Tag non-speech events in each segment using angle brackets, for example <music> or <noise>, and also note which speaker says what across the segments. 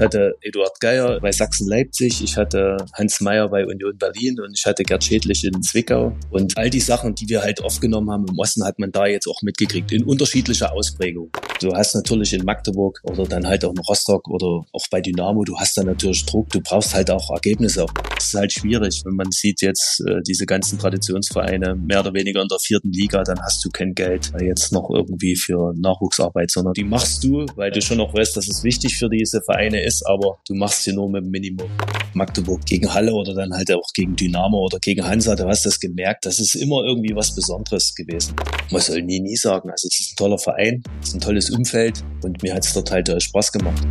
Speaker 1: Ich hatte Eduard Geier bei Sachsen-Leipzig, ich hatte Hans Meyer bei Union Berlin und ich hatte Gerd Schädlich in Zwickau. Und all die Sachen, die wir halt aufgenommen haben im Osten, hat man da jetzt auch mitgekriegt, in unterschiedlicher Ausprägung. Du hast natürlich in Magdeburg oder dann halt auch in Rostock oder auch bei Dynamo, du hast da natürlich Druck, du brauchst halt auch Ergebnisse. Das ist halt schwierig, wenn man sieht jetzt äh, diese ganzen Traditionsvereine mehr oder weniger in der vierten Liga, dann hast du kein Geld jetzt noch irgendwie für Nachwuchsarbeit, sondern die machst du, weil du schon auch weißt, dass es wichtig für diese Vereine ist, aber du machst sie nur mit dem Minimum. Magdeburg gegen Halle oder dann halt auch gegen Dynamo oder gegen Hansa, du hast das gemerkt, das ist immer irgendwie was Besonderes gewesen. Man soll nie, nie sagen, also es ist ein toller Verein, es ist ein tolles Umfeld und mir hat es dort halt Spaß gemacht.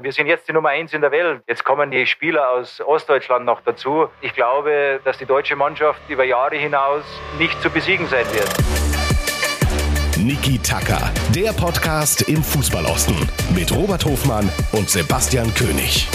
Speaker 2: Wir sind jetzt die Nummer eins in der Welt. Jetzt kommen die Spieler aus Ostdeutschland noch dazu. Ich glaube, dass die deutsche Mannschaft über Jahre hinaus nicht zu besiegen sein wird.
Speaker 3: Niki Tacker, der Podcast im Fußballosten mit Robert Hofmann und Sebastian König.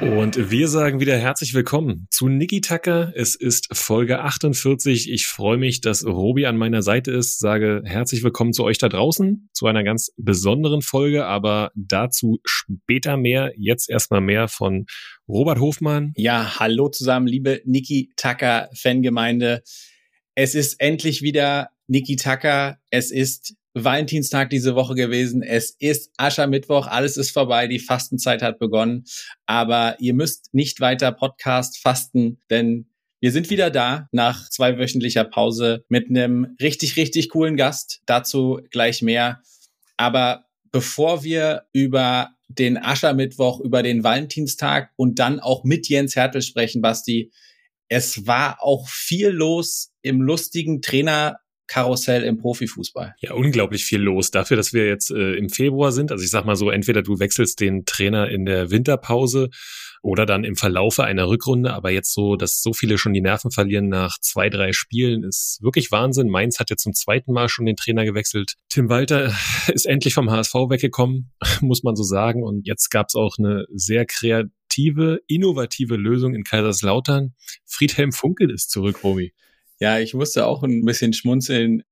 Speaker 4: Und wir sagen wieder herzlich willkommen zu Niki Tacker. Es ist Folge 48. Ich freue mich, dass Robi an meiner Seite ist. Sage herzlich willkommen zu euch da draußen, zu einer ganz besonderen Folge, aber dazu später mehr. Jetzt erstmal mehr von Robert Hofmann.
Speaker 5: Ja, hallo zusammen, liebe Niki Tacker Fangemeinde. Es ist endlich wieder Niki Tucker. Es ist Valentinstag diese Woche gewesen. Es ist Aschermittwoch. Alles ist vorbei. Die Fastenzeit hat begonnen. Aber ihr müsst nicht weiter Podcast fasten, denn wir sind wieder da nach zweiwöchentlicher Pause mit einem richtig, richtig coolen Gast. Dazu gleich mehr. Aber bevor wir über den Aschermittwoch, über den Valentinstag und dann auch mit Jens Hertel sprechen, Basti, es war auch viel los im lustigen Trainer Karussell im Profifußball.
Speaker 4: Ja, unglaublich viel los. Dafür, dass wir jetzt äh, im Februar sind, also ich sag mal so, entweder du wechselst den Trainer in der Winterpause oder dann im Verlaufe einer Rückrunde, aber jetzt so, dass so viele schon die Nerven verlieren nach zwei, drei Spielen, ist wirklich Wahnsinn. Mainz hat jetzt zum zweiten Mal schon den Trainer gewechselt. Tim Walter <laughs> ist endlich vom HSV weggekommen, <laughs> muss man so sagen. Und jetzt gab es auch eine sehr kreative, innovative Lösung in Kaiserslautern. Friedhelm Funkel ist zurück, Romy.
Speaker 5: Ja, ich musste auch ein bisschen schmunzeln.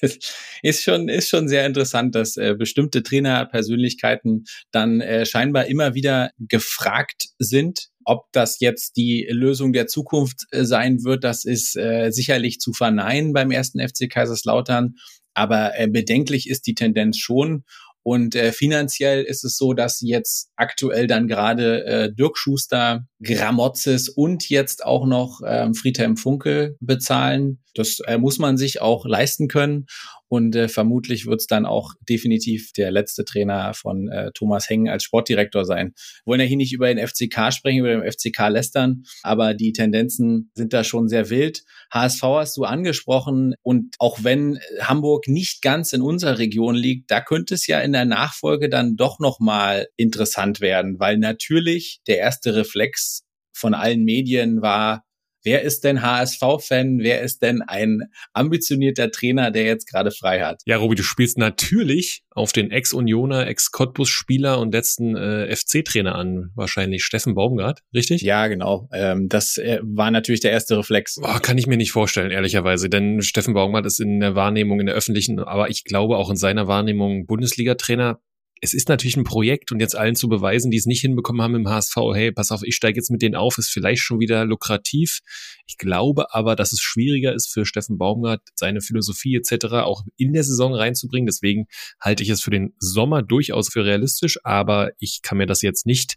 Speaker 5: <laughs> ist schon, ist schon sehr interessant, dass äh, bestimmte Trainerpersönlichkeiten dann äh, scheinbar immer wieder gefragt sind. Ob das jetzt die Lösung der Zukunft äh, sein wird, das ist äh, sicherlich zu verneinen beim ersten FC Kaiserslautern. Aber äh, bedenklich ist die Tendenz schon. Und äh, finanziell ist es so, dass jetzt aktuell dann gerade äh, Dirk Schuster, Gramozis und jetzt auch noch ähm, Friedhelm Funkel bezahlen. Das äh, muss man sich auch leisten können. Und äh, vermutlich wird es dann auch definitiv der letzte Trainer von äh, Thomas Hengen als Sportdirektor sein. Wir wollen ja hier nicht über den FCK sprechen, über den FCK lästern, aber die Tendenzen sind da schon sehr wild. HSV hast du angesprochen und auch wenn Hamburg nicht ganz in unserer Region liegt, da könnte es ja in der Nachfolge dann doch nochmal interessant werden, weil natürlich der erste Reflex von allen Medien war, Wer ist denn HSV-Fan? Wer ist denn ein ambitionierter Trainer, der jetzt gerade frei hat?
Speaker 4: Ja, Robi, du spielst natürlich auf den Ex-Unioner, Ex-Cottbus-Spieler und letzten äh, FC-Trainer an, wahrscheinlich Steffen Baumgart, richtig?
Speaker 5: Ja, genau. Ähm, das äh, war natürlich der erste Reflex.
Speaker 4: Boah, kann ich mir nicht vorstellen, ehrlicherweise, denn Steffen Baumgart ist in der Wahrnehmung, in der öffentlichen, aber ich glaube auch in seiner Wahrnehmung Bundesliga-Trainer es ist natürlich ein Projekt und jetzt allen zu beweisen, die es nicht hinbekommen haben im HSV, hey, pass auf, ich steige jetzt mit denen auf, ist vielleicht schon wieder lukrativ. Ich glaube aber, dass es schwieriger ist für Steffen Baumgart, seine Philosophie etc. auch in der Saison reinzubringen. Deswegen halte ich es für den Sommer durchaus für realistisch, aber ich kann mir das jetzt nicht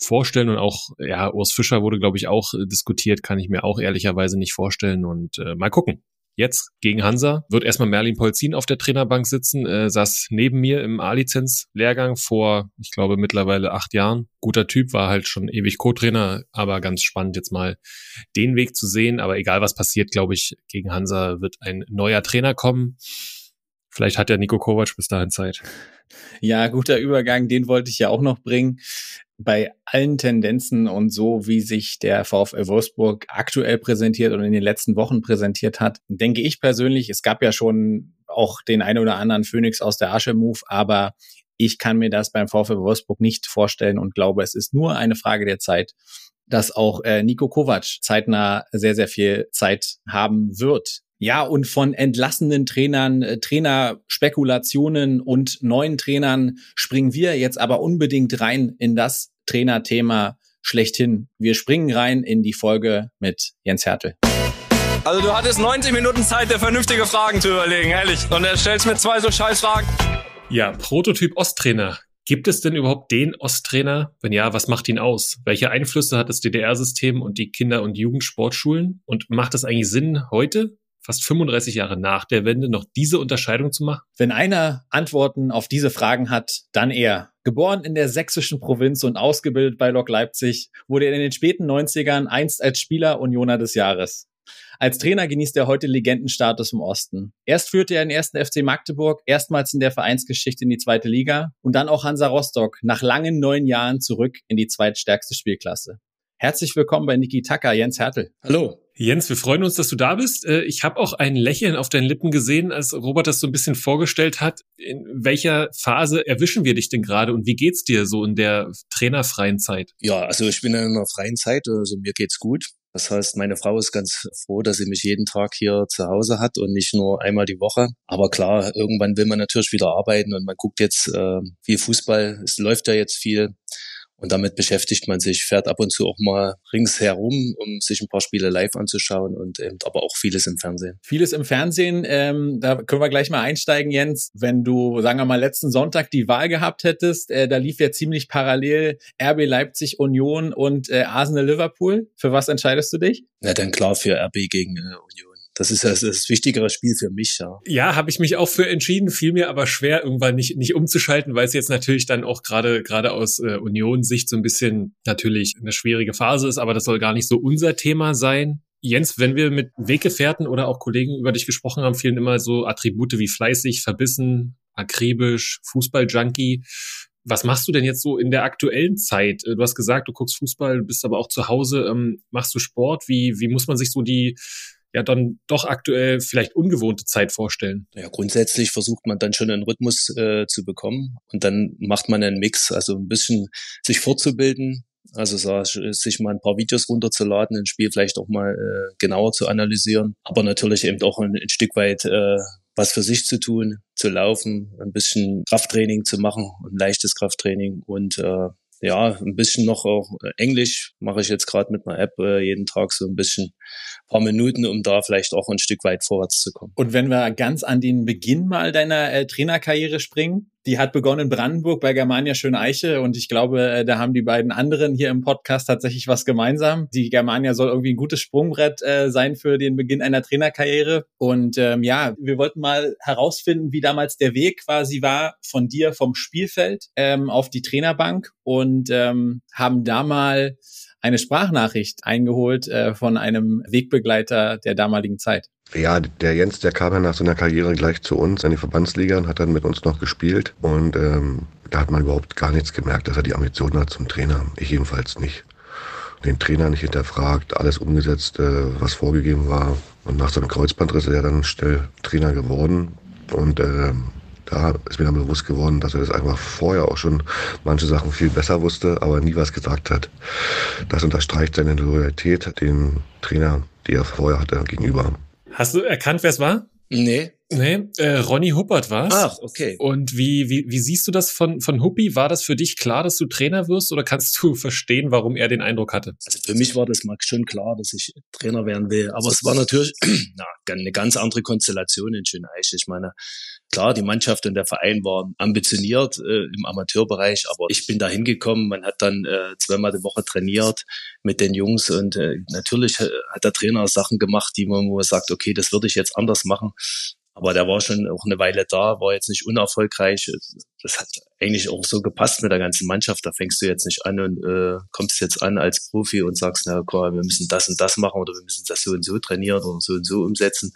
Speaker 4: vorstellen und auch, ja, Urs Fischer wurde, glaube ich, auch diskutiert, kann ich mir auch ehrlicherweise nicht vorstellen und äh, mal gucken. Jetzt gegen Hansa wird erstmal Merlin Polzin auf der Trainerbank sitzen, äh, saß neben mir im A-Lizenz-Lehrgang vor, ich glaube, mittlerweile acht Jahren. Guter Typ, war halt schon ewig Co-Trainer, aber ganz spannend jetzt mal den Weg zu sehen. Aber egal was passiert, glaube ich, gegen Hansa wird ein neuer Trainer kommen. Vielleicht hat der Nico Kovac bis dahin Zeit.
Speaker 5: Ja, guter Übergang, den wollte ich ja auch noch bringen bei allen Tendenzen und so, wie sich der VfL Wolfsburg aktuell präsentiert und in den letzten Wochen präsentiert hat, denke ich persönlich, es gab ja schon auch den einen oder anderen Phoenix aus der Asche-Move, aber ich kann mir das beim VfL Wolfsburg nicht vorstellen und glaube, es ist nur eine Frage der Zeit, dass auch äh, Nico Kovac zeitnah sehr, sehr viel Zeit haben wird. Ja, und von entlassenen Trainern, äh, Trainerspekulationen und neuen Trainern springen wir jetzt aber unbedingt rein in das Trainerthema schlechthin. Wir springen rein in die Folge mit Jens Hertel.
Speaker 6: Also du hattest 90 Minuten Zeit, dir vernünftige Fragen zu überlegen, ehrlich. Und er stellst mir zwei so scheiß Fragen.
Speaker 4: Ja, Prototyp Osttrainer. Gibt es denn überhaupt den Osttrainer? Wenn ja, was macht ihn aus? Welche Einflüsse hat das DDR-System und die Kinder- und Jugendsportschulen? Und macht es eigentlich Sinn, heute, fast 35 Jahre nach der Wende, noch diese Unterscheidung zu machen?
Speaker 5: Wenn einer Antworten auf diese Fragen hat, dann er. Geboren in der sächsischen Provinz und ausgebildet bei Lok Leipzig, wurde er in den späten 90ern einst als Spieler Unioner des Jahres. Als Trainer genießt er heute Legendenstatus im Osten. Erst führte er den ersten FC Magdeburg, erstmals in der Vereinsgeschichte in die zweite Liga und dann auch Hansa Rostock nach langen neun Jahren zurück in die zweitstärkste Spielklasse. Herzlich willkommen bei Niki Tacker, Jens Hertel.
Speaker 1: Hallo.
Speaker 4: Jens, wir freuen uns, dass du da bist. Äh, ich habe auch ein Lächeln auf deinen Lippen gesehen, als Robert das so ein bisschen vorgestellt hat. In welcher Phase erwischen wir dich denn gerade und wie geht's dir so in der trainerfreien Zeit?
Speaker 1: Ja, also ich bin in einer freien Zeit, also mir geht's gut. Das heißt, meine Frau ist ganz froh, dass sie mich jeden Tag hier zu Hause hat und nicht nur einmal die Woche. Aber klar, irgendwann will man natürlich wieder arbeiten und man guckt jetzt äh, viel Fußball. Es läuft ja jetzt viel. Und damit beschäftigt man sich, fährt ab und zu auch mal ringsherum, um sich ein paar Spiele live anzuschauen und eben aber auch vieles im Fernsehen.
Speaker 5: Vieles im Fernsehen, ähm, da können wir gleich mal einsteigen, Jens. Wenn du, sagen wir mal, letzten Sonntag die Wahl gehabt hättest, äh, da lief ja ziemlich parallel RB Leipzig Union und äh, Arsenal Liverpool. Für was entscheidest du dich?
Speaker 1: Na dann klar für RB gegen äh, Union. Das ist das, das wichtigere Spiel für mich, ja.
Speaker 4: Ja, habe ich mich auch für entschieden, fiel mir aber schwer, irgendwann nicht, nicht umzuschalten, weil es jetzt natürlich dann auch gerade gerade aus äh, Union-Sicht so ein bisschen natürlich eine schwierige Phase ist, aber das soll gar nicht so unser Thema sein. Jens, wenn wir mit Weggefährten oder auch Kollegen über dich gesprochen haben, fielen immer so Attribute wie fleißig, verbissen, akribisch, Fußball-Junkie. Was machst du denn jetzt so in der aktuellen Zeit? Du hast gesagt, du guckst Fußball, bist aber auch zu Hause. Ähm, machst du Sport? Wie, wie muss man sich so die ja dann doch aktuell vielleicht ungewohnte Zeit vorstellen?
Speaker 1: Ja, grundsätzlich versucht man dann schon einen Rhythmus äh, zu bekommen und dann macht man einen Mix, also ein bisschen sich fortzubilden, also sich mal ein paar Videos runterzuladen, ein Spiel vielleicht auch mal äh, genauer zu analysieren, aber natürlich eben auch ein, ein Stück weit äh, was für sich zu tun, zu laufen, ein bisschen Krafttraining zu machen, ein leichtes Krafttraining und äh, ja, ein bisschen noch auch Englisch mache ich jetzt gerade mit einer App äh, jeden Tag so ein bisschen paar Minuten, um da vielleicht auch ein Stück weit vorwärts zu kommen.
Speaker 5: Und wenn wir ganz an den Beginn mal deiner äh, Trainerkarriere springen, die hat begonnen in Brandenburg bei Germania Schöneiche und ich glaube, äh, da haben die beiden anderen hier im Podcast tatsächlich was gemeinsam. Die Germania soll irgendwie ein gutes Sprungbrett äh, sein für den Beginn einer Trainerkarriere. Und ähm, ja, wir wollten mal herausfinden, wie damals der Weg quasi war von dir vom Spielfeld ähm, auf die Trainerbank und ähm, haben da mal eine Sprachnachricht eingeholt äh, von einem Wegbegleiter der damaligen Zeit.
Speaker 7: Ja, der Jens, der kam ja nach seiner Karriere gleich zu uns in die Verbandsliga und hat dann mit uns noch gespielt. Und ähm, da hat man überhaupt gar nichts gemerkt, dass er die Ambitionen hat zum Trainer. Ich jedenfalls nicht. Den Trainer nicht hinterfragt, alles umgesetzt, äh, was vorgegeben war. Und nach seinem Kreuzbandriss ist er dann schnell Trainer geworden. Und äh, da ist mir dann bewusst geworden, dass er das einfach vorher auch schon manche Sachen viel besser wusste, aber nie was gesagt hat. Das unterstreicht seine Loyalität dem Trainer, die er vorher hatte, gegenüber.
Speaker 4: Hast du erkannt, wer es war?
Speaker 1: Nee.
Speaker 4: Nee, äh, Ronny Huppert war's.
Speaker 1: Ach, okay.
Speaker 4: Und wie, wie, wie siehst du das von, von Huppi? War das für dich klar, dass du Trainer wirst oder kannst du verstehen, warum er den Eindruck hatte?
Speaker 1: Also für mich war das mal schon klar, dass ich Trainer werden will. Aber es war natürlich <clears throat> na, eine ganz andere Konstellation in Schöneich. Ich meine, klar, die Mannschaft und der Verein waren ambitioniert äh, im Amateurbereich, aber ich bin da hingekommen. Man hat dann äh, zweimal die Woche trainiert mit den Jungs und äh, natürlich äh, hat der Trainer Sachen gemacht, die man wo man sagt, okay, das würde ich jetzt anders machen. Aber der war schon auch eine Weile da, war jetzt nicht unerfolgreich. Das hat eigentlich auch so gepasst mit der ganzen Mannschaft. Da fängst du jetzt nicht an und äh, kommst jetzt an als Profi und sagst, na klar, wir müssen das und das machen oder wir müssen das so und so trainieren oder so und so umsetzen.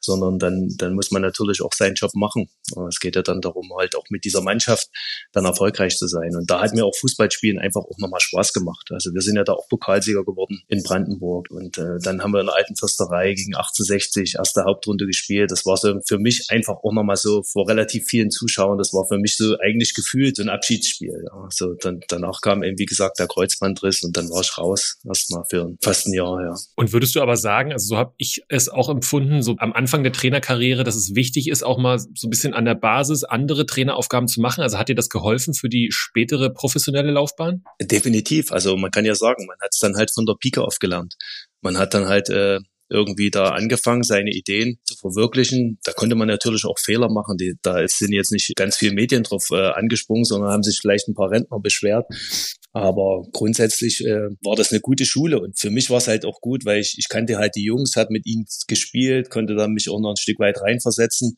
Speaker 1: Sondern dann, dann muss man natürlich auch seinen Job machen. Es geht ja dann darum, halt auch mit dieser Mannschaft dann erfolgreich zu sein. Und da hat mir auch Fußballspielen einfach auch nochmal Spaß gemacht. Also wir sind ja da auch Pokalsieger geworden in Brandenburg. Und äh, dann haben wir in der alten Fürsterei gegen 1860 erste Hauptrunde gespielt. Das war so für mich einfach auch nochmal so vor relativ vielen Zuschauern. Das war für mich so eigentlich gefühlt so ein Abschiedsspiel. Ja. So dann, danach kam eben, wie gesagt, der Kreuzbandriss und dann war ich raus. Erstmal für fast ein Jahr, ja.
Speaker 4: Und würdest du aber sagen, also so habe ich es auch empfunden, so am Anfang der Trainerkarriere, dass es wichtig ist, auch mal so ein bisschen an der Basis andere Traineraufgaben zu machen? Also hat dir das geholfen für die spätere professionelle Laufbahn?
Speaker 1: Definitiv. Also man kann ja sagen, man hat es dann halt von der Pike aufgelernt. Man hat dann halt äh, irgendwie da angefangen, seine Ideen zu verwirklichen. Da konnte man natürlich auch Fehler machen. Die, da sind jetzt nicht ganz viele Medien drauf äh, angesprungen, sondern haben sich vielleicht ein paar Rentner beschwert. Aber grundsätzlich äh, war das eine gute Schule und für mich war es halt auch gut, weil ich, ich kannte halt die Jungs, hat mit ihnen gespielt, konnte dann mich auch noch ein Stück weit reinversetzen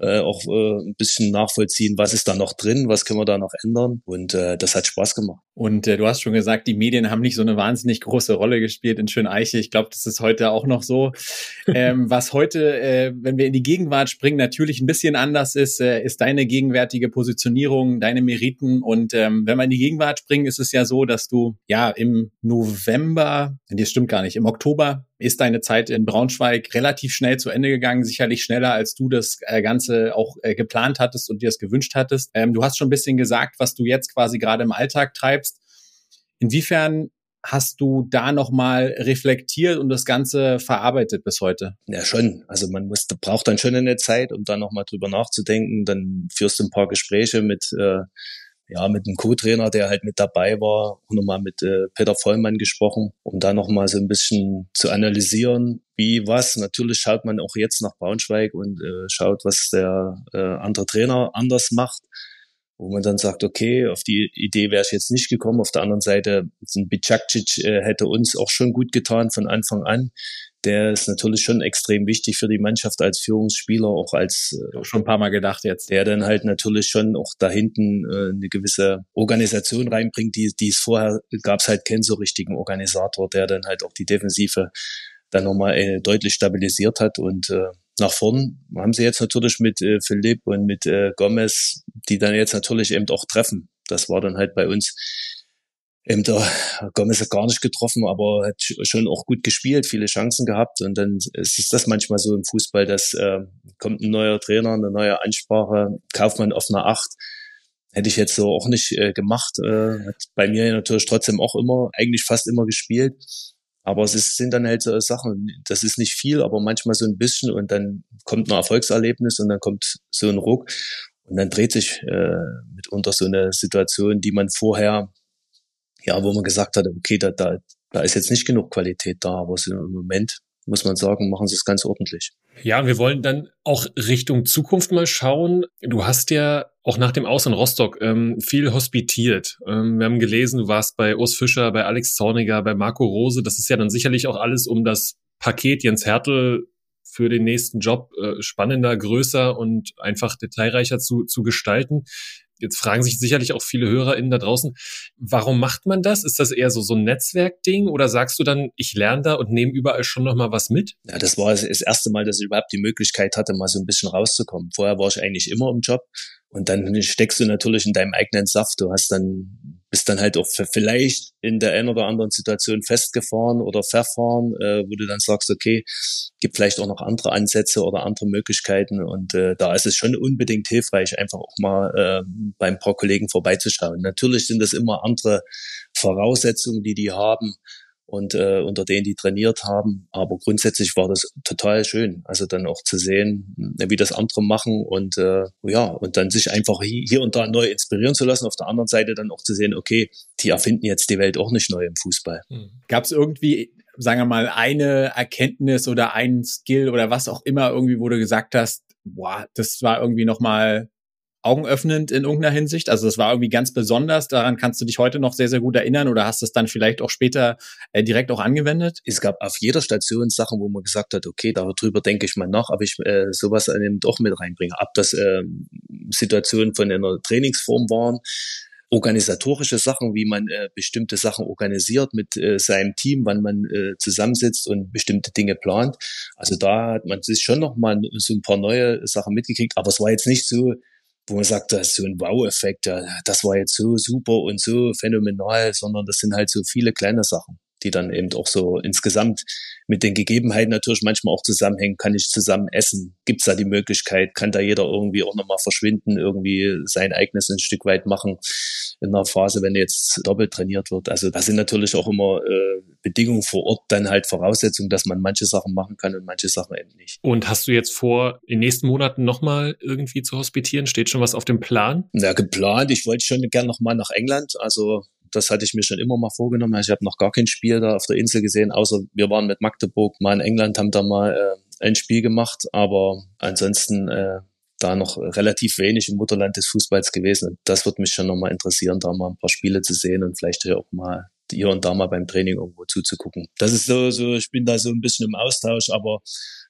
Speaker 1: äh, auch äh, ein bisschen nachvollziehen, was ist da noch drin, was können wir da noch ändern. Und äh, das hat Spaß gemacht.
Speaker 5: Und äh, du hast schon gesagt, die Medien haben nicht so eine wahnsinnig große Rolle gespielt in Schöneiche. Ich glaube, das ist heute auch noch so. <laughs> ähm, was heute, äh, wenn wir in die Gegenwart springen, natürlich ein bisschen anders ist, äh, ist deine gegenwärtige Positionierung, deine Meriten. Und ähm, wenn wir in die Gegenwart springen, ist es ja so, dass du ja im November, das stimmt gar nicht, im Oktober ist deine Zeit in Braunschweig relativ schnell zu Ende gegangen, sicherlich schneller, als du das äh, Ganze auch äh, geplant hattest und dir es gewünscht hattest. Ähm, du hast schon ein bisschen gesagt, was du jetzt quasi gerade im Alltag treibst. Inwiefern hast du da nochmal reflektiert und das Ganze verarbeitet bis heute?
Speaker 1: Ja, schon. Also man muss, braucht dann schon eine Zeit, um da nochmal drüber nachzudenken. Dann führst du ein paar Gespräche mit äh, ja, mit einem Co-Trainer, der halt mit dabei war, nochmal mit äh, Peter Vollmann gesprochen, um da nochmal so ein bisschen zu analysieren, wie was. Natürlich schaut man auch jetzt nach Braunschweig und äh, schaut, was der äh, andere Trainer anders macht, wo man dann sagt, okay, auf die Idee wäre ich jetzt nicht gekommen. Auf der anderen Seite, ein Bicakcic äh, hätte uns auch schon gut getan von Anfang an der ist natürlich schon extrem wichtig für die Mannschaft als Führungsspieler, auch als
Speaker 5: äh, schon ein paar Mal gedacht jetzt.
Speaker 1: Der dann halt natürlich schon auch da hinten äh, eine gewisse Organisation reinbringt, die, die es vorher gab es halt keinen so richtigen Organisator, der dann halt auch die Defensive dann nochmal äh, deutlich stabilisiert hat und äh, nach vorn haben sie jetzt natürlich mit äh, Philipp und mit äh, Gomez, die dann jetzt natürlich eben auch treffen. Das war dann halt bei uns eben der Gomez hat gar nicht getroffen, aber hat schon auch gut gespielt, viele Chancen gehabt. Und dann ist das manchmal so im Fußball, dass äh, kommt ein neuer Trainer, eine neue Ansprache, kauft man auf einer Acht. Hätte ich jetzt so auch nicht äh, gemacht. Äh, hat bei mir natürlich trotzdem auch immer, eigentlich fast immer gespielt. Aber es ist, sind dann halt so Sachen, das ist nicht viel, aber manchmal so ein bisschen und dann kommt ein Erfolgserlebnis und dann kommt so ein Ruck und dann dreht sich äh, mitunter so eine Situation, die man vorher ja, wo man gesagt hat, okay, da, da, da ist jetzt nicht genug Qualität da, aber im Moment muss man sagen, machen sie es ganz ordentlich.
Speaker 4: Ja, wir wollen dann auch Richtung Zukunft mal schauen. Du hast ja auch nach dem Aus in Rostock ähm, viel hospitiert. Ähm, wir haben gelesen, du warst bei Urs Fischer, bei Alex Zorniger, bei Marco Rose. Das ist ja dann sicherlich auch alles um das Paket Jens Hertel für den nächsten Job äh, spannender, größer und einfach detailreicher zu, zu gestalten. Jetzt fragen sich sicherlich auch viele HörerInnen da draußen, warum macht man das? Ist das eher so, so ein Netzwerkding oder sagst du dann, ich lerne da und nehme überall schon nochmal was mit?
Speaker 1: Ja, das war das erste Mal, dass ich überhaupt die Möglichkeit hatte, mal so ein bisschen rauszukommen. Vorher war ich eigentlich immer im Job und dann steckst du natürlich in deinem eigenen Saft. Du hast dann, bist dann halt auch vielleicht in der einen oder anderen Situation festgefahren oder verfahren, äh, wo du dann sagst, okay, gibt vielleicht auch noch andere Ansätze oder andere Möglichkeiten. Und äh, da ist es schon unbedingt hilfreich, einfach auch mal äh, beim paar Kollegen vorbeizuschauen. Natürlich sind das immer andere Voraussetzungen, die die haben und äh, unter denen die trainiert haben. Aber grundsätzlich war das total schön, also dann auch zu sehen, wie das andere machen und äh, ja und dann sich einfach hier und da neu inspirieren zu lassen. Auf der anderen Seite dann auch zu sehen, okay, die erfinden jetzt die Welt auch nicht neu im Fußball.
Speaker 5: Hm. Gab es irgendwie sagen wir mal, eine Erkenntnis oder ein Skill oder was auch immer irgendwie, wo du gesagt hast, boah, das war irgendwie nochmal augenöffnend in irgendeiner Hinsicht? Also das war irgendwie ganz besonders. Daran kannst du dich heute noch sehr, sehr gut erinnern oder hast es dann vielleicht auch später äh, direkt auch angewendet?
Speaker 1: Es gab auf jeder Station Sachen, wo man gesagt hat, okay, darüber denke ich mal nach, ob ich äh, sowas eben doch mit reinbringe. Ob das äh, Situationen von einer Trainingsform waren organisatorische Sachen, wie man äh, bestimmte Sachen organisiert mit äh, seinem Team, wann man äh, zusammensitzt und bestimmte Dinge plant. Also da hat man sich schon noch mal so ein paar neue Sachen mitgekriegt, aber es war jetzt nicht so, wo man sagt, das ist so ein Wow-Effekt, das war jetzt so super und so phänomenal, sondern das sind halt so viele kleine Sachen die dann eben auch so insgesamt mit den Gegebenheiten natürlich manchmal auch zusammenhängen. Kann ich zusammen essen? Gibt es da die Möglichkeit? Kann da jeder irgendwie auch nochmal verschwinden, irgendwie sein eigenes ein Stück weit machen in einer Phase, wenn jetzt doppelt trainiert wird? Also da sind natürlich auch immer äh, Bedingungen vor Ort, dann halt Voraussetzungen, dass man manche Sachen machen kann und manche Sachen eben nicht.
Speaker 4: Und hast du jetzt vor, in den nächsten Monaten nochmal irgendwie zu hospitieren? Steht schon was auf dem Plan?
Speaker 1: Na, geplant. Ich wollte schon gerne nochmal nach England. Also das hatte ich mir schon immer mal vorgenommen. Also ich habe noch gar kein Spiel da auf der Insel gesehen, außer wir waren mit Magdeburg mal in England, haben da mal äh, ein Spiel gemacht, aber ansonsten äh, da noch relativ wenig im Mutterland des Fußballs gewesen. Und das wird mich schon nochmal interessieren, da mal ein paar Spiele zu sehen und vielleicht auch mal hier und da mal beim Training irgendwo zuzugucken. Das ist so, so, ich bin da so ein bisschen im Austausch, aber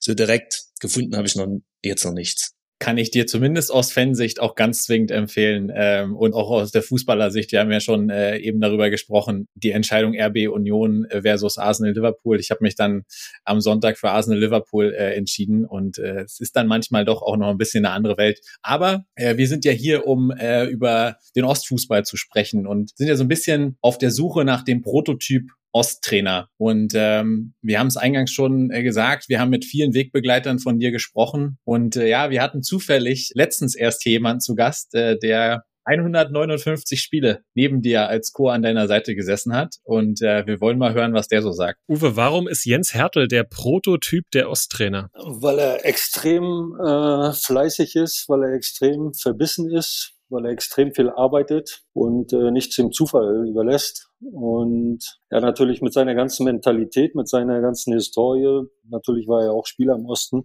Speaker 1: so direkt gefunden habe ich noch jetzt noch nichts
Speaker 5: kann ich dir zumindest aus Fansicht auch ganz zwingend empfehlen ähm, und auch aus der Fußballersicht. Wir haben ja schon äh, eben darüber gesprochen, die Entscheidung RB Union äh, versus Arsenal Liverpool. Ich habe mich dann am Sonntag für Arsenal Liverpool äh, entschieden und äh, es ist dann manchmal doch auch noch ein bisschen eine andere Welt. Aber äh, wir sind ja hier, um äh, über den Ostfußball zu sprechen und sind ja so ein bisschen auf der Suche nach dem Prototyp Osttrainer. Und ähm, wir haben es eingangs schon äh, gesagt, wir haben mit vielen Wegbegleitern von dir gesprochen. Und äh, ja, wir hatten zufällig letztens erst jemanden zu Gast, äh, der 159 Spiele neben dir als Co an deiner Seite gesessen hat. Und äh, wir wollen mal hören, was der so sagt.
Speaker 4: Uwe, warum ist Jens Hertel der Prototyp der Osttrainer?
Speaker 8: Weil er extrem äh, fleißig ist, weil er extrem verbissen ist, weil er extrem viel arbeitet und äh, nichts dem Zufall überlässt. Und er natürlich mit seiner ganzen Mentalität, mit seiner ganzen Historie, natürlich war er auch Spieler im Osten,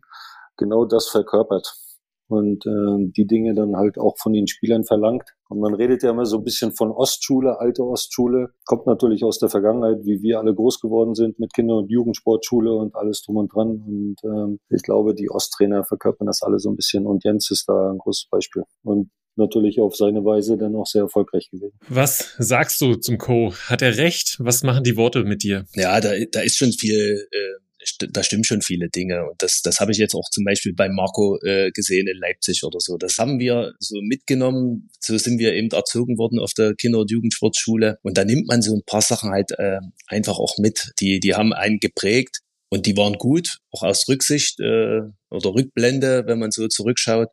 Speaker 8: genau das verkörpert. Und äh, die Dinge dann halt auch von den Spielern verlangt. Und man redet ja immer so ein bisschen von Ostschule, alte Ostschule. Kommt natürlich aus der Vergangenheit, wie wir alle groß geworden sind mit Kinder- und Jugendsportschule und alles drum und dran. Und ähm, ich glaube, die Osttrainer verkörpern das alle so ein bisschen. Und Jens ist da ein großes Beispiel. Und natürlich auf seine Weise dann auch sehr erfolgreich gewesen.
Speaker 4: Was sagst du zum Co? Hat er recht? Was machen die Worte mit dir?
Speaker 1: Ja, da, da ist schon viel, äh, da stimmen schon viele Dinge. Und das, das habe ich jetzt auch zum Beispiel bei Marco äh, gesehen in Leipzig oder so. Das haben wir so mitgenommen. So sind wir eben erzogen worden auf der Kinder- und Jugendsportschule. Und da nimmt man so ein paar Sachen halt äh, einfach auch mit. Die, die haben einen geprägt. Und die waren gut, auch aus Rücksicht äh, oder Rückblende, wenn man so zurückschaut.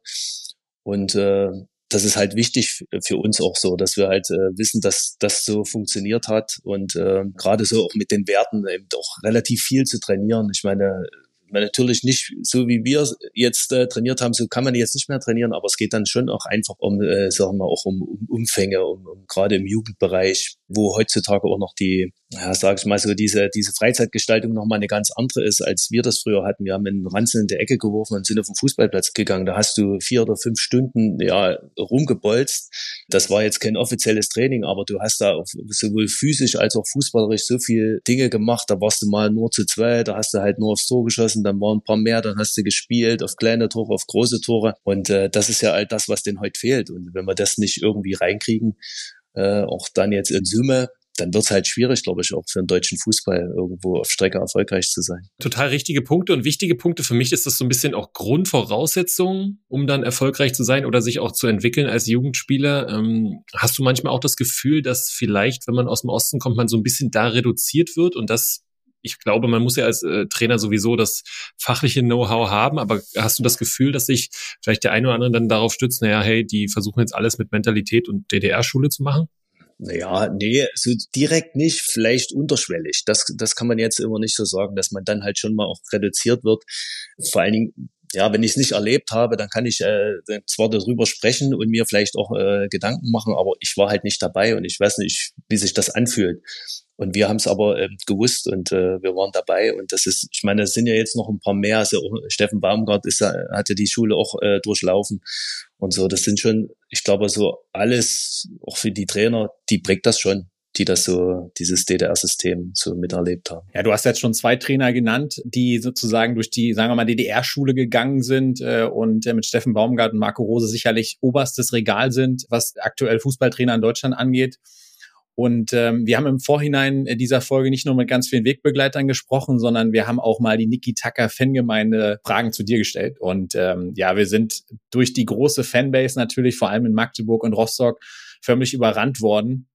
Speaker 1: Und äh, das ist halt wichtig für uns auch so, dass wir halt äh, wissen, dass das so funktioniert hat und äh, gerade so auch mit den Werten eben auch relativ viel zu trainieren. Ich meine, natürlich nicht so wie wir jetzt äh, trainiert haben, so kann man jetzt nicht mehr trainieren, aber es geht dann schon auch einfach um, äh, sagen wir auch um, um Umfänge, um, um gerade im Jugendbereich, wo heutzutage auch noch die, ja, sag ich mal so, diese, diese Freizeitgestaltung nochmal eine ganz andere ist, als wir das früher hatten. Wir haben einen Ranzen in der Ecke geworfen und sind auf den Fußballplatz gegangen. Da hast du vier oder fünf Stunden, ja, rumgebolzt. Das war jetzt kein offizielles Training, aber du hast da sowohl physisch als auch fußballerisch so viel Dinge gemacht. Da warst du mal nur zu zweit, da hast du halt nur aufs Tor geschossen, dann waren ein paar mehr, dann hast du gespielt auf kleine Tore, auf große Tore. Und äh, das ist ja all das, was denen heute fehlt. Und wenn wir das nicht irgendwie reinkriegen, äh, auch dann jetzt in Summe, dann wird es halt schwierig, glaube ich, auch für den deutschen Fußball irgendwo auf Strecke erfolgreich zu sein.
Speaker 4: Total richtige Punkte und wichtige Punkte. Für mich ist das so ein bisschen auch Grundvoraussetzung, um dann erfolgreich zu sein oder sich auch zu entwickeln als Jugendspieler. Ähm, hast du manchmal auch das Gefühl, dass vielleicht, wenn man aus dem Osten kommt, man so ein bisschen da reduziert wird und das ich glaube, man muss ja als äh, Trainer sowieso das fachliche Know-how haben, aber hast du das Gefühl, dass sich vielleicht der eine oder andere dann darauf stützt, naja, hey, die versuchen jetzt alles mit Mentalität und DDR-Schule zu machen?
Speaker 1: Naja, nee, so direkt nicht, vielleicht unterschwellig. Das, das kann man jetzt immer nicht so sagen, dass man dann halt schon mal auch reduziert wird. Vor allen Dingen, ja, wenn ich es nicht erlebt habe, dann kann ich äh, zwar darüber sprechen und mir vielleicht auch äh, Gedanken machen, aber ich war halt nicht dabei und ich weiß nicht, wie sich das anfühlt. Und wir haben es aber äh, gewusst und äh, wir waren dabei. Und das ist, ich meine, es sind ja jetzt noch ein paar mehr. Also Steffen Baumgart ist, hatte die Schule auch äh, durchlaufen und so. Das sind schon, ich glaube, so alles, auch für die Trainer, die prägt das schon. Die das so, dieses DDR-System so miterlebt haben.
Speaker 5: Ja, du hast jetzt schon zwei Trainer genannt, die sozusagen durch die, sagen wir mal, DDR-Schule gegangen sind äh, und äh, mit Steffen Baumgart und Marco Rose sicherlich oberstes Regal sind, was aktuell Fußballtrainer in Deutschland angeht. Und ähm, wir haben im Vorhinein dieser Folge nicht nur mit ganz vielen Wegbegleitern gesprochen, sondern wir haben auch mal die Niki Tucker Fangemeinde Fragen zu dir gestellt. Und ähm, ja, wir sind durch die große Fanbase natürlich, vor allem in Magdeburg und Rostock, förmlich überrannt worden.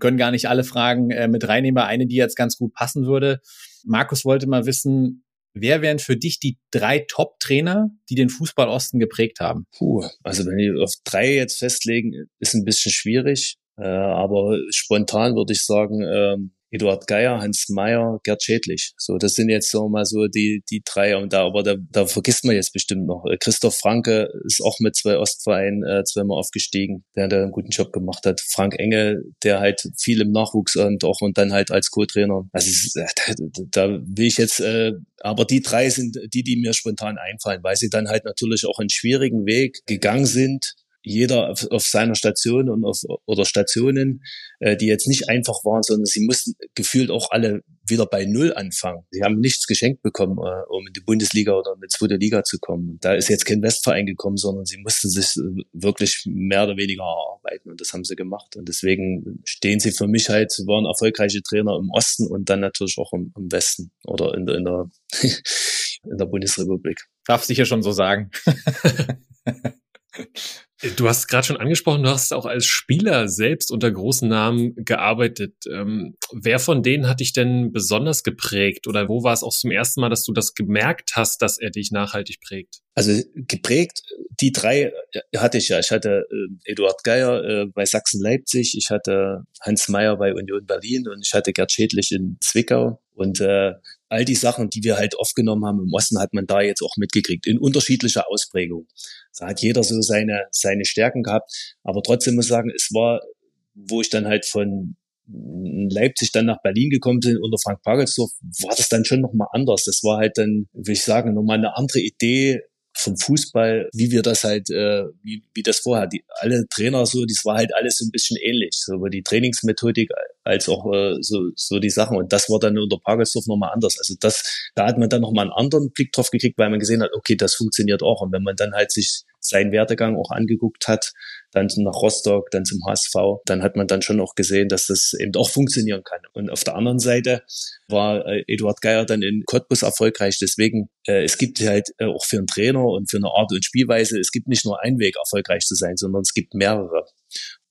Speaker 5: Können gar nicht alle Fragen äh, mit reinnehmen, eine, die jetzt ganz gut passen würde. Markus wollte mal wissen, Wer wären für dich die drei Top-Trainer, die den Fußball Osten geprägt haben?
Speaker 1: Puh, also wenn ich auf drei jetzt festlegen, ist ein bisschen schwierig. Äh, aber spontan würde ich sagen, ähm, Eduard Geier, Hans Meyer, Gerd Schädlich. So, das sind jetzt so mal so die, die drei. Und da, aber da, da vergisst man jetzt bestimmt noch. Äh, Christoph Franke ist auch mit zwei Ostvereinen äh, zweimal aufgestiegen, der, der einen guten Job gemacht hat. Frank Engel, der halt viel im Nachwuchs und auch und dann halt als Co-Trainer. Also äh, da, da will ich jetzt, äh, aber die drei sind die, die mir spontan einfallen, weil sie dann halt natürlich auch einen schwierigen Weg gegangen sind jeder auf, auf seiner Station und auf, oder Stationen, äh, die jetzt nicht einfach waren, sondern sie mussten gefühlt auch alle wieder bei Null anfangen. Sie haben nichts geschenkt bekommen, äh, um in die Bundesliga oder in die zweite Liga zu kommen. Da ist jetzt kein Westverein gekommen, sondern sie mussten sich äh, wirklich mehr oder weniger erarbeiten und das haben sie gemacht. Und deswegen stehen sie für mich halt, sie waren erfolgreiche Trainer im Osten und dann natürlich auch im, im Westen oder in der, in der, <laughs> in der Bundesrepublik.
Speaker 5: Darf sicher schon so sagen. <laughs> <laughs>
Speaker 4: Du hast gerade schon angesprochen, du hast auch als Spieler selbst unter großen Namen gearbeitet. Ähm, wer von denen hat dich denn besonders geprägt oder wo war es auch zum ersten Mal, dass du das gemerkt hast, dass er dich nachhaltig prägt?
Speaker 1: Also geprägt, die drei äh, hatte ich ja. Ich hatte äh, Eduard Geier äh, bei Sachsen-Leipzig, ich hatte Hans Meyer bei Union Berlin und ich hatte Gerd Schädlich in Zwickau. Und äh, all die Sachen, die wir halt aufgenommen haben im Osten, hat man da jetzt auch mitgekriegt, in unterschiedlicher Ausprägung. Da hat jeder so seine, seine Stärken gehabt. Aber trotzdem muss ich sagen, es war, wo ich dann halt von Leipzig dann nach Berlin gekommen bin unter Frank Pagelsdorf, war das dann schon nochmal anders. Das war halt dann, will ich sagen, nochmal eine andere Idee, vom Fußball, wie wir das halt, äh, wie, wie das vorher, die, alle Trainer so, das war halt alles so ein bisschen ähnlich, sowohl die Trainingsmethodik als auch äh, so, so die Sachen. Und das war dann unter Pagelsdorf nochmal anders. Also das, da hat man dann nochmal einen anderen Blick drauf gekriegt, weil man gesehen hat, okay, das funktioniert auch. Und wenn man dann halt sich seinen Werdegang auch angeguckt hat, dann nach Rostock, dann zum HSV, dann hat man dann schon auch gesehen, dass das eben auch funktionieren kann. Und auf der anderen Seite war äh, Eduard Geier dann in Cottbus erfolgreich. Deswegen, äh, es gibt halt äh, auch für einen Trainer und für eine Art und Spielweise, es gibt nicht nur einen Weg, erfolgreich zu sein, sondern es gibt mehrere.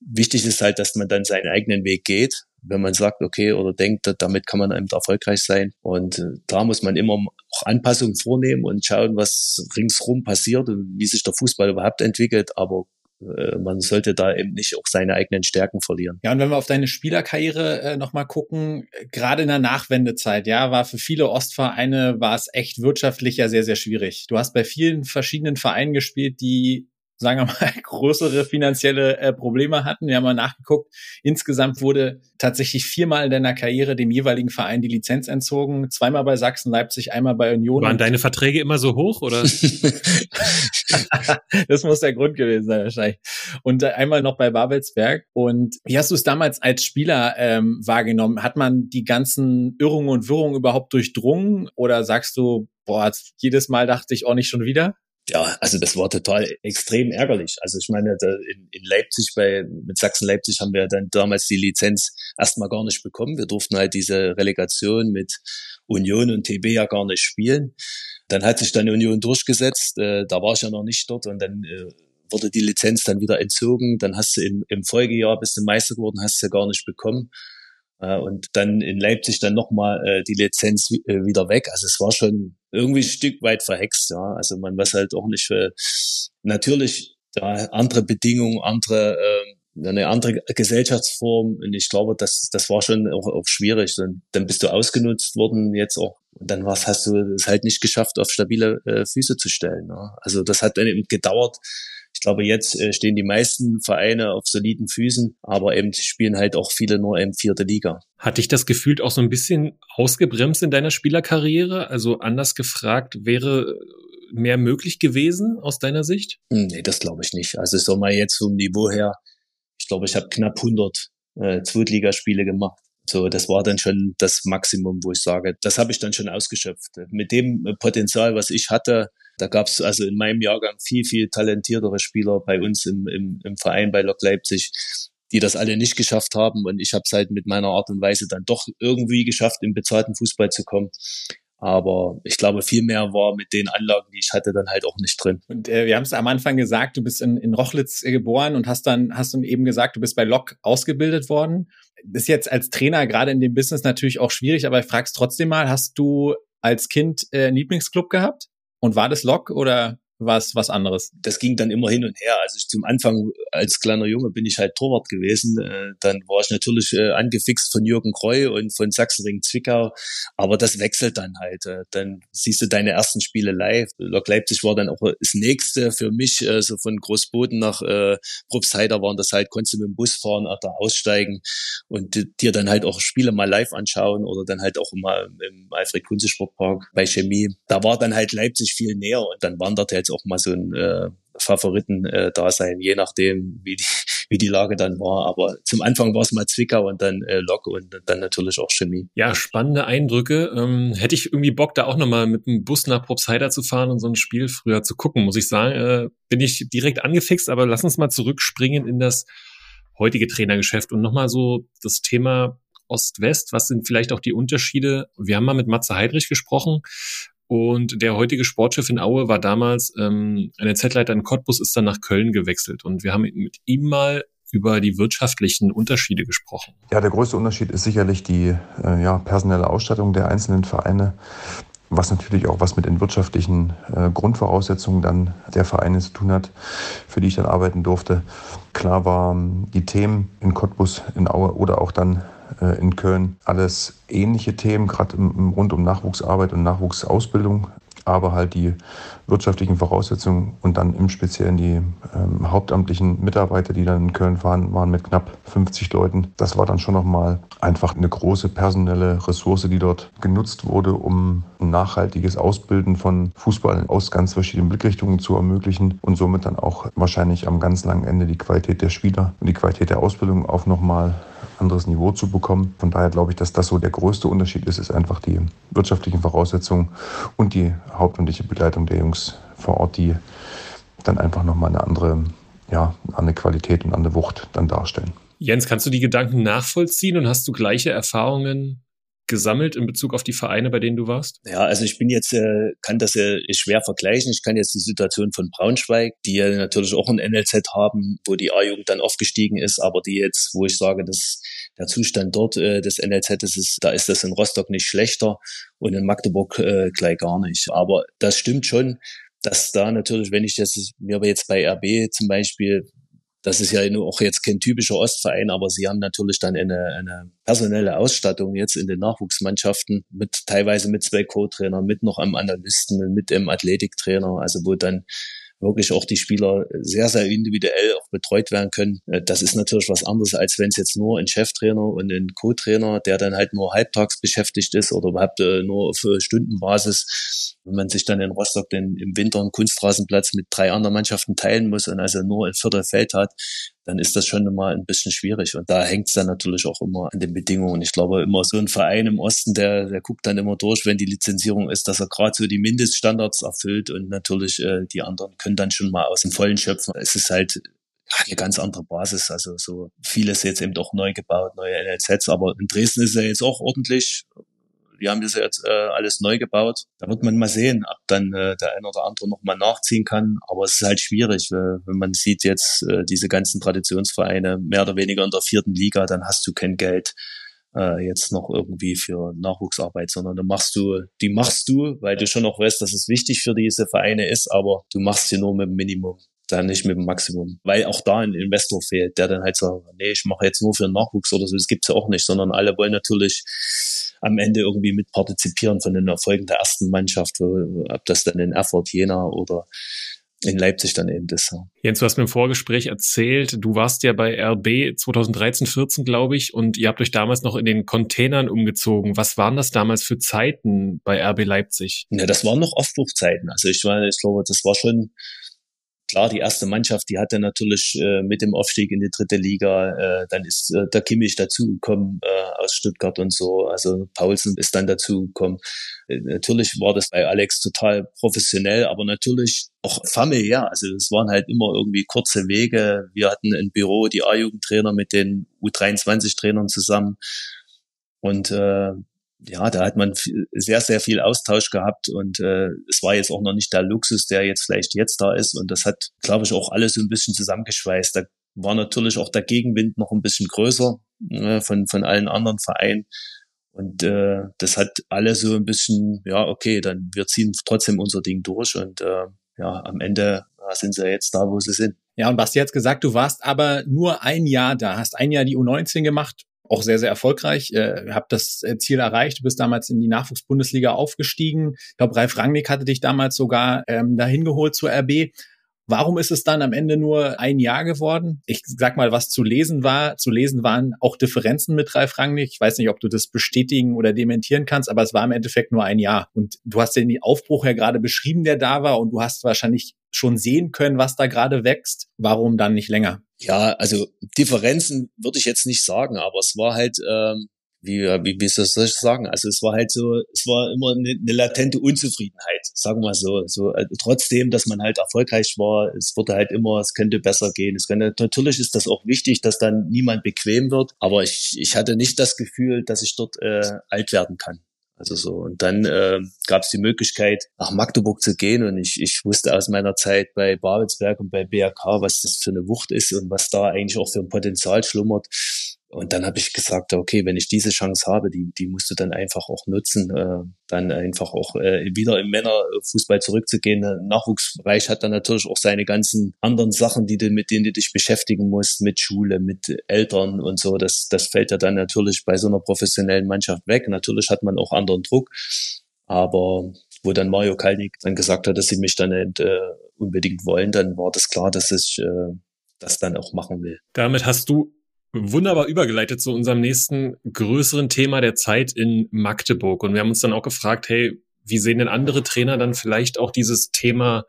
Speaker 1: Wichtig ist halt, dass man dann seinen eigenen Weg geht, wenn man sagt, okay, oder denkt, damit kann man eben erfolgreich sein. Und äh, da muss man immer auch Anpassungen vornehmen und schauen, was ringsrum passiert und wie sich der Fußball überhaupt entwickelt. Aber man sollte da eben nicht auch seine eigenen Stärken verlieren.
Speaker 5: Ja, und wenn wir auf deine Spielerkarriere äh, nochmal gucken, gerade in der Nachwendezeit, ja, war für viele Ostvereine, war es echt wirtschaftlich ja sehr, sehr schwierig. Du hast bei vielen verschiedenen Vereinen gespielt, die sagen wir mal, <laughs> größere finanzielle äh, Probleme hatten. Wir haben mal nachgeguckt. Insgesamt wurde tatsächlich viermal in deiner Karriere dem jeweiligen Verein die Lizenz entzogen. Zweimal bei Sachsen, Leipzig, einmal bei Union.
Speaker 4: Waren deine Verträge immer so hoch, oder? <laughs> <laughs>
Speaker 5: das muss der Grund gewesen sein, wahrscheinlich. Und äh, einmal noch bei Babelsberg. Und wie hast du es damals als Spieler ähm, wahrgenommen? Hat man die ganzen Irrungen und Wirrungen überhaupt durchdrungen? Oder sagst du, boah, jedes Mal dachte ich auch nicht schon wieder?
Speaker 1: Ja, also das war total extrem ärgerlich. Also ich meine, in, in Leipzig bei mit Sachsen-Leipzig haben wir dann damals die Lizenz erstmal gar nicht bekommen. Wir durften halt diese Relegation mit Union und TB ja gar nicht spielen. Dann hat sich dann Union durchgesetzt. Äh, da war ich ja noch nicht dort und dann äh, wurde die Lizenz dann wieder entzogen. Dann hast du im, im Folgejahr bist du Meister geworden, hast du ja gar nicht bekommen. Äh, und dann in Leipzig dann nochmal äh, die Lizenz äh, wieder weg. Also es war schon irgendwie ein Stück weit verhext, ja. Also man weiß halt auch nicht, für, natürlich ja, andere Bedingungen, andere äh, eine andere Gesellschaftsform und ich glaube, das, das war schon auch, auch schwierig. Und dann bist du ausgenutzt worden, jetzt auch, und dann was hast du es halt nicht geschafft, auf stabile äh, Füße zu stellen. Ja. Also das hat dann eben gedauert, glaube, jetzt äh, stehen die meisten Vereine auf soliden Füßen, aber eben spielen halt auch viele nur im vierte Liga.
Speaker 4: Hat dich das gefühlt auch so ein bisschen ausgebremst in deiner Spielerkarriere? Also anders gefragt, wäre mehr möglich gewesen aus deiner Sicht?
Speaker 1: Hm, nee, das glaube ich nicht. Also ich sag mal jetzt vom Niveau her, ich glaube, ich habe knapp 100 äh, Zweitligaspiele gemacht. So, das war dann schon das Maximum, wo ich sage, das habe ich dann schon ausgeschöpft. Mit dem Potenzial, was ich hatte, da gab es also in meinem Jahrgang viel, viel talentiertere Spieler bei uns im, im, im Verein bei Lok Leipzig, die das alle nicht geschafft haben. Und ich habe es halt mit meiner Art und Weise dann doch irgendwie geschafft, im bezahlten Fußball zu kommen. Aber ich glaube, viel mehr war mit den Anlagen, die ich hatte, dann halt auch nicht drin.
Speaker 5: Und äh, wir haben es am Anfang gesagt, du bist in, in Rochlitz äh, geboren und hast dann, hast dann eben gesagt, du bist bei Lok ausgebildet worden. Ist jetzt als Trainer gerade in dem Business natürlich auch schwierig, aber ich frage trotzdem mal, hast du als Kind äh, einen Lieblingsclub gehabt? Und war das Lok oder was was anderes.
Speaker 1: Das ging dann immer hin und her. Also ich, zum Anfang als kleiner Junge bin ich halt Torwart gewesen. Äh, dann war ich natürlich äh, angefixt von Jürgen Kreu und von Sachsenring Zwickau. Aber das wechselt dann halt. Äh, dann siehst du deine ersten Spiele live. Lok Leipzig war dann auch das nächste für mich, so von Großboden nach äh, Probstheider waren das halt, konntest du mit dem Bus fahren, da aussteigen und dir dann halt auch Spiele mal live anschauen oder dann halt auch mal im Alfred Kunze Sportpark bei Chemie. Da war dann halt Leipzig viel näher und dann wanderte jetzt auch mal so ein äh, Favoriten äh, je nachdem, wie die, <laughs> wie die Lage dann war. Aber zum Anfang war es mal Zwickau und dann äh, Lok und dann natürlich auch Chemie.
Speaker 4: Ja, spannende Eindrücke. Ähm, hätte ich irgendwie Bock, da auch nochmal mit dem Bus nach Propsheider zu fahren und so ein Spiel früher zu gucken, muss ich sagen. Äh, bin ich direkt angefixt, aber lass uns mal zurückspringen in das heutige Trainergeschäft und nochmal so das Thema Ost-West, was sind vielleicht auch die Unterschiede? Wir haben mal mit Matze Heidrich gesprochen, und der heutige Sportchef in Aue war damals ähm, ein Z-Leiter in Cottbus, ist dann nach Köln gewechselt. Und wir haben mit ihm mal über die wirtschaftlichen Unterschiede gesprochen.
Speaker 9: Ja, der größte Unterschied ist sicherlich die äh, ja, personelle Ausstattung der einzelnen Vereine, was natürlich auch was mit den wirtschaftlichen äh, Grundvoraussetzungen dann der Vereine zu tun hat, für die ich dann arbeiten durfte. Klar waren die Themen in Cottbus, in Aue oder auch dann äh, in Köln. Alles ähnliche Themen, gerade rund um Nachwuchsarbeit und Nachwuchsausbildung aber halt die wirtschaftlichen Voraussetzungen und dann im Speziellen die ähm, hauptamtlichen Mitarbeiter, die dann in Köln waren, waren mit knapp 50 Leuten. Das war dann schon nochmal einfach eine große personelle Ressource, die dort genutzt wurde, um ein nachhaltiges Ausbilden von Fußball aus ganz verschiedenen Blickrichtungen zu ermöglichen und somit dann auch wahrscheinlich am ganz langen Ende die Qualität der Spieler und die Qualität der Ausbildung auf nochmal anderes Niveau zu bekommen. Von daher glaube ich, dass das so der größte Unterschied ist, ist einfach die wirtschaftlichen Voraussetzungen und die hauptamtliche Begleitung der Jungs vor Ort, die dann einfach nochmal eine andere, ja, eine Qualität und eine Wucht dann darstellen.
Speaker 4: Jens, kannst du die Gedanken nachvollziehen und hast du gleiche Erfahrungen gesammelt in Bezug auf die Vereine, bei denen du warst?
Speaker 1: Ja, also ich bin jetzt, äh, kann das äh, schwer vergleichen. Ich kann jetzt die Situation von Braunschweig, die ja natürlich auch ein NLZ haben, wo die A-Jugend dann aufgestiegen ist, aber die jetzt, wo ich sage, dass der Zustand dort äh, des NLZ ist, da ist das in Rostock nicht schlechter und in Magdeburg äh, gleich gar nicht. Aber das stimmt schon, dass da natürlich, wenn ich das mir aber jetzt bei RB zum Beispiel das ist ja auch jetzt kein typischer Ostverein, aber sie haben natürlich dann eine, eine personelle Ausstattung jetzt in den Nachwuchsmannschaften mit teilweise mit zwei Co-Trainern, mit noch einem Analysten, mit einem Athletiktrainer, also wo dann wirklich auch die Spieler sehr, sehr individuell auch betreut werden können. Äh, das ist natürlich was anderes, als wenn es jetzt nur ein Cheftrainer und ein Co-Trainer, der dann halt nur halbtags beschäftigt ist oder überhaupt äh, nur auf Stundenbasis, wenn man sich dann in Rostock den, im Winter einen Kunstrasenplatz mit drei anderen Mannschaften teilen muss und also nur ein Viertelfeld hat, dann ist das schon immer ein bisschen schwierig. Und da hängt es dann natürlich auch immer an den Bedingungen. Ich glaube, immer so ein Verein im Osten, der, der guckt dann immer durch, wenn die Lizenzierung ist, dass er gerade so die Mindeststandards erfüllt und natürlich äh, die anderen können dann schon mal aus dem Vollen schöpfen. Es ist halt eine ganz andere Basis. Also so vieles jetzt eben doch neu gebaut, neue NLZs. Aber in Dresden ist er jetzt auch ordentlich wir haben das jetzt äh, alles neu gebaut. Da wird man mal sehen, ob dann äh, der eine oder andere noch mal nachziehen kann. Aber es ist halt schwierig, wenn man sieht jetzt äh, diese ganzen Traditionsvereine mehr oder weniger in der vierten Liga, dann hast du kein Geld äh, jetzt noch irgendwie für Nachwuchsarbeit, sondern du machst du, die machst du, weil du schon auch weißt, dass es wichtig für diese Vereine ist, aber du machst sie nur mit dem Minimum dann nicht mit dem Maximum. Weil auch da ein Investor fehlt, der dann halt sagt, nee, ich mache jetzt nur für den Nachwuchs oder so, das gibt's ja auch nicht, sondern alle wollen natürlich am Ende irgendwie mitpartizipieren von den Erfolgen der ersten Mannschaft, ob das dann in Erfurt, Jena oder in Leipzig dann eben ist.
Speaker 4: Jens, du hast mir im Vorgespräch erzählt, du warst ja bei RB 2013, 14, glaube ich, und ihr habt euch damals noch in den Containern umgezogen. Was waren das damals für Zeiten bei RB Leipzig?
Speaker 1: Ja, das waren noch Aufbruchzeiten. Also ich war, ich glaube, das war schon klar, die erste Mannschaft, die hatte natürlich äh, mit dem Aufstieg in die dritte Liga, äh, dann ist äh, der Kimmich dazugekommen äh, aus Stuttgart und so, also Paulsen ist dann dazugekommen. Äh, natürlich war das bei Alex total professionell, aber natürlich auch familiär. Also es waren halt immer irgendwie kurze Wege. Wir hatten ein Büro, die A-Jugendtrainer mit den U23-Trainern zusammen. Und äh, ja, da hat man sehr, sehr viel Austausch gehabt und äh, es war jetzt auch noch nicht der Luxus, der jetzt vielleicht jetzt da ist. Und das hat, glaube ich, auch alles so ein bisschen zusammengeschweißt. Da war natürlich auch der Gegenwind noch ein bisschen größer äh, von, von allen anderen Vereinen. Und äh, das hat alle so ein bisschen, ja, okay, dann wir ziehen trotzdem unser Ding durch und äh, ja, am Ende sind sie jetzt da, wo sie sind.
Speaker 5: Ja, und Basti hat gesagt, du warst aber nur ein Jahr da, hast ein Jahr die U19 gemacht, auch sehr, sehr erfolgreich, äh, habt das äh, Ziel erreicht. Du bist damals in die Nachwuchsbundesliga aufgestiegen. Ich glaube, Ralf Rangnick hatte dich damals sogar ähm, dahin geholt zur RB. Warum ist es dann am Ende nur ein Jahr geworden? Ich sag mal, was zu lesen war. Zu lesen waren auch Differenzen mit Ralf Rangnick. Ich weiß nicht, ob du das bestätigen oder dementieren kannst, aber es war im Endeffekt nur ein Jahr. Und du hast den Aufbruch ja gerade beschrieben, der da war, und du hast wahrscheinlich schon sehen können, was da gerade wächst. Warum dann nicht länger?
Speaker 1: Ja, also Differenzen würde ich jetzt nicht sagen, aber es war halt, ähm, wie, wie, wie soll ich sagen? Also es war halt so, es war immer eine, eine latente Unzufriedenheit, sagen wir mal so. so äh, trotzdem, dass man halt erfolgreich war, es wurde halt immer, es könnte besser gehen. Es könnte, natürlich ist das auch wichtig, dass dann niemand bequem wird, aber ich, ich hatte nicht das Gefühl, dass ich dort äh, alt werden kann. Also so. Und dann äh, gab es die Möglichkeit, nach Magdeburg zu gehen. Und ich, ich wusste aus meiner Zeit bei Babelsberg und bei BRK, was das für eine Wucht ist und was da eigentlich auch für ein Potenzial schlummert. Und dann habe ich gesagt, okay, wenn ich diese Chance habe, die, die musst du dann einfach auch nutzen, äh, dann einfach auch äh, wieder im Männerfußball zurückzugehen. Nachwuchsbereich hat dann natürlich auch seine ganzen anderen Sachen, die du, mit denen du dich beschäftigen musst, mit Schule, mit Eltern und so. Das, das fällt ja dann natürlich bei so einer professionellen Mannschaft weg. Natürlich hat man auch anderen Druck, aber wo dann Mario Kalnick dann gesagt hat, dass sie mich dann äh, unbedingt wollen, dann war das klar, dass ich äh, das dann auch machen will.
Speaker 4: Damit hast du wunderbar übergeleitet zu unserem nächsten größeren Thema der Zeit in Magdeburg. Und wir haben uns dann auch gefragt, hey, wie sehen denn andere Trainer dann vielleicht auch dieses Thema,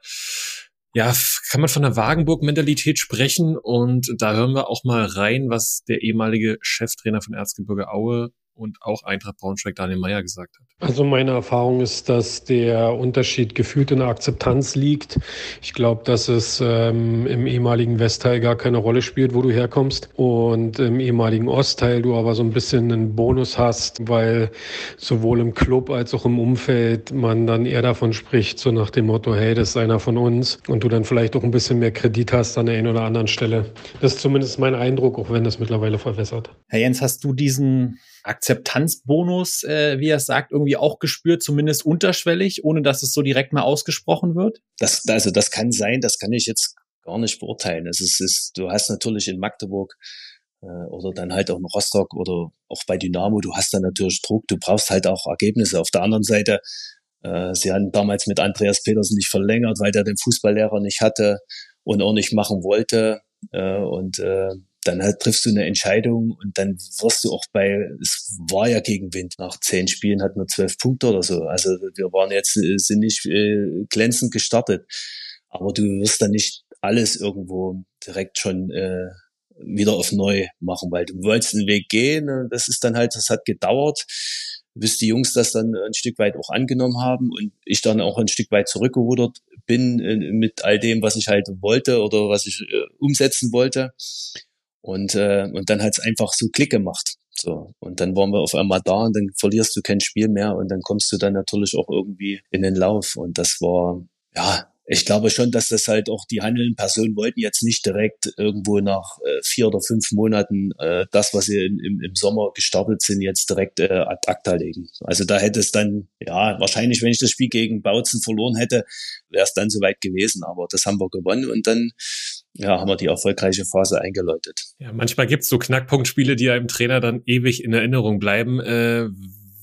Speaker 4: ja, kann man von der Wagenburg-Mentalität sprechen? Und da hören wir auch mal rein, was der ehemalige Cheftrainer von Erzgebirge Aue und auch Eintracht Braunschweig Daniel Meyer gesagt hat.
Speaker 10: Also meine Erfahrung ist, dass der Unterschied gefühlt in der Akzeptanz liegt. Ich glaube, dass es ähm, im ehemaligen Westteil gar keine Rolle spielt, wo du herkommst und im ehemaligen Ostteil du aber so ein bisschen einen Bonus hast, weil sowohl im Club als auch im Umfeld man dann eher davon spricht, so nach dem Motto, hey, das ist einer von uns und du dann vielleicht auch ein bisschen mehr Kredit hast an der einen oder anderen Stelle. Das ist zumindest mein Eindruck, auch wenn das mittlerweile verwässert.
Speaker 5: Herr Jens, hast du diesen Akzeptanzbonus, äh, wie er es sagt, irgendwie auch gespürt, zumindest unterschwellig, ohne dass es so direkt mal ausgesprochen wird?
Speaker 1: Das, also das kann sein, das kann ich jetzt gar nicht beurteilen. Es ist, ist du hast natürlich in Magdeburg äh, oder dann halt auch in Rostock oder auch bei Dynamo, du hast dann natürlich Druck, du brauchst halt auch Ergebnisse. Auf der anderen Seite, äh, sie hatten damals mit Andreas Petersen nicht verlängert, weil der den Fußballlehrer nicht hatte und auch nicht machen wollte. Äh, und äh, dann halt triffst du eine Entscheidung und dann wirst du auch bei, es war ja Gegenwind, nach zehn Spielen hat nur zwölf Punkte oder so. Also wir waren jetzt, äh, sind nicht äh, glänzend gestartet. Aber du wirst dann nicht alles irgendwo direkt schon äh, wieder auf neu machen, weil du wolltest den Weg gehen. Das ist dann halt, das hat gedauert, bis die Jungs das dann ein Stück weit auch angenommen haben und ich dann auch ein Stück weit zurückgerudert bin äh, mit all dem, was ich halt wollte oder was ich äh, umsetzen wollte. Und, äh, und dann hat's einfach so Klick gemacht. So. Und dann waren wir auf einmal da und dann verlierst du kein Spiel mehr und dann kommst du dann natürlich auch irgendwie in den Lauf. Und das war, ja, ich glaube schon, dass das halt auch die handelnden Personen wollten jetzt nicht direkt irgendwo nach äh, vier oder fünf Monaten äh, das, was sie in, im, im Sommer gestartet sind, jetzt direkt äh, ad acta legen. Also da hätte es dann, ja, wahrscheinlich, wenn ich das Spiel gegen Bautzen verloren hätte, wäre es dann soweit gewesen. Aber das haben wir gewonnen und dann ja, haben wir die erfolgreiche Phase eingeläutet.
Speaker 4: Ja, manchmal gibt's so Knackpunktspiele, die einem Trainer dann ewig in Erinnerung bleiben. Äh,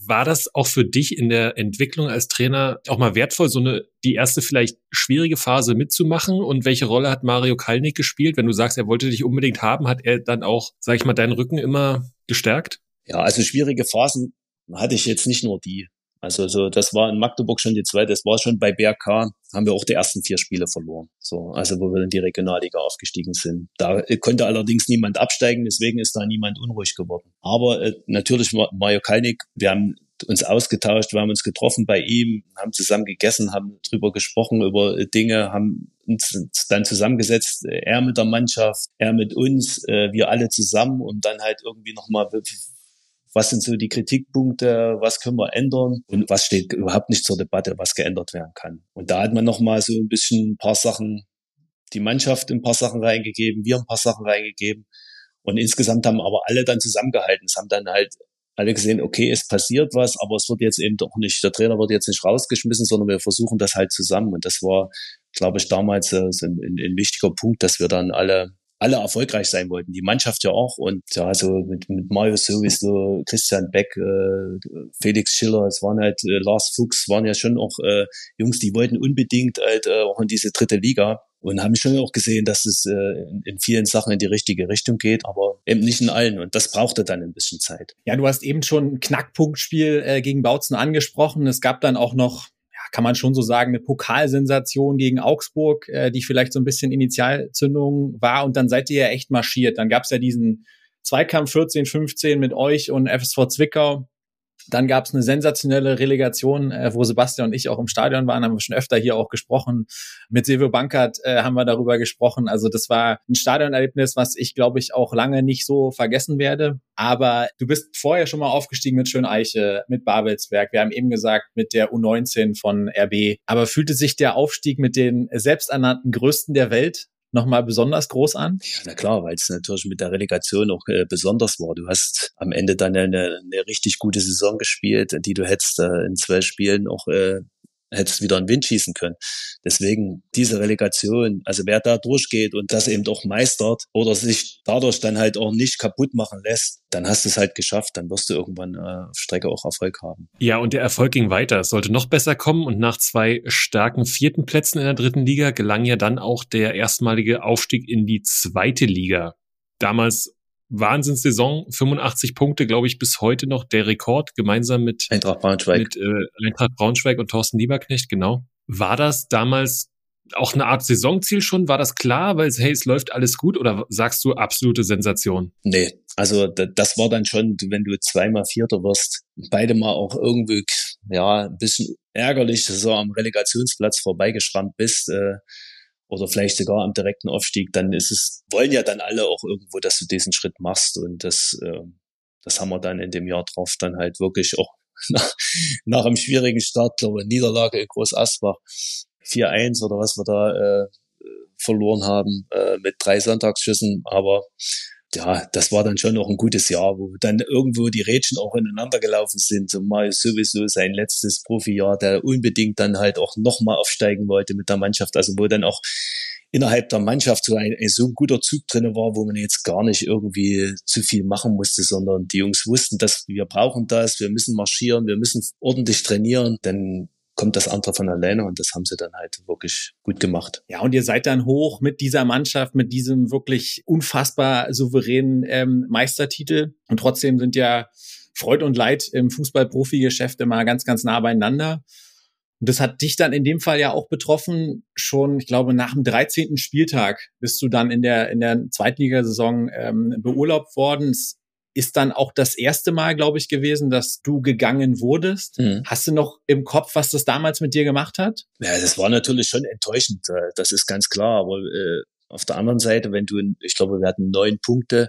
Speaker 4: war das auch für dich in der Entwicklung als Trainer auch mal wertvoll, so eine die erste vielleicht schwierige Phase mitzumachen? Und welche Rolle hat Mario Kalnick gespielt? Wenn du sagst, er wollte dich unbedingt haben, hat er dann auch, sag ich mal, deinen Rücken immer gestärkt?
Speaker 1: Ja, also schwierige Phasen hatte ich jetzt nicht nur die. Also so, das war in Magdeburg schon die zweite, das war schon bei BRK, haben wir auch die ersten vier Spiele verloren. So, also wo wir in die Regionalliga aufgestiegen sind. Da konnte allerdings niemand absteigen, deswegen ist da niemand unruhig geworden. Aber äh, natürlich Mario Kalnick, wir haben uns ausgetauscht, wir haben uns getroffen bei ihm, haben zusammen gegessen, haben drüber gesprochen, über Dinge, haben uns dann zusammengesetzt, er mit der Mannschaft, er mit uns, äh, wir alle zusammen und dann halt irgendwie nochmal was sind so die Kritikpunkte, was können wir ändern und was steht überhaupt nicht zur Debatte, was geändert werden kann. Und da hat man nochmal so ein bisschen ein paar Sachen, die Mannschaft ein paar Sachen reingegeben, wir ein paar Sachen reingegeben. Und insgesamt haben aber alle dann zusammengehalten. Es haben dann halt alle gesehen, okay, es passiert was, aber es wird jetzt eben doch nicht, der Trainer wird jetzt nicht rausgeschmissen, sondern wir versuchen das halt zusammen. Und das war, glaube ich, damals äh, ein, ein, ein wichtiger Punkt, dass wir dann alle alle erfolgreich sein wollten. Die Mannschaft ja auch. Und ja, so mit, mit Mario sowieso, Christian Beck, äh, Felix Schiller, es waren halt äh, Lars Fuchs, waren ja schon auch äh, Jungs, die wollten unbedingt halt äh, auch in diese dritte Liga und haben schon auch gesehen, dass es äh, in, in vielen Sachen in die richtige Richtung geht, aber eben nicht in allen. Und das brauchte dann ein bisschen Zeit.
Speaker 5: Ja, du hast eben schon ein Knackpunktspiel äh, gegen Bautzen angesprochen. Es gab dann auch noch kann man schon so sagen, eine Pokalsensation gegen Augsburg, äh, die vielleicht so ein bisschen Initialzündung war. Und dann seid ihr ja echt marschiert. Dann gab es ja diesen Zweikampf 14, 15 mit euch und FSV Zwickau. Dann gab es eine sensationelle Relegation, äh, wo Sebastian und ich auch im Stadion waren, haben wir schon öfter hier auch gesprochen. Mit Silvio Bankert äh, haben wir darüber gesprochen. Also das war ein Stadionerlebnis, was ich, glaube ich, auch lange nicht so vergessen werde. Aber du bist vorher schon mal aufgestiegen mit Schöneiche, mit Babelsberg. Wir haben eben gesagt, mit der U19 von RB. Aber fühlte sich der Aufstieg mit den selbsternannten Größten der Welt nochmal besonders groß an?
Speaker 1: Ja, na klar, weil es natürlich mit der Relegation auch äh, besonders war. Du hast am Ende dann eine, eine richtig gute Saison gespielt, die du hättest äh, in zwölf Spielen auch äh, hättest wieder einen Wind schießen können. Deswegen diese Relegation, also wer da durchgeht und das eben auch meistert oder sich dadurch dann halt auch nicht kaputt machen lässt, dann hast du es halt geschafft, dann wirst du irgendwann äh, auf Strecke auch Erfolg haben.
Speaker 4: Ja, und der Erfolg ging weiter. Es sollte noch besser kommen und nach zwei starken vierten Plätzen in der dritten Liga gelang ja dann auch der erstmalige Aufstieg in die zweite Liga. Damals Wahnsinnssaison, 85 Punkte, glaube ich, bis heute noch der Rekord, gemeinsam mit
Speaker 1: Eintracht Braunschweig.
Speaker 4: Mit äh, Eintracht Braunschweig und Thorsten Lieberknecht, genau. War das damals auch eine Art Saisonziel schon? War das klar, weil hey, es läuft alles gut oder sagst du absolute Sensation?
Speaker 1: Nee, also das war dann schon, wenn du zweimal Vierter wirst, beide mal auch irgendwie, ja, ein bisschen ärgerlich, so am Relegationsplatz vorbeigeschrammt bist, äh, oder vielleicht sogar am direkten Aufstieg, dann ist es, wollen ja dann alle auch irgendwo, dass du diesen Schritt machst und das, äh, das haben wir dann in dem Jahr drauf dann halt wirklich auch <laughs> nach, nach einem schwierigen Start, glaube ich, Niederlage in Groß Asbach 4-1 oder was wir da äh, verloren haben äh, mit drei Sonntagsschüssen, aber ja, das war dann schon noch ein gutes Jahr, wo dann irgendwo die Rädchen auch ineinander gelaufen sind. So mal sowieso sein letztes Profijahr, der unbedingt dann halt auch nochmal aufsteigen wollte mit der Mannschaft. Also wo dann auch innerhalb der Mannschaft so ein, so ein guter Zug drinne war, wo man jetzt gar nicht irgendwie zu viel machen musste, sondern die Jungs wussten, dass wir brauchen das, wir müssen marschieren, wir müssen ordentlich trainieren, denn kommt das andere von alleine und das haben sie dann halt wirklich gut gemacht.
Speaker 5: Ja, und ihr seid dann hoch mit dieser Mannschaft, mit diesem wirklich unfassbar souveränen ähm, Meistertitel und trotzdem sind ja Freud und Leid im Fußball-Profi-Geschäft immer ganz, ganz nah beieinander. Und das hat dich dann in dem Fall ja auch betroffen. Schon, ich glaube, nach dem 13. Spieltag bist du dann in der, in der Zweitligasaison ähm, beurlaubt worden. Es ist dann auch das erste Mal, glaube ich, gewesen, dass du gegangen wurdest. Mhm. Hast du noch im Kopf, was das damals mit dir gemacht hat?
Speaker 1: Ja, das war natürlich schon enttäuschend. Äh, das ist ganz klar. Aber äh, auf der anderen Seite, wenn du, ich glaube, wir hatten neun Punkte,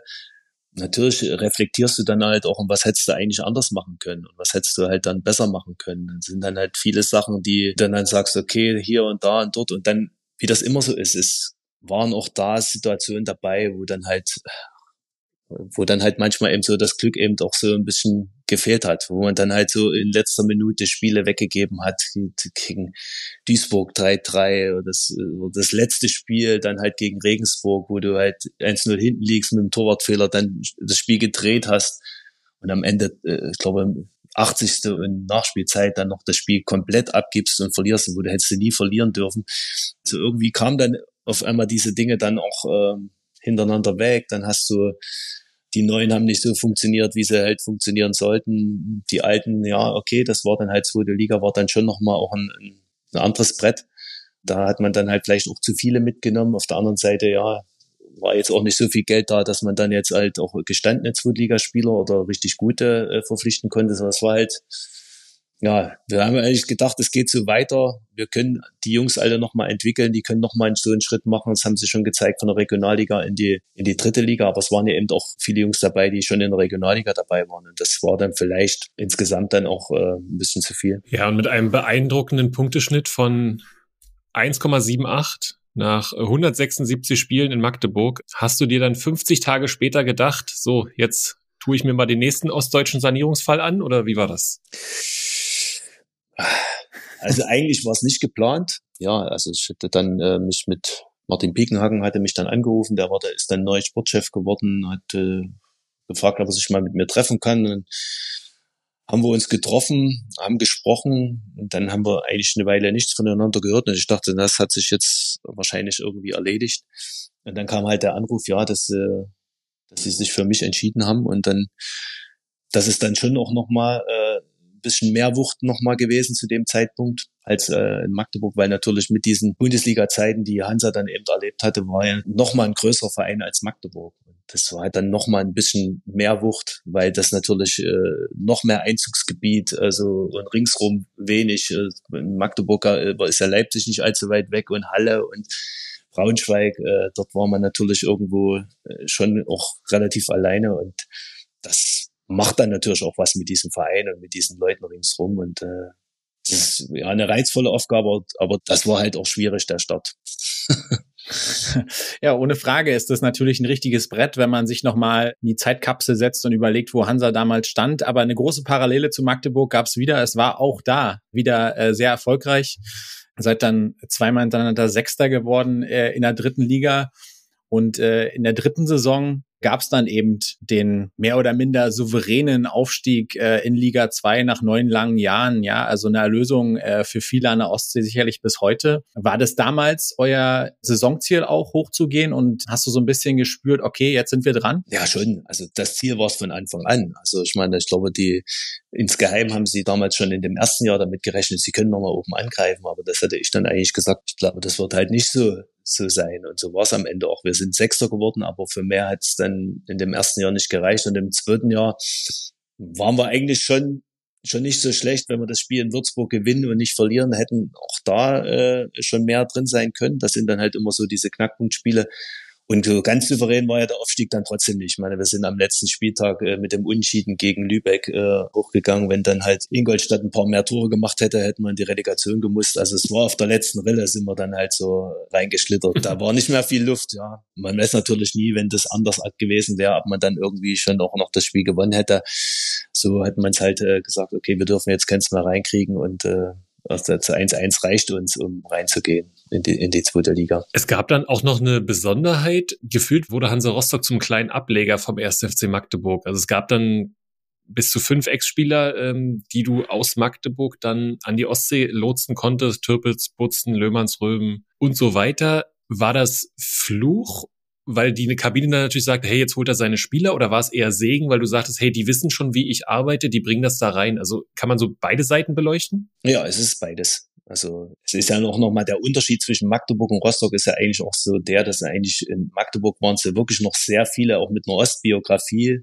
Speaker 1: natürlich reflektierst du dann halt auch, und was hättest du eigentlich anders machen können und was hättest du halt dann besser machen können. Dann sind dann halt viele Sachen, die dann dann sagst, okay, hier und da und dort und dann, wie das immer so ist, es waren auch da Situationen dabei, wo dann halt wo dann halt manchmal eben so das Glück eben auch so ein bisschen gefehlt hat, wo man dann halt so in letzter Minute Spiele weggegeben hat gegen Duisburg 3-3 oder das, oder das letzte Spiel dann halt gegen Regensburg, wo du halt 1-0 hinten liegst mit dem Torwartfehler, dann das Spiel gedreht hast und am Ende, äh, ich glaube, 80. und Nachspielzeit dann noch das Spiel komplett abgibst und verlierst, wo du hättest nie verlieren dürfen. So irgendwie kam dann auf einmal diese Dinge dann auch äh, hintereinander weg. Dann hast du Die neuen haben nicht so funktioniert, wie sie halt funktionieren sollten. Die alten, ja, okay, das war dann halt zweite Liga, war dann schon nochmal auch ein, ein anderes Brett. Da hat man dann halt vielleicht auch zu viele mitgenommen. Auf der anderen Seite, ja, war jetzt auch nicht so viel Geld da, dass man dann jetzt halt auch gestandene Zweitligaspieler oder richtig gute äh, verpflichten konnte, sondern es war halt, ja, wir haben eigentlich gedacht, es geht so weiter. Wir können die Jungs alle nochmal entwickeln, die können nochmal so einen Schritt machen. Das haben sie schon gezeigt von der Regionalliga in die, in die dritte Liga. Aber es waren ja eben auch viele Jungs dabei, die schon in der Regionalliga dabei waren. Und das war dann vielleicht insgesamt dann auch äh, ein bisschen zu viel.
Speaker 4: Ja, und mit einem beeindruckenden Punkteschnitt von 1,78 nach 176 Spielen in Magdeburg, hast du dir dann 50 Tage später gedacht, so, jetzt tue ich mir mal den nächsten ostdeutschen Sanierungsfall an oder wie war das?
Speaker 1: Also eigentlich war es nicht geplant. Ja, also ich hätte dann äh, mich mit Martin Piekenhagen hatte mich dann angerufen, der war, der ist dann neuer Sportchef geworden, hat äh, gefragt, ob er sich mal mit mir treffen kann. Und haben wir uns getroffen, haben gesprochen und dann haben wir eigentlich eine Weile nichts voneinander gehört und ich dachte, das hat sich jetzt wahrscheinlich irgendwie erledigt. Und dann kam halt der Anruf, ja, dass, äh, dass sie sich für mich entschieden haben und dann, das ist dann schon auch nochmal äh, bisschen mehr Wucht nochmal gewesen zu dem Zeitpunkt als äh, in Magdeburg, weil natürlich mit diesen Bundesliga-Zeiten, die Hansa dann eben erlebt hatte, war ja nochmal ein größerer Verein als Magdeburg das war halt dann noch mal ein bisschen mehr Wucht, weil das natürlich äh, noch mehr Einzugsgebiet, also und ringsrum wenig. Äh, in Magdeburg äh, ist ja Leipzig nicht allzu weit weg und Halle und Braunschweig, äh, dort war man natürlich irgendwo äh, schon auch relativ alleine und das macht dann natürlich auch was mit diesem Verein und mit diesen Leuten ringsrum und äh, das ist ja eine reizvolle Aufgabe, aber das war halt auch schwierig, der Start. <laughs>
Speaker 5: Ja, ohne Frage ist das natürlich ein richtiges Brett, wenn man sich nochmal in die Zeitkapsel setzt und überlegt, wo Hansa damals stand. Aber eine große Parallele zu Magdeburg gab es wieder. Es war auch da wieder äh, sehr erfolgreich. Seid dann zweimal hintereinander Sechster geworden äh, in der dritten Liga. Und äh, in der dritten Saison gab es dann eben den mehr oder minder souveränen Aufstieg äh, in Liga 2 nach neun langen Jahren. Ja, also eine Erlösung äh, für viele an der Ostsee sicherlich bis heute. War das damals euer Saisonziel auch hochzugehen und hast du so ein bisschen gespürt, okay, jetzt sind wir dran?
Speaker 1: Ja, schon. Also das Ziel war es von Anfang an. Also ich meine, ich glaube, die insgeheim haben sie damals schon in dem ersten Jahr damit gerechnet, sie können nochmal oben angreifen, aber das hatte ich dann eigentlich gesagt, ich glaube, das wird halt nicht so so sein. Und so war es am Ende auch. Wir sind Sechster geworden, aber für mehr hat es dann in dem ersten Jahr nicht gereicht. Und im zweiten Jahr waren wir eigentlich schon schon nicht so schlecht, wenn wir das Spiel in Würzburg gewinnen und nicht verlieren, hätten auch da äh, schon mehr drin sein können. Das sind dann halt immer so diese Knackpunktspiele. Und so ganz souverän war ja der Aufstieg dann trotzdem nicht. Ich meine, wir sind am letzten Spieltag äh, mit dem Unschieden gegen Lübeck äh, hochgegangen. Wenn dann halt Ingolstadt ein paar mehr Tore gemacht hätte, hätten wir in die Relegation gemusst. Also es war auf der letzten Rille, sind wir dann halt so reingeschlittert. Da war nicht mehr viel Luft, ja. Man weiß natürlich nie, wenn das anders gewesen wäre, ob man dann irgendwie schon auch noch das Spiel gewonnen hätte. So hat man es halt äh, gesagt, okay, wir dürfen jetzt keins mehr reinkriegen und äh, also 1-1 reicht uns, um reinzugehen in die, in die zweite Liga.
Speaker 4: Es gab dann auch noch eine Besonderheit. Gefühlt wurde Hansa Rostock zum kleinen Ableger vom 1. FC Magdeburg. Also es gab dann bis zu fünf Ex-Spieler, ähm, die du aus Magdeburg dann an die Ostsee lotsen konntest. Türpitz, Butzen, Löhmannsröben und so weiter. War das Fluch weil die eine Kabine dann natürlich sagt, hey, jetzt holt er seine Spieler oder war es eher Segen, weil du sagtest, hey, die wissen schon, wie ich arbeite, die bringen das da rein. Also kann man so beide Seiten beleuchten?
Speaker 1: Ja, es ist beides. Also es ist ja noch, noch mal der Unterschied zwischen Magdeburg und Rostock ist ja eigentlich auch so der, dass eigentlich in Magdeburg waren es ja wirklich noch sehr viele, auch mit einer Ostbiografie,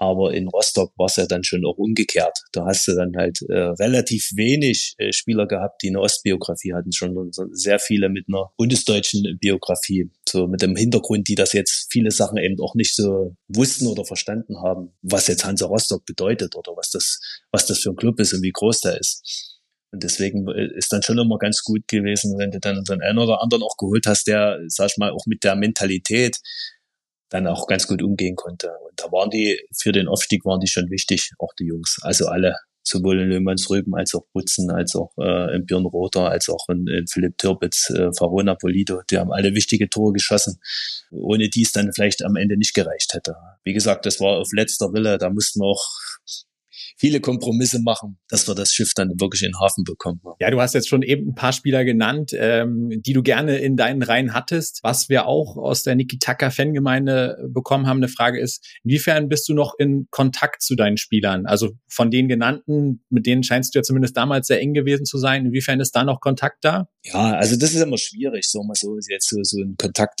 Speaker 1: aber in Rostock war es ja dann schon auch umgekehrt. Da hast du dann halt äh, relativ wenig äh, Spieler gehabt, die eine Ostbiografie hatten, schon sehr viele mit einer bundesdeutschen Biografie. So mit dem Hintergrund, die das jetzt viele Sachen eben auch nicht so wussten oder verstanden haben, was jetzt Hansa Rostock bedeutet oder was das, was das für ein Club ist und wie groß der ist. Und deswegen äh, ist dann schon immer ganz gut gewesen, wenn du dann so einen oder anderen auch geholt hast, der, sag ich mal, auch mit der Mentalität dann auch ganz gut umgehen konnte. Und da waren die, für den Aufstieg waren die schon wichtig, auch die Jungs. Also alle, sowohl in Löhmannsrüben als auch Butzen, als auch äh, in Björn Rother, als auch in, in Philipp Türpitz, äh, Farona Polido, die haben alle wichtige Tore geschossen, ohne die es dann vielleicht am Ende nicht gereicht hätte. Wie gesagt, das war auf letzter Wille, da mussten wir auch viele Kompromisse machen, dass wir das Schiff dann wirklich in den Hafen bekommen.
Speaker 5: Ja, du hast jetzt schon eben ein paar Spieler genannt, ähm, die du gerne in deinen Reihen hattest. Was wir auch aus der Niki Tucker Fangemeinde bekommen haben, eine Frage ist, inwiefern bist du noch in Kontakt zu deinen Spielern? Also von den genannten, mit denen scheinst du ja zumindest damals sehr eng gewesen zu sein. Inwiefern ist da noch Kontakt da?
Speaker 1: Ja, also das ist immer schwierig, so mal so jetzt so, so einen Kontakt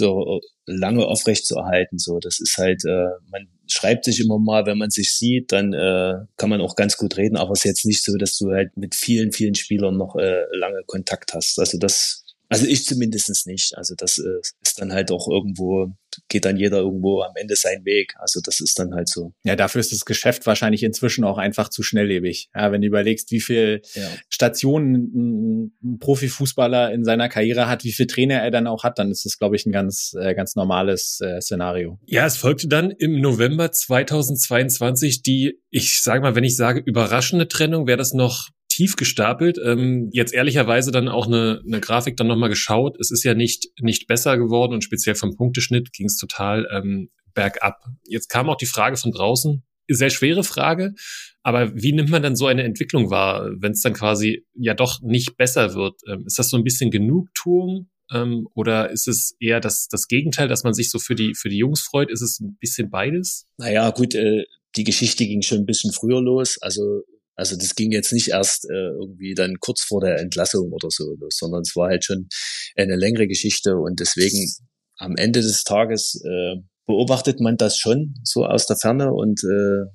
Speaker 1: lange aufrecht zu erhalten. So, das ist halt, äh, man schreibt sich immer mal, wenn man sich sieht, dann äh, kann man auch ganz gut reden, aber es ist jetzt nicht so, dass du halt mit vielen, vielen Spielern noch äh, lange Kontakt hast. Also das also ich zumindestens nicht. Also das äh, ist dann halt auch irgendwo, geht dann jeder irgendwo am Ende seinen Weg. Also das ist dann halt so.
Speaker 5: Ja, dafür ist das Geschäft wahrscheinlich inzwischen auch einfach zu schnelllebig. Ja, wenn du überlegst, wie viel ja. Stationen ein, ein Profifußballer in seiner Karriere hat, wie viel Trainer er dann auch hat, dann ist das, glaube ich, ein ganz, äh, ganz normales äh, Szenario.
Speaker 4: Ja, es folgte dann im November 2022 die, ich sage mal, wenn ich sage überraschende Trennung, wäre das noch tief gestapelt. Ähm, jetzt ehrlicherweise dann auch eine, eine Grafik dann nochmal geschaut. Es ist ja nicht, nicht besser geworden und speziell vom Punkteschnitt ging es total ähm, bergab. Jetzt kam auch die Frage von draußen, sehr schwere Frage, aber wie nimmt man dann so eine Entwicklung wahr, wenn es dann quasi ja doch nicht besser wird? Ähm, ist das so ein bisschen Genugtuung ähm, oder ist es eher das, das Gegenteil, dass man sich so für die, für die Jungs freut? Ist es ein bisschen beides?
Speaker 1: Naja, gut, äh, die Geschichte ging schon ein bisschen früher los. Also also das ging jetzt nicht erst äh, irgendwie dann kurz vor der Entlassung oder so los, sondern es war halt schon eine längere Geschichte und deswegen am Ende des Tages äh, beobachtet man das schon so aus der Ferne und äh,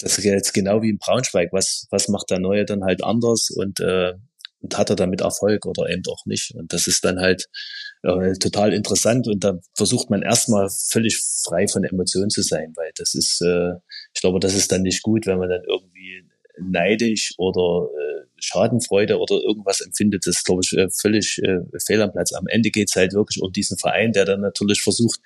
Speaker 1: das ist jetzt genau wie in Braunschweig. Was, was macht der Neue dann halt anders und, äh, und hat er damit Erfolg oder eben auch nicht? Und das ist dann halt äh, total interessant und da versucht man erstmal völlig frei von Emotionen zu sein, weil das ist, äh, ich glaube, das ist dann nicht gut, wenn man dann neidisch oder äh, Schadenfreude oder irgendwas empfindet, das ist, glaube ich, äh, völlig äh, fehl am Platz. Am Ende geht es halt wirklich um diesen Verein, der dann natürlich versucht,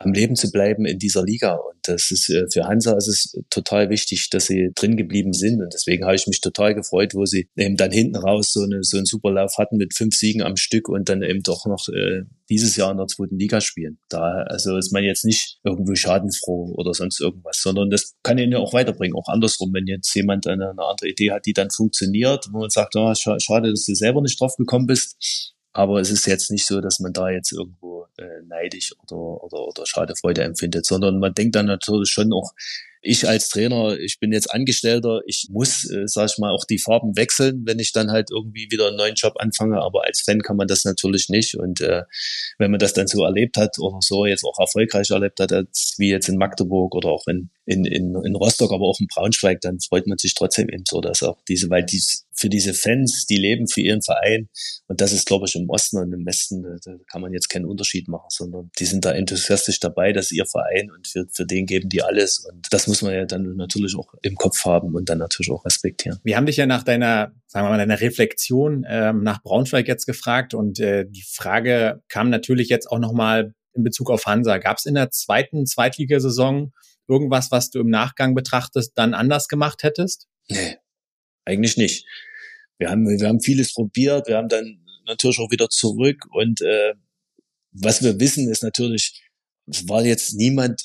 Speaker 1: am Leben zu bleiben in dieser Liga. Und das ist äh, für Hansa ist es total wichtig, dass sie drin geblieben sind. Und deswegen habe ich mich total gefreut, wo sie eben dann hinten raus so, eine, so einen Superlauf hatten mit fünf Siegen am Stück und dann eben doch noch äh, dieses Jahr in der zweiten Liga spielen. Da also ist man jetzt nicht irgendwie schadenfroh oder sonst irgendwas, sondern das kann ihn ja auch weiterbringen. Auch andersrum, wenn jetzt jemand eine, eine andere Idee hat, die dann funktioniert, wo man sagt, oh, schade, dass du selber nicht drauf gekommen bist. Aber es ist jetzt nicht so, dass man da jetzt irgendwo äh, neidisch oder, oder, oder Schadefreude empfindet, sondern man denkt dann natürlich schon auch, ich als Trainer, ich bin jetzt Angestellter, ich muss, äh, sag ich mal, auch die Farben wechseln, wenn ich dann halt irgendwie wieder einen neuen Job anfange. Aber als Fan kann man das natürlich nicht. Und äh, wenn man das dann so erlebt hat oder so jetzt auch erfolgreich erlebt hat, als wie jetzt in Magdeburg oder auch in, in, in, in Rostock, aber auch in Braunschweig, dann freut man sich trotzdem eben so, dass auch diese, weil dies für diese Fans, die leben für ihren Verein. Und das ist, glaube ich, im Osten und im Westen, da, da kann man jetzt keinen Unterschied machen, sondern die sind da enthusiastisch dabei, dass ihr Verein und für, für den geben die alles. Und das muss man ja dann natürlich auch im Kopf haben und dann natürlich auch respektieren.
Speaker 5: Wir haben dich ja nach deiner, sagen wir mal, deiner Reflexion ähm, nach Braunschweig jetzt gefragt und äh, die Frage kam natürlich jetzt auch nochmal in Bezug auf Hansa. Gab es in der zweiten Zweitligasaison irgendwas, was du im Nachgang betrachtest, dann anders gemacht hättest?
Speaker 1: Nee, eigentlich nicht. Wir haben, wir haben vieles probiert, wir haben dann natürlich auch wieder zurück und äh, was wir wissen ist natürlich, es war jetzt niemand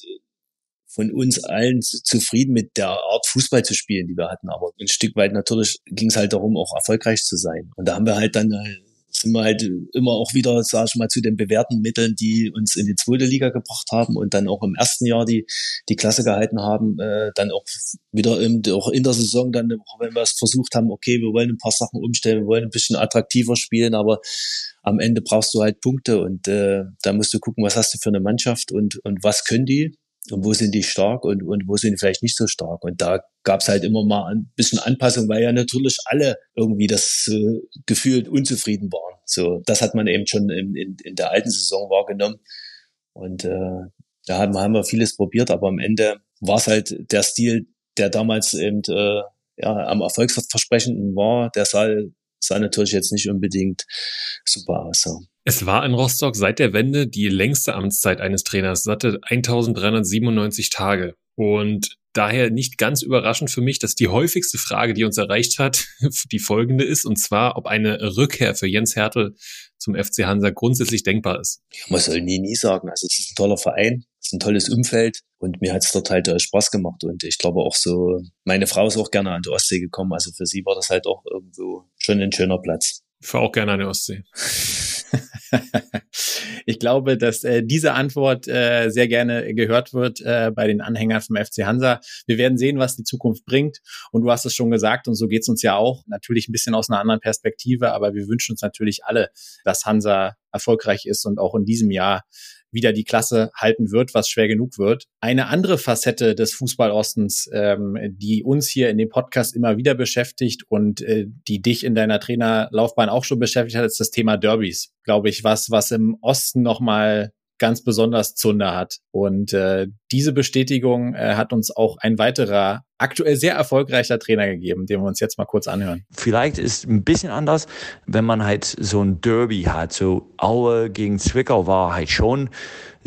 Speaker 1: von uns allen zufrieden mit der Art Fußball zu spielen, die wir hatten. Aber ein Stück weit natürlich ging es halt darum, auch erfolgreich zu sein. Und da haben wir halt dann äh, sind wir halt immer auch wieder, sag ich mal, zu den bewährten Mitteln, die uns in die zweite Liga gebracht haben und dann auch im ersten Jahr die, die Klasse gehalten haben, äh, dann auch wieder im, auch in der Saison dann, wenn wir es versucht haben, okay, wir wollen ein paar Sachen umstellen, wir wollen ein bisschen attraktiver spielen, aber am Ende brauchst du halt Punkte und äh, da musst du gucken, was hast du für eine Mannschaft und, und was können die und wo sind die stark und, und wo sind die vielleicht nicht so stark. Und da gab es halt immer mal ein bisschen Anpassung, weil ja natürlich alle irgendwie das äh, gefühlt unzufrieden waren. So, das hat man eben schon in, in, in der alten Saison wahrgenommen. Und äh, da haben, haben wir vieles probiert, aber am Ende war es halt der Stil, der damals eben äh, ja, am erfolgsversprechenden war, der sah, sah natürlich jetzt nicht unbedingt super aus. So.
Speaker 4: Es war in Rostock seit der Wende die längste Amtszeit eines Trainers, satte 1397 Tage. Und daher nicht ganz überraschend für mich, dass die häufigste Frage, die uns erreicht hat, <laughs> die folgende ist, und zwar, ob eine Rückkehr für Jens Hertel zum FC Hansa grundsätzlich denkbar ist.
Speaker 1: Man soll nie, nie sagen. Also es ist ein toller Verein, es ist ein tolles Umfeld und mir hat es dort halt Spaß gemacht. Und ich glaube auch so, meine Frau ist auch gerne an die Ostsee gekommen. Also für sie war das halt auch irgendwo schon ein schöner Platz.
Speaker 4: Ich fahre auch gerne an die Ostsee. <laughs> <laughs>
Speaker 5: ich glaube, dass äh, diese Antwort äh, sehr gerne gehört wird äh, bei den Anhängern vom FC Hansa. Wir werden sehen, was die Zukunft bringt. Und du hast es schon gesagt, und so geht's uns ja auch. Natürlich ein bisschen aus einer anderen Perspektive, aber wir wünschen uns natürlich alle, dass Hansa erfolgreich ist und auch in diesem Jahr wieder die Klasse halten wird, was schwer genug wird. Eine andere Facette des Fußballostens, ähm, die uns hier in dem Podcast immer wieder beschäftigt und äh, die dich in deiner Trainerlaufbahn auch schon beschäftigt hat, ist das Thema Derbys. Glaube ich, was, was im Osten nochmal ganz besonders Zunder hat. Und äh, diese Bestätigung äh, hat uns auch ein weiterer aktuell sehr erfolgreicher Trainer gegeben, den wir uns jetzt mal kurz anhören.
Speaker 11: Vielleicht ist ein bisschen anders, wenn man halt so ein Derby hat. So Aue gegen Zwickau war halt schon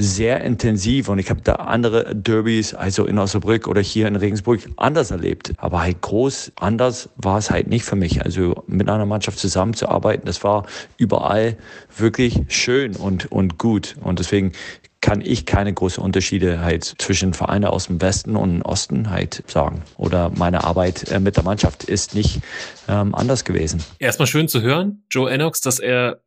Speaker 11: sehr intensiv und ich habe da andere Derbys, also in Osnabrück oder hier in Regensburg, anders erlebt. Aber halt groß anders war es halt nicht für mich. Also mit einer Mannschaft zusammenzuarbeiten, das war überall wirklich schön und, und gut. Und deswegen kann ich keine großen Unterschiede halt zwischen Vereinen aus dem Westen und Osten halt sagen. Oder meine Arbeit äh, mit der Mannschaft ist nicht ähm, anders gewesen.
Speaker 4: Erstmal schön zu hören, Joe Ennox, dass er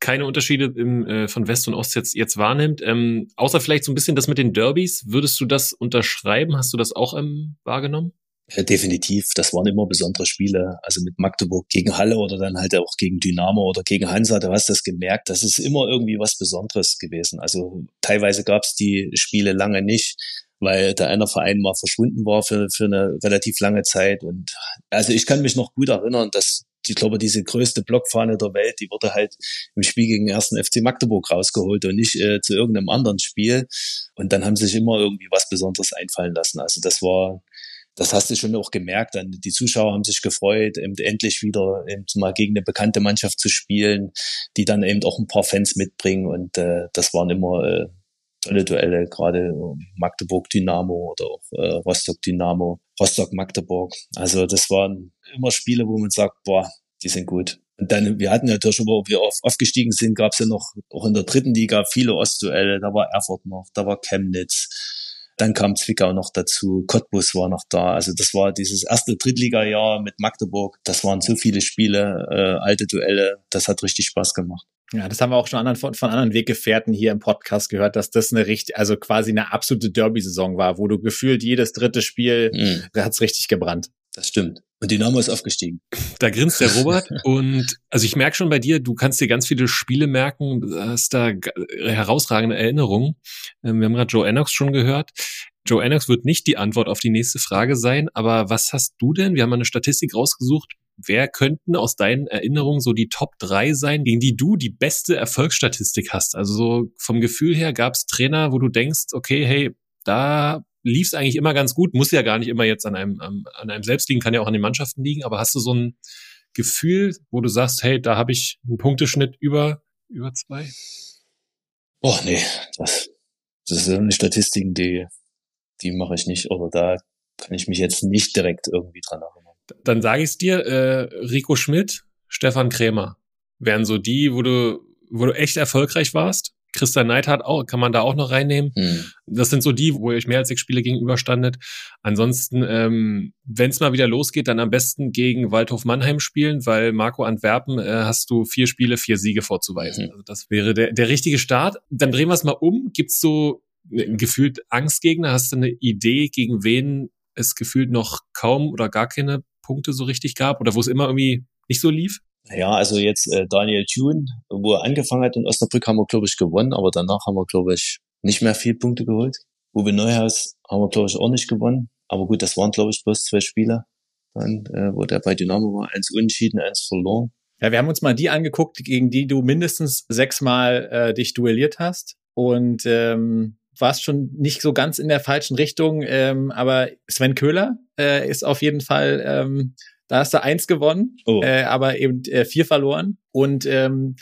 Speaker 4: keine Unterschiede im, äh, von West und Ost jetzt, jetzt wahrnimmt. Ähm, außer vielleicht so ein bisschen das mit den Derbys. Würdest du das unterschreiben? Hast du das auch ähm, wahrgenommen?
Speaker 1: Ja, definitiv. Das waren immer besondere Spiele. Also mit Magdeburg gegen Halle oder dann halt auch gegen Dynamo oder gegen Hansa. Du hast das gemerkt. Das ist immer irgendwie was Besonderes gewesen. Also teilweise gab es die Spiele lange nicht, weil der eine Verein mal verschwunden war für, für eine relativ lange Zeit. Und also ich kann mich noch gut erinnern, dass ich glaube, diese größte Blockfahne der Welt, die wurde halt im Spiel gegen den ersten FC Magdeburg rausgeholt und nicht äh, zu irgendeinem anderen Spiel. Und dann haben sie sich immer irgendwie was Besonderes einfallen lassen. Also das war das hast du schon auch gemerkt. Dann die Zuschauer haben sich gefreut, eben endlich wieder eben mal gegen eine bekannte Mannschaft zu spielen, die dann eben auch ein paar Fans mitbringen. Und äh, das waren immer äh, tolle Duelle, gerade Magdeburg Dynamo oder auch äh, Rostock Dynamo, Rostock Magdeburg. Also das waren immer Spiele, wo man sagt, boah, die sind gut. Und dann, wir hatten natürlich, wo wir auf, aufgestiegen sind, gab es ja noch, auch in der dritten Liga, viele Ostduelle. Da war Erfurt noch, da war Chemnitz, dann kam Zwickau noch dazu, Cottbus war noch da. Also das war dieses erste Drittliga-Jahr mit Magdeburg. Das waren so viele Spiele, äh, alte Duelle. Das hat richtig Spaß gemacht.
Speaker 5: Ja, das haben wir auch schon anderen, von, von anderen Weggefährten hier im Podcast gehört, dass das eine richtig, also quasi eine absolute Derby-Saison war, wo du gefühlt jedes dritte Spiel mhm. hat's richtig gebrannt.
Speaker 1: Das stimmt. Und Dynamo ist aufgestiegen.
Speaker 4: Da grinst der <laughs> Robert. und also ich merke schon bei dir, du kannst dir ganz viele Spiele merken, hast da herausragende Erinnerungen. Ähm, wir haben gerade Joe Ennox schon gehört. Joe Ennox wird nicht die Antwort auf die nächste Frage sein, aber was hast du denn? Wir haben eine Statistik rausgesucht. Wer könnten aus deinen Erinnerungen so die Top 3 sein, gegen die du die beste Erfolgsstatistik hast? Also so vom Gefühl her gab es Trainer, wo du denkst, okay, hey, da lief es eigentlich immer ganz gut. Muss ja gar nicht immer jetzt an einem, an einem selbst liegen, kann ja auch an den Mannschaften liegen. Aber hast du so ein Gefühl, wo du sagst, hey, da habe ich einen Punkteschnitt über, über zwei?
Speaker 1: Boah, nee, das, das sind Statistiken, die, die mache ich nicht. Oder da kann ich mich jetzt nicht direkt irgendwie dran erinnern.
Speaker 4: Dann sage ich es dir, äh, Rico Schmidt, Stefan Krämer wären so die, wo du, wo du echt erfolgreich warst. Christian Neidhardt auch, kann man da auch noch reinnehmen. Mhm. Das sind so die, wo ihr euch mehr als sechs Spiele gegenüberstandet. Ansonsten, ähm, wenn es mal wieder losgeht, dann am besten gegen Waldhof Mannheim spielen, weil Marco Antwerpen äh, hast du vier Spiele, vier Siege vorzuweisen. Mhm. Also das wäre der, der richtige Start. Dann drehen wir es mal um. Gibt's so gefühlt Angstgegner? Hast du eine Idee, gegen wen es gefühlt noch kaum oder gar keine Punkte so richtig gab oder wo es immer irgendwie nicht so lief?
Speaker 1: Ja, also jetzt äh, Daniel Thune, wo er angefangen hat in Osnabrück, haben wir, glaube ich, gewonnen, aber danach haben wir, glaube ich, nicht mehr viel Punkte geholt. Uwe Neuhaus haben wir, glaube ich, auch nicht gewonnen. Aber gut, das waren, glaube ich, bloß zwei Spiele, dann, äh, wo der bei Dynamo war. Eins unentschieden, eins verloren.
Speaker 5: Ja, wir haben uns mal die angeguckt, gegen die du mindestens sechsmal äh, dich duelliert hast. Und ähm, warst schon nicht so ganz in der falschen Richtung. Ähm, aber Sven Köhler äh, ist auf jeden Fall ähm, da hast du eins gewonnen, oh. äh, aber eben äh, vier verloren. Und ähm,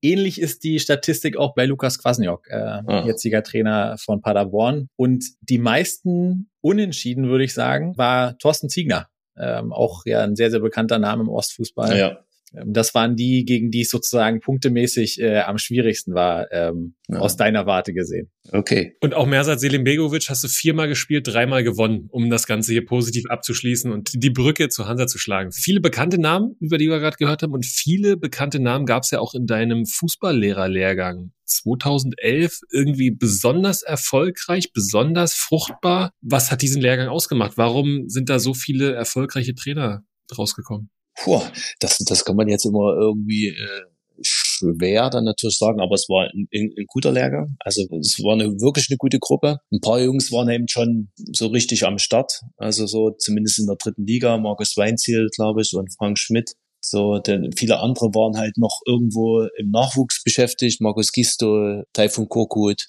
Speaker 5: ähnlich ist die Statistik auch bei Lukas Kwasniok, äh, ah. jetziger Trainer von Paderborn. Und die meisten Unentschieden, würde ich sagen, war Thorsten Ziegner. Ähm, auch ja ein sehr, sehr bekannter Name im Ostfußball. Ja. Das waren die, gegen die es sozusagen punktemäßig äh, am schwierigsten war, ähm, ja. aus deiner Warte gesehen.
Speaker 1: Okay.
Speaker 4: Und auch Mersat Selimbegovic hast du viermal gespielt, dreimal gewonnen, um das Ganze hier positiv abzuschließen und die Brücke zu Hansa zu schlagen. Viele bekannte Namen, über die wir gerade gehört haben, und viele bekannte Namen gab es ja auch in deinem Fußballlehrerlehrgang. 2011 irgendwie besonders erfolgreich, besonders fruchtbar. Was hat diesen Lehrgang ausgemacht? Warum sind da so viele erfolgreiche Trainer rausgekommen?
Speaker 1: Puh, das, das kann man jetzt immer irgendwie äh, schwer dann natürlich sagen, aber es war ein, ein, ein, guter Lehrgang. Also es war eine wirklich eine gute Gruppe. Ein paar Jungs waren eben schon so richtig am Start, also so zumindest in der dritten Liga. Markus Weinziel, glaube ich, und Frank Schmidt. So, denn viele andere waren halt noch irgendwo im Nachwuchs beschäftigt. Markus Gisto, Taifun Korkut.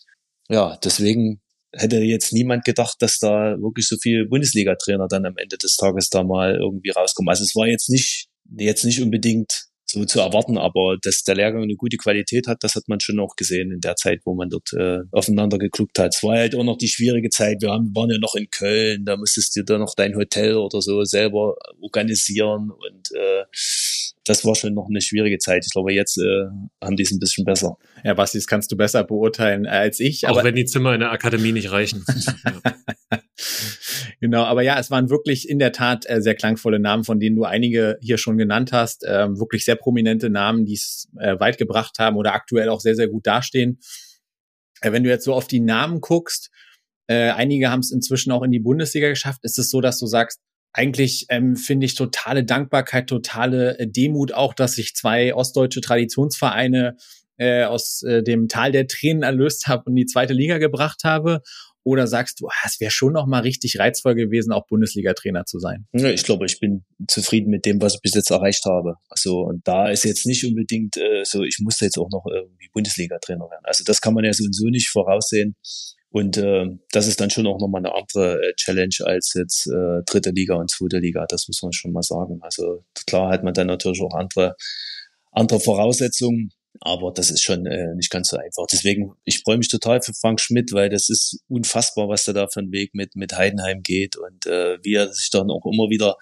Speaker 1: Ja, deswegen hätte jetzt niemand gedacht, dass da wirklich so viele Bundesliga-Trainer dann am Ende des Tages da mal irgendwie rauskommen. Also es war jetzt nicht, jetzt nicht unbedingt so zu erwarten, aber dass der Lehrgang eine gute Qualität hat, das hat man schon auch gesehen in der Zeit, wo man dort äh, aufeinander gekluckt hat. Es war halt auch noch die schwierige Zeit. Wir haben, waren ja noch in Köln, da musstest du dann noch dein Hotel oder so selber organisieren und äh, das war schon noch eine schwierige Zeit. Ich glaube, jetzt äh, haben die es ein bisschen besser.
Speaker 5: Ja, Basti, das kannst du besser beurteilen als ich.
Speaker 4: Auch aber wenn die Zimmer in der Akademie nicht reichen. <laughs> <laughs>
Speaker 5: genau, aber ja, es waren wirklich in der Tat äh, sehr klangvolle Namen, von denen du einige hier schon genannt hast. Ähm, wirklich sehr prominente Namen, die es äh, weit gebracht haben oder aktuell auch sehr, sehr gut dastehen. Äh, wenn du jetzt so auf die Namen guckst, äh, einige haben es inzwischen auch in die Bundesliga geschafft. Ist es so, dass du sagst, eigentlich ähm, finde ich totale Dankbarkeit, totale äh, Demut auch, dass sich zwei ostdeutsche Traditionsvereine äh, aus dem Tal der Tränen erlöst habe und die zweite Liga gebracht habe? Oder sagst du, ah, es wäre schon noch mal richtig reizvoll gewesen, auch Bundesliga-Trainer zu sein?
Speaker 1: Ja, ich glaube, ich bin zufrieden mit dem, was ich bis jetzt erreicht habe. Also und da ist jetzt nicht unbedingt äh, so, ich musste jetzt auch noch irgendwie Bundesliga-Trainer werden. Also das kann man ja so und so nicht voraussehen. Und äh, das ist dann schon auch nochmal eine andere äh, Challenge als jetzt äh, dritte Liga und zweite Liga, das muss man schon mal sagen. Also klar hat man dann natürlich auch andere, andere Voraussetzungen, aber das ist schon äh, nicht ganz so einfach. Deswegen, ich freue mich total für Frank Schmidt, weil das ist unfassbar, was der da für einen Weg mit, mit Heidenheim geht und äh, wie er sich dann auch immer wieder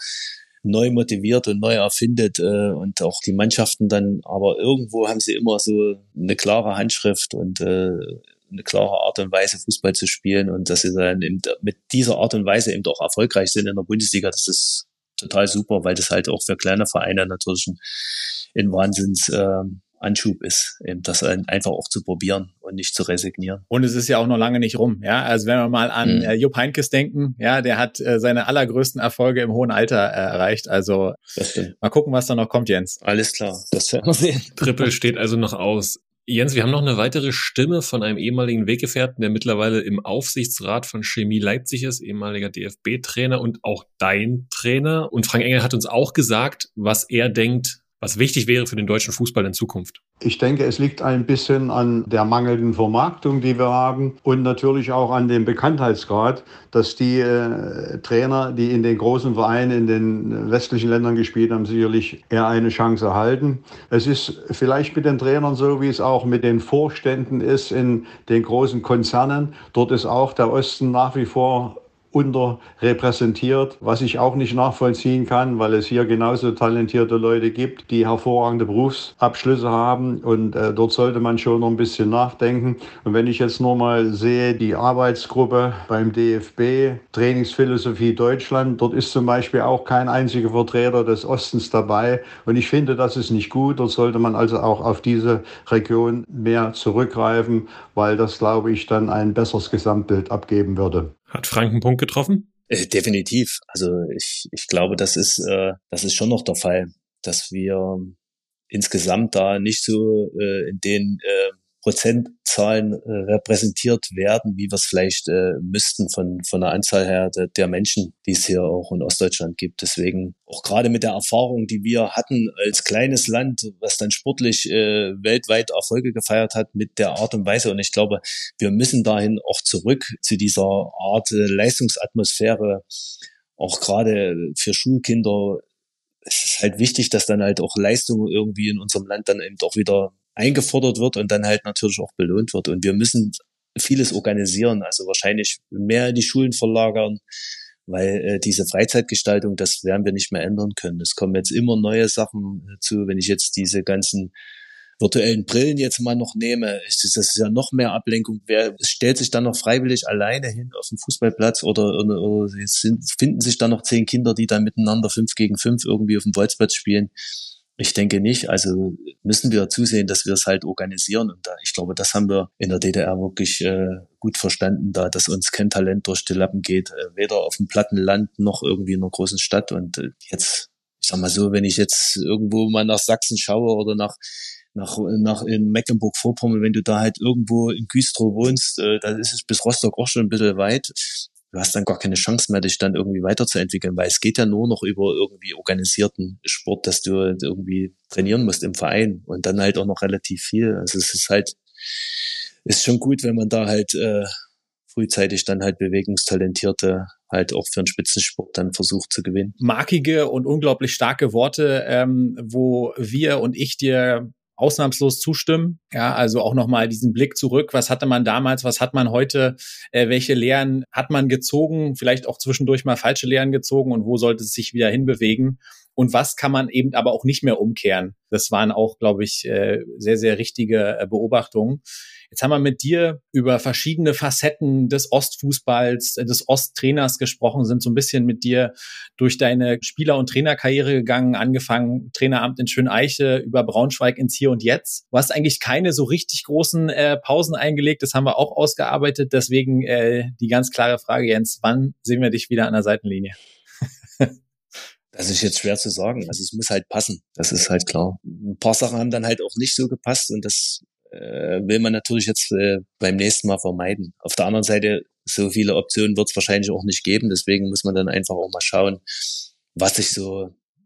Speaker 1: neu motiviert und neu erfindet äh, und auch die Mannschaften dann, aber irgendwo haben sie immer so eine klare Handschrift und äh, eine klare Art und Weise Fußball zu spielen und dass sie dann eben mit dieser Art und Weise eben auch erfolgreich sind in der Bundesliga, das ist total super, weil das halt auch für kleine Vereine natürlich ein, ein Wahnsinns äh, Anschub ist, eben das einfach auch zu probieren und nicht zu resignieren.
Speaker 5: Und es ist ja auch noch lange nicht rum, ja. Also wenn wir mal an mhm. äh, Jupp Heinkes denken, ja, der hat äh, seine allergrößten Erfolge im hohen Alter äh, erreicht. Also mal gucken, was da noch kommt, Jens.
Speaker 1: Alles klar, das werden wir sehen.
Speaker 4: Triple steht also noch aus. Jens, wir haben noch eine weitere Stimme von einem ehemaligen Weggefährten, der mittlerweile im Aufsichtsrat von Chemie Leipzig ist, ehemaliger DFB-Trainer und auch dein Trainer. Und Frank Engel hat uns auch gesagt, was er denkt, was wichtig wäre für den deutschen Fußball in Zukunft?
Speaker 12: Ich denke, es liegt ein bisschen an der mangelnden Vermarktung, die wir haben und natürlich auch an dem Bekanntheitsgrad, dass die äh, Trainer, die in den großen Vereinen in den westlichen Ländern gespielt haben, sicherlich eher eine Chance erhalten. Es ist vielleicht mit den Trainern so, wie es auch mit den Vorständen ist in den großen Konzernen. Dort ist auch der Osten nach wie vor unterrepräsentiert, was ich auch nicht nachvollziehen kann, weil es hier genauso talentierte Leute gibt, die hervorragende Berufsabschlüsse haben und äh, dort sollte man schon noch ein bisschen nachdenken. Und wenn ich jetzt nur mal sehe, die Arbeitsgruppe beim DFB, Trainingsphilosophie Deutschland, dort ist zum Beispiel auch kein einziger Vertreter des Ostens dabei und ich finde, das ist nicht gut. Dort sollte man also auch auf diese Region mehr zurückgreifen, weil das, glaube ich, dann ein besseres Gesamtbild abgeben würde.
Speaker 4: Hat Frank einen Punkt getroffen?
Speaker 1: Äh, definitiv. Also ich, ich glaube, das ist, äh, das ist schon noch der Fall, dass wir insgesamt da nicht so äh, in den äh, Prozentzahlen äh, repräsentiert werden, wie wir es vielleicht äh, müssten von, von der Anzahl her de, der Menschen, die es hier auch in Ostdeutschland gibt. Deswegen auch gerade mit der Erfahrung, die wir hatten als kleines Land, was dann sportlich äh, weltweit Erfolge gefeiert hat mit der Art und Weise. Und ich glaube, wir müssen dahin auch zurück zu dieser Art äh, Leistungsatmosphäre, auch gerade für Schulkinder. Es ist halt wichtig, dass dann halt auch Leistung irgendwie in unserem Land dann eben auch wieder eingefordert wird und dann halt natürlich auch belohnt wird. Und wir müssen vieles organisieren, also wahrscheinlich mehr in die Schulen verlagern, weil äh, diese Freizeitgestaltung, das werden wir nicht mehr ändern können. Es kommen jetzt immer neue Sachen äh, zu. Wenn ich jetzt diese ganzen virtuellen Brillen jetzt mal noch nehme, ist das ist ja noch mehr Ablenkung. Wer stellt sich dann noch freiwillig alleine hin auf dem Fußballplatz oder, oder, oder sind, finden sich dann noch zehn Kinder, die dann miteinander fünf gegen fünf irgendwie auf dem Bolzplatz spielen? Ich denke nicht. Also müssen wir zusehen, dass wir es halt organisieren. Und da, ich glaube, das haben wir in der DDR wirklich äh, gut verstanden, da dass uns kein Talent durch die Lappen geht, äh, weder auf dem Plattenland noch irgendwie in einer großen Stadt. Und äh, jetzt, ich sag mal so, wenn ich jetzt irgendwo mal nach Sachsen schaue oder nach nach, nach in Mecklenburg-Vorpommern, wenn du da halt irgendwo in Güstrow wohnst, äh, da ist es bis Rostock auch schon ein bisschen weit. Du hast dann gar keine Chance mehr, dich dann irgendwie weiterzuentwickeln, weil es geht ja nur noch über irgendwie organisierten Sport, dass du irgendwie trainieren musst im Verein und dann halt auch noch relativ viel. Also es ist halt, ist schon gut, wenn man da halt äh, frühzeitig dann halt Bewegungstalentierte halt auch für den Spitzensport dann versucht zu gewinnen.
Speaker 5: Markige und unglaublich starke Worte, ähm, wo wir und ich dir ausnahmslos zustimmen. Ja, also auch nochmal diesen Blick zurück. Was hatte man damals? Was hat man heute? Äh, welche Lehren hat man gezogen? Vielleicht auch zwischendurch mal falsche Lehren gezogen und wo sollte es sich wieder hinbewegen? Und was kann man eben aber auch nicht mehr umkehren? Das waren auch, glaube ich, äh, sehr, sehr richtige äh, Beobachtungen. Jetzt haben wir mit dir über verschiedene Facetten des Ostfußballs, äh, des Osttrainers gesprochen, sind so ein bisschen mit dir durch deine Spieler- und Trainerkarriere gegangen, angefangen Traineramt in Schöneiche, über Braunschweig ins Hier und Jetzt. Du hast eigentlich keine so richtig großen äh, Pausen eingelegt, das haben wir auch ausgearbeitet. Deswegen äh, die ganz klare Frage, Jens, wann sehen wir dich wieder an der Seitenlinie?
Speaker 1: Das ist jetzt schwer zu sagen. Also es muss halt passen. Das ist halt klar. Ein paar Sachen haben dann halt auch nicht so gepasst und das äh, will man natürlich jetzt äh, beim nächsten Mal vermeiden. Auf der anderen Seite, so viele Optionen wird es wahrscheinlich auch nicht geben. Deswegen muss man dann einfach auch mal schauen, was sich so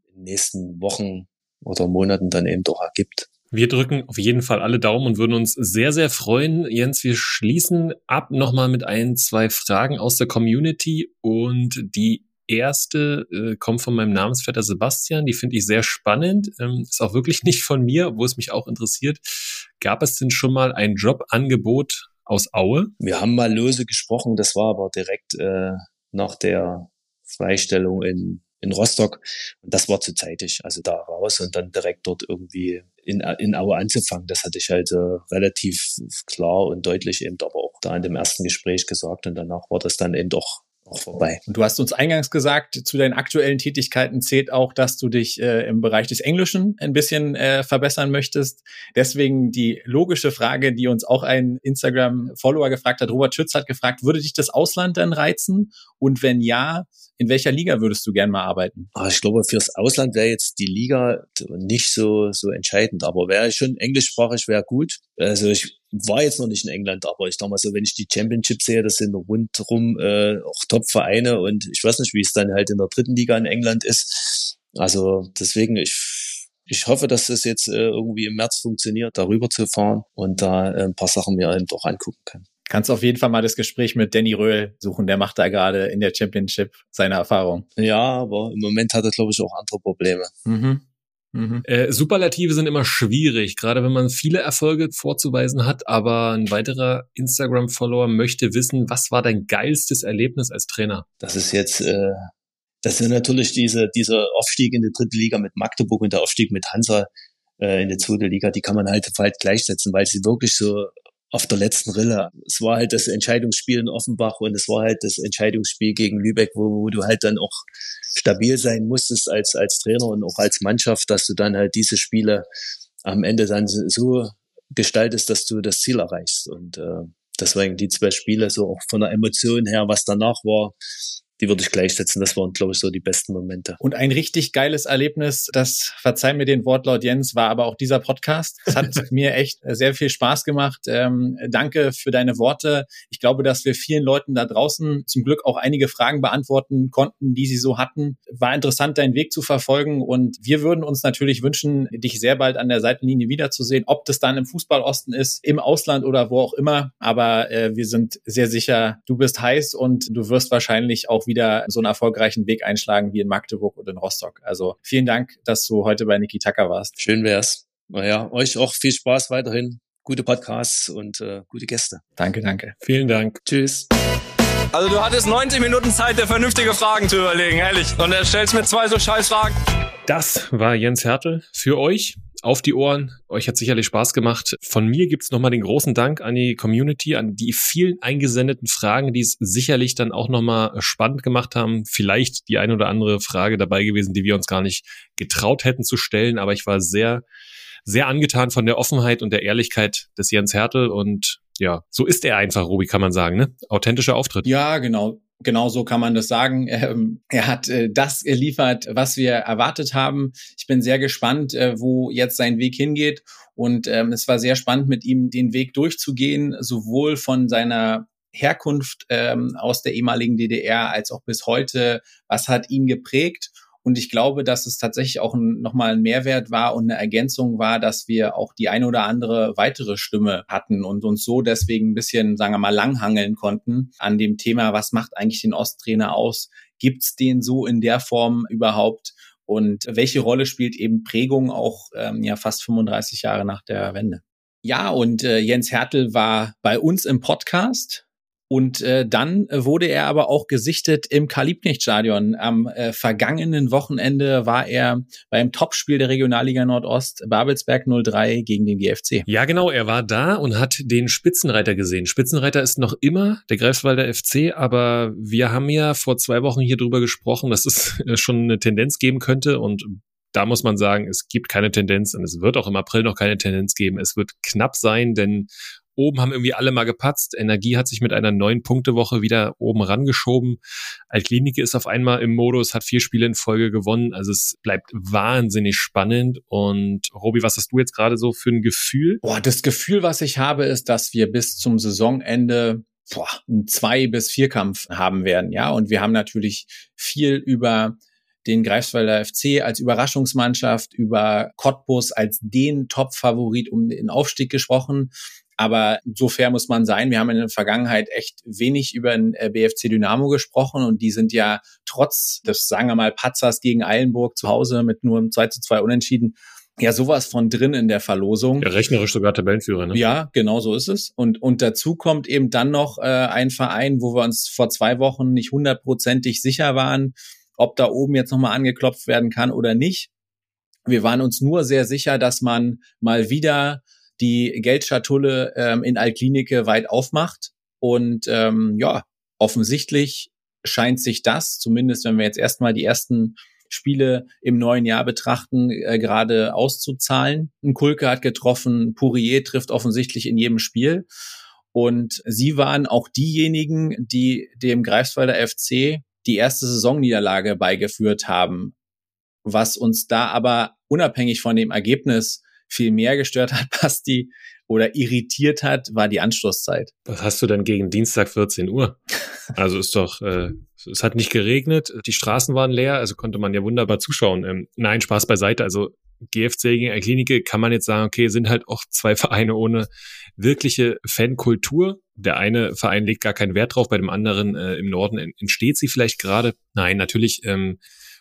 Speaker 1: in den nächsten Wochen oder Monaten dann eben doch ergibt.
Speaker 4: Wir drücken auf jeden Fall alle Daumen und würden uns sehr, sehr freuen. Jens, wir schließen ab nochmal mit ein, zwei Fragen aus der Community und die erste äh, kommt von meinem Namensvetter Sebastian. Die finde ich sehr spannend. Ähm, ist auch wirklich <laughs> nicht von mir, wo es mich auch interessiert. Gab es denn schon mal ein Jobangebot aus Aue?
Speaker 1: Wir haben mal lose gesprochen. Das war aber direkt äh, nach der Freistellung in, in Rostock. Und das war zu zeitig. Also da raus und dann direkt dort irgendwie in, in Aue anzufangen. Das hatte ich halt äh, relativ klar und deutlich eben aber auch da in dem ersten Gespräch gesagt. Und danach war das dann eben doch auch vorbei.
Speaker 5: Und du hast uns eingangs gesagt, zu deinen aktuellen Tätigkeiten zählt auch, dass du dich äh, im Bereich des Englischen ein bisschen äh, verbessern möchtest. Deswegen die logische Frage, die uns auch ein Instagram-Follower gefragt hat, Robert Schütz hat gefragt, würde dich das Ausland dann reizen? Und wenn ja, in welcher Liga würdest du gern mal arbeiten?
Speaker 1: Ah, ich glaube, fürs Ausland wäre jetzt die Liga nicht so, so entscheidend, aber wäre schon englischsprachig, wäre gut. Also ich war jetzt noch nicht in England, aber ich dachte mal so, wenn ich die Championship sehe, das sind rundherum äh, auch Top-Vereine und ich weiß nicht, wie es dann halt in der dritten Liga in England ist. Also deswegen, ich, ich hoffe, dass das jetzt äh, irgendwie im März funktioniert, darüber zu fahren und da äh, ein paar Sachen mir eben doch angucken kann.
Speaker 5: Kannst auf jeden Fall mal das Gespräch mit Danny Röhl suchen, der macht da gerade in der Championship seine Erfahrung.
Speaker 1: Ja, aber im Moment hat er, glaube ich, auch andere Probleme.
Speaker 4: Mhm. Mhm. Äh, Superlative sind immer schwierig, gerade wenn man viele Erfolge vorzuweisen hat, aber ein weiterer Instagram-Follower möchte wissen, was war dein geilstes Erlebnis als Trainer?
Speaker 1: Das ist jetzt, äh, das sind natürlich diese, dieser Aufstieg in die dritte Liga mit Magdeburg und der Aufstieg mit Hansa äh, in die zweite Liga, die kann man halt, halt gleichsetzen, weil sie wirklich so auf der letzten Rille. Es war halt das Entscheidungsspiel in Offenbach und es war halt das Entscheidungsspiel gegen Lübeck, wo, wo du halt dann auch stabil sein musstest als, als Trainer und auch als Mannschaft, dass du dann halt diese Spiele am Ende dann so gestaltest, dass du das Ziel erreichst. Und äh, deswegen die zwei Spiele so auch von der Emotion her, was danach war, die würde ich gleichsetzen. Das waren, glaube ich, so die besten Momente.
Speaker 5: Und ein richtig geiles Erlebnis, das verzeih mir den Wortlaut Jens, war aber auch dieser Podcast. Es hat <laughs> mir echt sehr viel Spaß gemacht. Ähm, danke für deine Worte. Ich glaube, dass wir vielen Leuten da draußen zum Glück auch einige Fragen beantworten konnten, die sie so hatten. War interessant, deinen Weg zu verfolgen. Und wir würden uns natürlich wünschen, dich sehr bald an der Seitenlinie wiederzusehen, ob das dann im Fußballosten ist, im Ausland oder wo auch immer. Aber äh, wir sind sehr sicher, du bist heiß und du wirst wahrscheinlich auch wieder so einen erfolgreichen Weg einschlagen wie in Magdeburg oder in Rostock. Also vielen Dank, dass du heute bei Niki Tucker warst.
Speaker 1: Schön wär's. Naja, euch auch viel Spaß weiterhin. Gute Podcasts und äh, gute Gäste.
Speaker 5: Danke, danke.
Speaker 4: Vielen Dank.
Speaker 1: Tschüss.
Speaker 6: Also du hattest 90 Minuten Zeit, dir vernünftige Fragen zu überlegen, ehrlich. Und er stellst mir zwei so scheiß Fragen.
Speaker 4: Das war Jens Hertel für euch auf die Ohren. Euch hat sicherlich Spaß gemacht. Von mir gibt's nochmal den großen Dank an die Community, an die vielen eingesendeten Fragen, die es sicherlich dann auch nochmal spannend gemacht haben. Vielleicht die ein oder andere Frage dabei gewesen, die wir uns gar nicht getraut hätten zu stellen. Aber ich war sehr, sehr angetan von der Offenheit und der Ehrlichkeit des Jens Hertel. Und ja, so ist er einfach, Ruby, kann man sagen, ne? Authentischer Auftritt.
Speaker 5: Ja, genau. Genau so kann man das sagen. <laughs> Ähm, er hat äh, das geliefert, was wir erwartet haben. Ich bin sehr gespannt, äh, wo jetzt sein Weg hingeht. Und ähm, es war sehr spannend, mit ihm den Weg durchzugehen, sowohl von seiner Herkunft ähm, aus der ehemaligen DDR als auch bis heute. Was hat ihn geprägt? Und ich glaube, dass es tatsächlich auch nochmal ein Mehrwert war und eine Ergänzung war, dass wir auch die eine oder andere weitere Stimme hatten und uns so deswegen ein bisschen, sagen wir mal, langhangeln konnten an dem Thema, was macht eigentlich den Osttrainer aus? Gibt's den so in der Form überhaupt? Und welche Rolle spielt eben Prägung auch ähm, ja fast 35 Jahre nach der Wende? Ja, und äh, Jens Hertel war bei uns im Podcast und äh, dann wurde er aber auch gesichtet im Karl-Liebknecht-Stadion. Am äh, vergangenen Wochenende war er beim Topspiel der Regionalliga Nordost Babelsberg 03 gegen den GFC.
Speaker 4: Ja, genau, er war da und hat den Spitzenreiter gesehen. Spitzenreiter ist noch immer der Greifswalder FC, aber wir haben ja vor zwei Wochen hier drüber gesprochen, dass es äh, schon eine Tendenz geben könnte und da muss man sagen, es gibt keine Tendenz und es wird auch im April noch keine Tendenz geben. Es wird knapp sein, denn Oben haben irgendwie alle mal gepatzt. Energie hat sich mit einer neun Punkte Woche wieder oben rangeschoben. Altklinike ist auf einmal im Modus, hat vier Spiele in Folge gewonnen. Also es bleibt wahnsinnig spannend. Und Robi, was hast du jetzt gerade so für ein Gefühl?
Speaker 5: Boah, das Gefühl, was ich habe, ist, dass wir bis zum Saisonende boah, einen Zwei- bis Vierkampf haben werden. Ja, und wir haben natürlich viel über den Greifswalder FC als Überraschungsmannschaft, über Cottbus als den Top-Favorit um den Aufstieg gesprochen. Aber so fair muss man sein. Wir haben in der Vergangenheit echt wenig über den äh, BFC Dynamo gesprochen und die sind ja trotz des, sagen wir mal, Patzers gegen Eilenburg zu Hause mit nur einem 2 zu 2 Unentschieden ja sowas von drin in der Verlosung. Ja,
Speaker 4: rechnerisch sogar Tabellenführer, ne?
Speaker 5: Ja, genau so ist es. Und, und dazu kommt eben dann noch äh, ein Verein, wo wir uns vor zwei Wochen nicht hundertprozentig sicher waren, ob da oben jetzt nochmal angeklopft werden kann oder nicht. Wir waren uns nur sehr sicher, dass man mal wieder die Geldschatulle ähm, in Altklinike weit aufmacht. Und ähm, ja, offensichtlich scheint sich das, zumindest wenn wir jetzt erstmal die ersten Spiele im neuen Jahr betrachten, äh, gerade auszuzahlen. Ein Kulke hat getroffen, Pourier trifft offensichtlich in jedem Spiel. Und sie waren auch diejenigen, die dem Greifswalder FC die erste Saisonniederlage beigeführt haben. Was uns da aber unabhängig von dem Ergebnis viel mehr gestört hat, <laughs> Basti, oder irritiert hat, war die Anstoßzeit.
Speaker 4: Was hast du denn gegen Dienstag 14 Uhr? Also ist doch, äh, es hat nicht geregnet, die Straßen waren leer, also konnte man ja wunderbar zuschauen. Ähm, nein, Spaß beiseite. Also GFC gegen Klinike kann man jetzt sagen, okay, sind halt auch zwei Vereine ohne wirkliche Fankultur. Der eine Verein legt gar keinen Wert drauf, bei dem anderen äh, im Norden entsteht sie vielleicht gerade. Nein, natürlich ähm,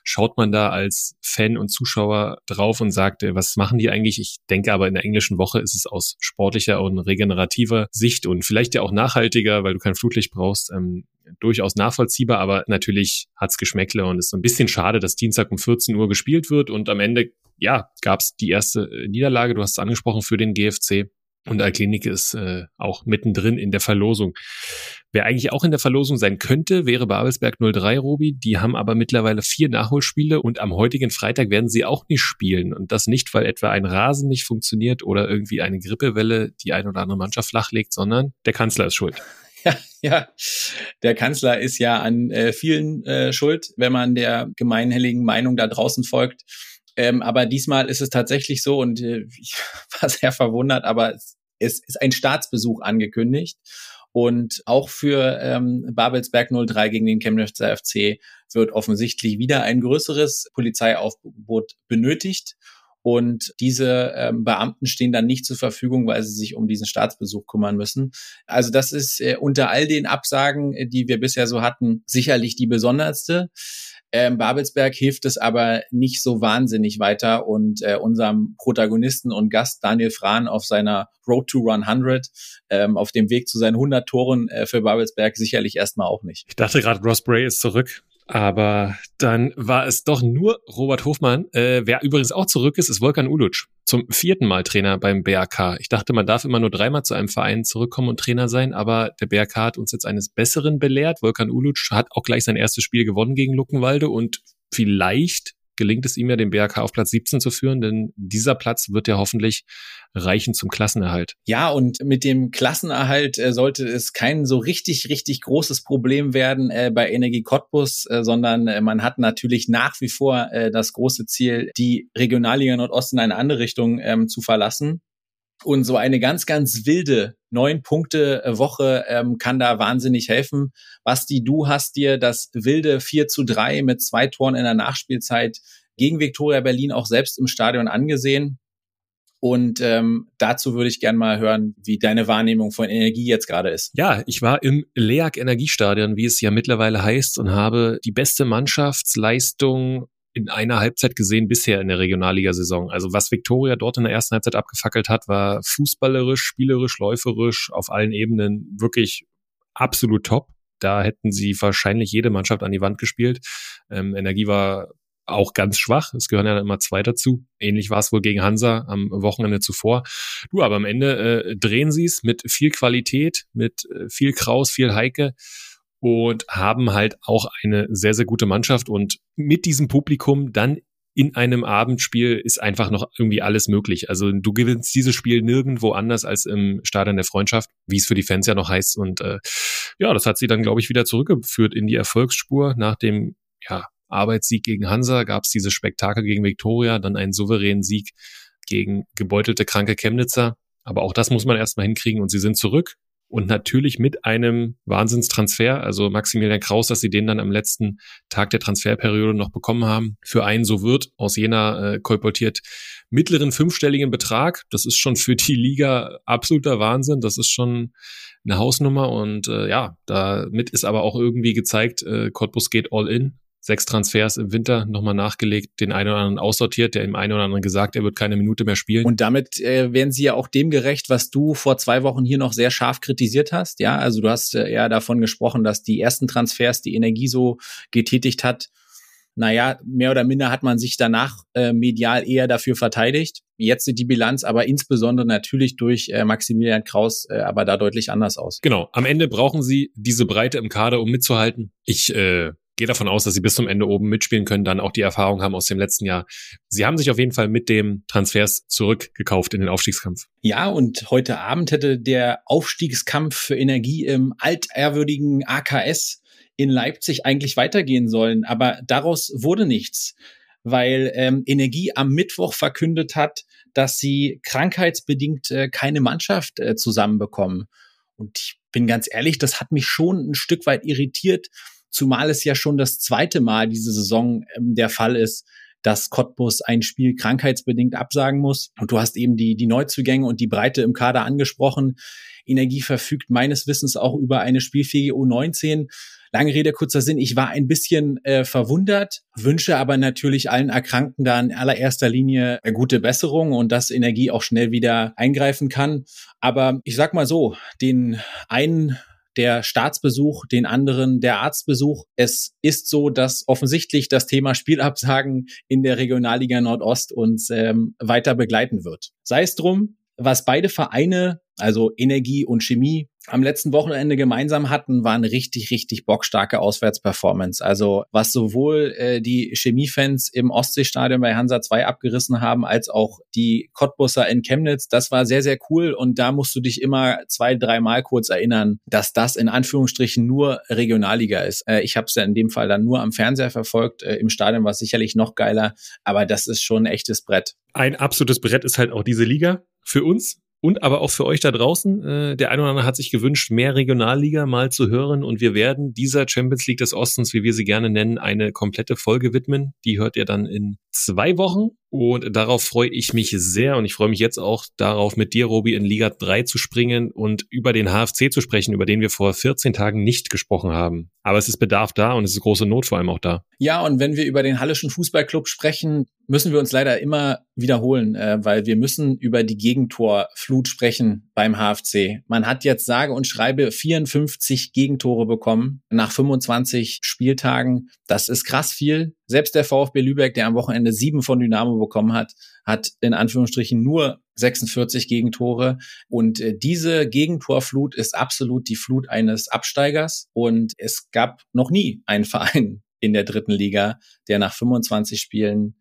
Speaker 4: schaut man da als Fan und Zuschauer drauf und sagt, äh, was machen die eigentlich? Ich denke aber in der englischen Woche ist es aus sportlicher und regenerativer Sicht und vielleicht ja auch nachhaltiger, weil du kein Flutlicht brauchst, ähm, durchaus nachvollziehbar, aber natürlich hat's Geschmäckle und ist so ein bisschen schade, dass Dienstag um 14 Uhr gespielt wird und am Ende, ja, gab's die erste äh, Niederlage, du hast es angesprochen, für den GFC. Und Alklinik ist äh, auch mittendrin in der Verlosung. Wer eigentlich auch in der Verlosung sein könnte, wäre Babelsberg 03 Robi. Die haben aber mittlerweile vier Nachholspiele und am heutigen Freitag werden sie auch nicht spielen. Und das nicht, weil etwa ein Rasen nicht funktioniert oder irgendwie eine Grippewelle die ein oder andere Mannschaft flachlegt, sondern der Kanzler ist schuld. <laughs>
Speaker 5: Ja, ja, der Kanzler ist ja an äh, vielen äh, schuld, wenn man der gemeinhelligen Meinung da draußen folgt. Ähm, aber diesmal ist es tatsächlich so und äh, <laughs> ich war sehr verwundert, aber es, es ist ein Staatsbesuch angekündigt. Und auch für ähm, Babelsberg 03 gegen den Chemnitzer FC wird offensichtlich wieder ein größeres Polizeiaufgebot benötigt. Und diese ähm, Beamten stehen dann nicht zur Verfügung, weil sie sich um diesen Staatsbesuch kümmern müssen. Also das ist äh, unter all den Absagen, äh, die wir bisher so hatten, sicherlich die besonderste. Ähm, Babelsberg hilft es aber nicht so wahnsinnig weiter und äh, unserem Protagonisten und Gast Daniel Frahn auf seiner Road to 100 ähm, auf dem Weg zu seinen 100 Toren äh, für Babelsberg sicherlich erstmal auch nicht.
Speaker 4: Ich dachte gerade, Ross Bray ist zurück. Aber dann war es doch nur Robert Hofmann. Äh, wer übrigens auch zurück ist, ist Volkan Uluc. Zum vierten Mal Trainer beim BRK. Ich dachte, man darf immer nur dreimal zu einem Verein zurückkommen und Trainer sein, aber der BRK hat uns jetzt eines Besseren belehrt. Volkan Uluc hat auch gleich sein erstes Spiel gewonnen gegen Luckenwalde und vielleicht gelingt es ihm ja, den BRK auf Platz 17 zu führen, denn dieser Platz wird ja hoffentlich reichen zum Klassenerhalt.
Speaker 5: Ja, und mit dem Klassenerhalt äh, sollte es kein so richtig, richtig großes Problem werden äh, bei Energie Cottbus, äh, sondern äh, man hat natürlich nach wie vor äh, das große Ziel, die Regionalliga Nordost in eine andere Richtung ähm, zu verlassen. Und so eine ganz, ganz wilde neun Punkte Woche ähm, kann da wahnsinnig helfen. Basti, du hast dir das wilde 4 zu 3 mit zwei Toren in der Nachspielzeit gegen Viktoria Berlin auch selbst im Stadion angesehen. Und ähm, dazu würde ich gerne mal hören, wie deine Wahrnehmung von Energie jetzt gerade ist.
Speaker 4: Ja, ich war im LEAG Energiestadion, wie es ja mittlerweile heißt, und habe die beste Mannschaftsleistung in einer Halbzeit gesehen bisher in der Regionalligasaison. Also was Viktoria dort in der ersten Halbzeit abgefackelt hat, war fußballerisch, spielerisch, läuferisch, auf allen Ebenen wirklich absolut top. Da hätten sie wahrscheinlich jede Mannschaft an die Wand gespielt. Ähm, Energie war auch ganz schwach. Es gehören ja immer zwei dazu. Ähnlich war es wohl gegen Hansa am Wochenende zuvor. Du, aber am Ende äh, drehen sie es mit viel Qualität, mit äh, viel Kraus, viel Heike und haben halt auch eine sehr, sehr gute Mannschaft. Und mit diesem Publikum dann in einem Abendspiel ist einfach noch irgendwie alles möglich. Also du gewinnst dieses Spiel nirgendwo anders als im Stadion der Freundschaft, wie es für die Fans ja noch heißt. Und äh, ja, das hat sie dann, glaube ich, wieder zurückgeführt in die Erfolgsspur. Nach dem ja, Arbeitssieg gegen Hansa gab es dieses Spektakel gegen Viktoria, dann einen souveränen Sieg gegen gebeutelte, kranke Chemnitzer. Aber auch das muss man erstmal hinkriegen und sie sind zurück und natürlich mit einem Wahnsinnstransfer, also Maximilian Kraus, dass sie den dann am letzten Tag der Transferperiode noch bekommen haben, für einen so wird aus jener äh, kolportiert. Mittleren fünfstelligen Betrag. Das ist schon für die Liga absoluter Wahnsinn. Das ist schon eine Hausnummer. Und äh, ja, damit ist aber auch irgendwie gezeigt, äh, Cottbus geht all in sechs Transfers im Winter nochmal nachgelegt, den einen oder anderen aussortiert, der im einen oder anderen gesagt, er wird keine Minute mehr spielen.
Speaker 5: Und damit äh, werden sie ja auch dem gerecht, was du vor zwei Wochen hier noch sehr scharf kritisiert hast. Ja, also du hast äh, ja davon gesprochen, dass die ersten Transfers die Energie so getätigt hat. Naja, mehr oder minder hat man sich danach äh, medial eher dafür verteidigt. Jetzt sieht die Bilanz aber insbesondere natürlich durch äh, Maximilian Kraus äh, aber da deutlich anders aus.
Speaker 4: Genau. Am Ende brauchen sie diese Breite im Kader, um mitzuhalten. Ich äh, gehe davon aus, dass sie bis zum Ende oben mitspielen können, dann auch die Erfahrung haben aus dem letzten Jahr. Sie haben sich auf jeden Fall mit dem Transfers zurückgekauft in den Aufstiegskampf.
Speaker 5: Ja, und heute Abend hätte der Aufstiegskampf für Energie im altehrwürdigen AKS in Leipzig eigentlich weitergehen sollen, aber daraus wurde nichts, weil ähm, Energie am Mittwoch verkündet hat, dass sie krankheitsbedingt äh, keine Mannschaft äh, zusammenbekommen. Und ich bin ganz ehrlich, das hat mich schon ein Stück weit irritiert, zumal es ja schon das zweite Mal diese Saison ähm, der Fall ist, dass Cottbus ein Spiel krankheitsbedingt absagen muss. Und du hast eben die, die Neuzugänge und die Breite im Kader angesprochen. Energie verfügt meines Wissens auch über eine spielfähige U19. Lange Rede, kurzer Sinn. Ich war ein bisschen äh, verwundert, wünsche aber natürlich allen Erkrankten da in allererster Linie eine gute Besserung und dass Energie auch schnell wieder eingreifen kann. Aber ich sag mal so, den einen der Staatsbesuch, den anderen der Arztbesuch. Es ist so, dass offensichtlich das Thema Spielabsagen in der Regionalliga Nordost uns ähm, weiter begleiten wird. Sei es drum, was beide Vereine, also Energie und Chemie, am letzten Wochenende gemeinsam hatten, war eine richtig, richtig bockstarke Auswärtsperformance. Also was sowohl äh, die Chemiefans im Ostseestadion bei Hansa 2 abgerissen haben, als auch die Cottbusser in Chemnitz, das war sehr, sehr cool. Und da musst du dich immer zwei, dreimal kurz erinnern, dass das in Anführungsstrichen nur Regionalliga ist. Äh, ich habe es ja in dem Fall dann nur am Fernseher verfolgt. Äh, Im Stadion war es sicherlich noch geiler, aber das ist schon ein echtes Brett.
Speaker 4: Ein absolutes Brett ist halt auch diese Liga für uns und aber auch für euch da draußen. Äh, der eine oder andere hat sich gewünscht, mehr Regionalliga mal zu hören und wir werden dieser Champions League des Ostens, wie wir sie gerne nennen, eine komplette Folge widmen. Die hört ihr dann in zwei Wochen Und darauf freue ich mich sehr und ich freue mich jetzt auch darauf, mit dir, Robi, in Liga 3 zu springen und über den HFC zu sprechen, über den wir vor 14 Tagen nicht gesprochen haben. Aber es ist Bedarf da und es ist große Not vor allem auch da.
Speaker 5: Ja, und wenn wir über den Hallischen Fußballclub sprechen, müssen wir uns leider immer wiederholen, äh, weil wir müssen über die Gegentorflut sprechen beim HFC. Man hat jetzt sage und schreibe 54 Gegentore bekommen nach 25 Spieltagen. Das ist krass viel. Selbst der VfB Lübeck, der am Wochenende sieben von Dynamo bekommen hat, hat in Anführungsstrichen nur 46 Gegentore. Und äh, diese Gegentorflut ist absolut die Flut eines Absteigers. Und es gab noch nie einen Verein in der dritten Liga, der nach 25 Spielen